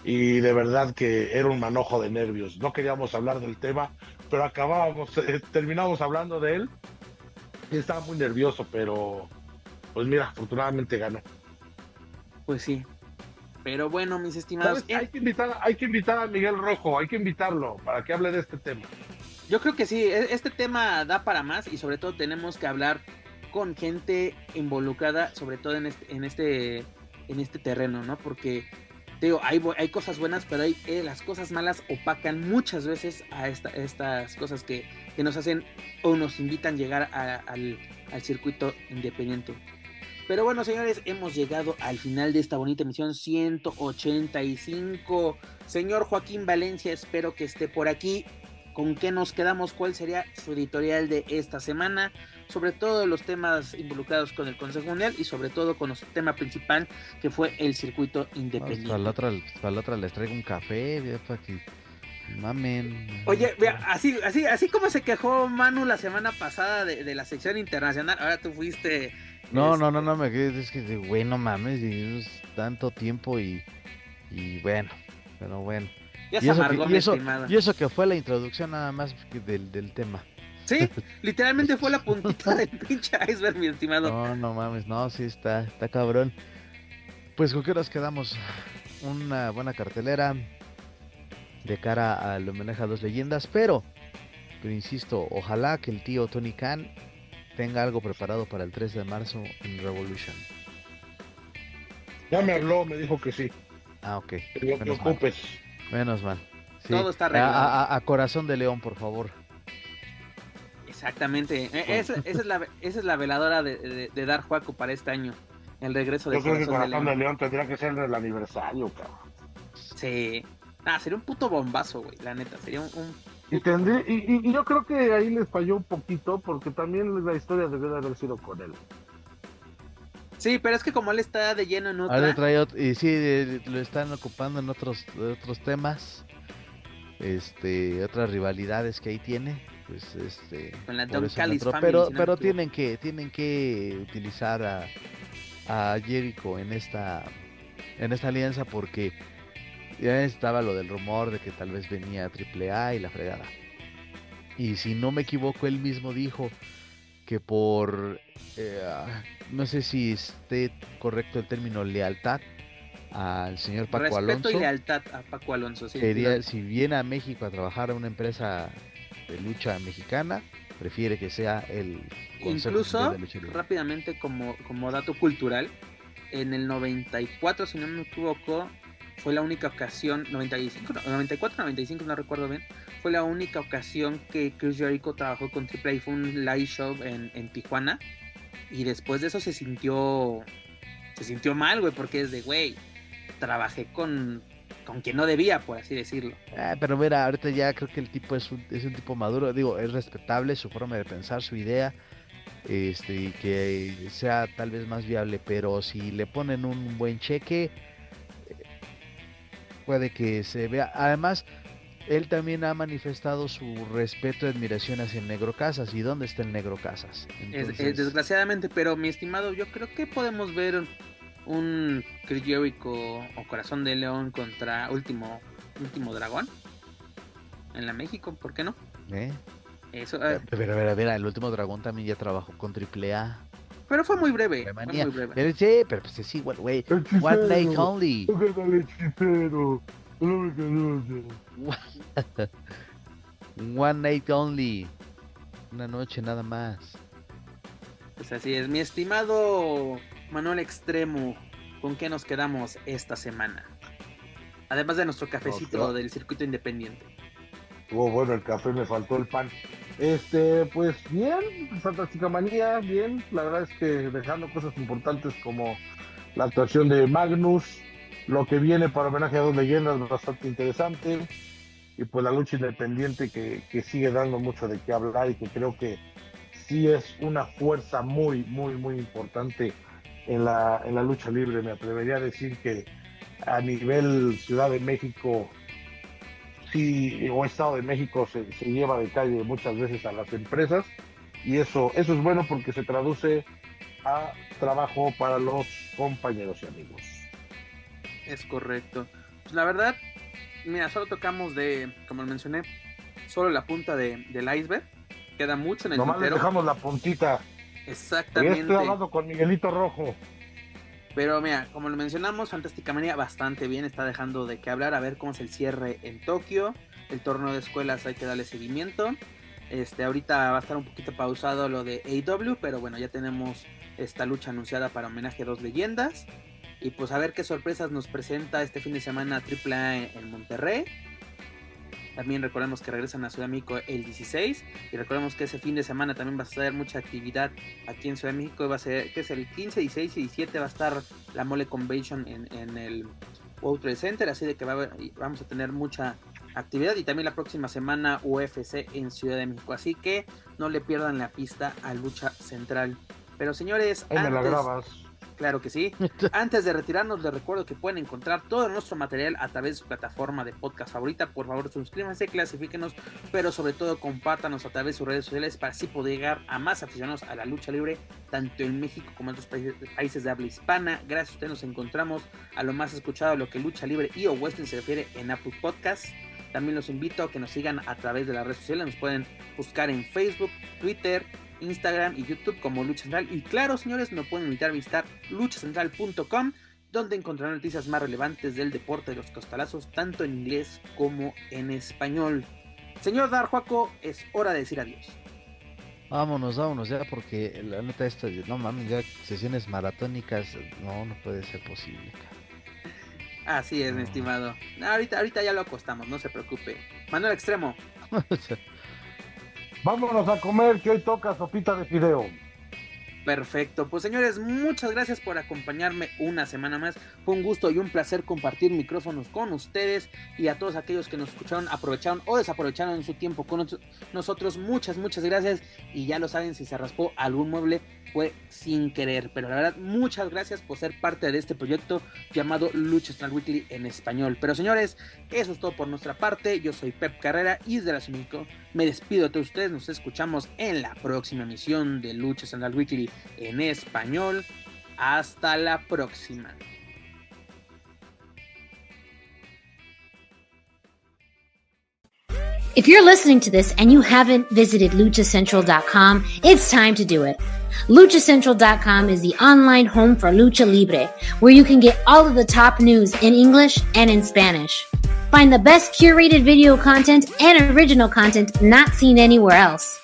y de verdad que era un manojo de nervios. No queríamos hablar del tema, pero acabábamos, (laughs) eh, terminamos hablando de él y estaba muy nervioso, pero pues mira, afortunadamente ganó. Pues sí. Pero bueno, mis estimados. Hay, que invitar, hay que invitar a Miguel Rojo, hay que invitarlo para que hable de este tema. Yo creo que sí, e, este tema da para más y sobre todo tenemos que hablar con gente involucrada, sobre todo en este, en este, en este terreno, ¿no? Porque digo, hay, hay cosas buenas, pero hay, eh, las cosas malas opacan muchas veces a estas cosas que, nos hacen o nos invitan a llegar al, al circuito independiente. Pero bueno, señores, hemos llegado al final de esta bonita emisión 185. Señor Joaquín Valencia, espero que esté por aquí. con qué nos quedamos, cuál sería su editorial de esta semana, sobre todo los temas involucrados con el Consejo Mundial y sobre todo con nuestro tema principal que fue el circuito independiente. Para la otra, para la otra les traigo un café, para que mamen. Oye, vea, así, así, así como se quejó Manu la semana pasada de, la sección internacional, ahora tú fuiste. No, no, no, no, me quedé, es que, güey, no mames, y tanto tiempo y, y bueno, pero bueno. Ya se y, amargó, eso, y, eso, que fue la introducción nada más del, del tema. Sí, (laughs) literalmente fue la puntita del pinche iceberg, mi estimado. No, no mames, no, sí está, está cabrón. Pues con qué nos quedamos. Una buena cartelera, de cara al homenaje a dos leyendas, pero, pero insisto, ojalá que el tío Tony Khan tenga algo preparado para el 3 de marzo en Revolution. Ya me habló, me dijo que sí. Ah, ok. No te preocupes. Menos mal. Todo está arreglado. A, corazón de león, por favor. Exactamente. E, esa, es, la, esa es la veladora de, Dar Juaco para este año. El regreso de Yo creo que Corazón de León tendría que ser el aniversario, cabrón. Sí. Ah, sería un puto bombazo, güey, la neta, sería un... Y, tendría, y, yo creo que ahí les falló un poquito porque también la historia debió de haber sido con él. Sí, pero es que como él está de lleno en otra... y sí, lo están ocupando en otros, otros temas, este, otras rivalidades que ahí tiene, pues este... Con la Don pero, pero tienen que, tienen que utilizar a, a Jericho en esta, en esta alianza porque ya estaba lo del rumor de que tal vez venía AAA y la fregada. Y si no me equivoco, él mismo dijo que por, eh, no sé si esté correcto el término lealtad al señor Paco Respeto Alonso. y lealtad a Paco Alonso. Sí, si viene a México a trabajar a una empresa de lucha mexicana, prefiere que sea el Incluso, rápidamente como, como dato cultural, en el 94, si no me equivoco, fue la única ocasión, 95, 94, 95, no recuerdo bien, fue la única ocasión que Chris Jericho trabajó con Triple fue un live show en, Tijuana, y después de eso se sintió, se sintió mal, güey, porque es de, güey, trabajé con, con quien no debía, por así decirlo. Ah, pero mira, ahorita ya creo que el tipo es un, es un tipo maduro, digo, es respetable su forma de pensar, su idea, este, que sea tal vez más viable, pero si le ponen un buen cheque, puede que se vea. Además, él también ha manifestado su respeto y admiración hacia el Negro Casas. ¿Y dónde está el Negro Casas? desgraciadamente, pero mi estimado, yo creo que podemos ver un Chris o Corazón de León contra Último, Último Dragón en la México, ¿por qué no? ¿Eh? Eso, pero, pero, pero, el Último Dragón también ya trabajó con AAA. Pero fue muy breve. Fue muy breve. Pero sí, pero pues es igual, güey. One night only. (laughs) One night only. Una noche nada más. Pues así es, mi estimado Manuel Extremo, ¿con qué nos quedamos esta semana? Además de nuestro cafecito del circuito independiente. Estuvo bueno el café, me faltó el pan. Este, pues bien, Fantástica Manía, bien. La verdad es que dejando cosas importantes como la actuación de Magnus, lo que viene para homenaje a dos leyendas bastante interesante. Y pues la lucha independiente que, que sigue dando mucho de qué hablar y que creo que sí es una fuerza muy, muy, muy importante en la, en la lucha libre. Me atrevería a decir que a nivel Ciudad de México o Estado de México se, lleva de calle muchas veces a las empresas y eso, eso es bueno porque se traduce a trabajo para los compañeros y amigos. Es correcto. Pues la verdad, mira, solo tocamos de, como mencioné, solo la punta de, del iceberg. Queda mucho en el Nomás dejamos la puntita. Exactamente. estoy hablando con Miguelito Rojo. Pero mira, como lo mencionamos, Fantástica Manía bastante bien, está dejando de qué hablar, a ver cómo es el cierre en Tokio, el torneo de escuelas hay que darle seguimiento. Este, ahorita va a estar un poquito pausado lo de AW, pero bueno, ya tenemos esta lucha anunciada para homenaje a dos leyendas. Y pues a ver qué sorpresas nos presenta este fin de semana AAA en Monterrey. También recordemos que regresan a Ciudad de México el 16 y recordemos que ese fin de semana también va a ser mucha actividad aquí en Ciudad de México. Va a ser, que es el 15, 16 y 17 va a estar la Mole Convention en, el World Trade Center, así de que vamos a tener mucha actividad y también la próxima semana UFC en Ciudad de México. Así que no le pierdan la pista a Lucha Central. Pero señores, Ahí me la grabas. Claro que sí. (laughs) Antes de retirarnos, les recuerdo que pueden encontrar todo nuestro material a través de su plataforma de podcast favorita. Por favor, suscríbanse, clasifíquenos, pero sobre todo compártanos a través de sus redes sociales para así poder llegar a más aficionados a la lucha libre, tanto en México como en otros países, de habla hispana. Gracias a ustedes nos encontramos a lo más escuchado a lo que lucha libre y o western se refiere en Apple Podcast. También los invito a que nos sigan a través de las redes sociales. Nos pueden buscar en Facebook, Twitter, Instagram y YouTube como Lucha Central. Y claro, señores, nos pueden invitar a visitar luchacentral.com, donde encontrarán noticias más relevantes del deporte de los costalazos, tanto en inglés como en español. Señor Darjuaco, es hora de decir adiós. Vámonos, vámonos ya, porque la neta esta, no mames, ya sesiones maratónicas, no, no puede ser posible. Así es, mi estimado. Ahorita, ahorita ya lo acostamos, no se preocupe. Manuel Extremo. (laughs) Vámonos a comer, que hoy toca sopita de fideo. Perfecto, pues señores, muchas gracias por acompañarme una semana más. Fue un gusto y un placer compartir micrófonos con ustedes y a todos aquellos que nos escucharon, aprovecharon o desaprovecharon su tiempo con nosotros. Muchas, muchas gracias. Y ya lo saben, si se raspó algún mueble fue sin querer. Pero la verdad, muchas gracias por ser parte de este proyecto llamado Lucha Central Weekly en español. Pero señores, eso es todo por nuestra parte. Yo soy Pep Carrera y desde la México me despido de todos ustedes. Nos escuchamos en la próxima emisión de Lucha Central Weekly en español. Hasta la próxima. If you're listening to this and you haven't visited luchacentral.com, it's time to do it. LuchaCentral.com is the online home for Lucha Libre, where you can get all of the top news in English and in Spanish. Find the best curated video content and original content not seen anywhere else.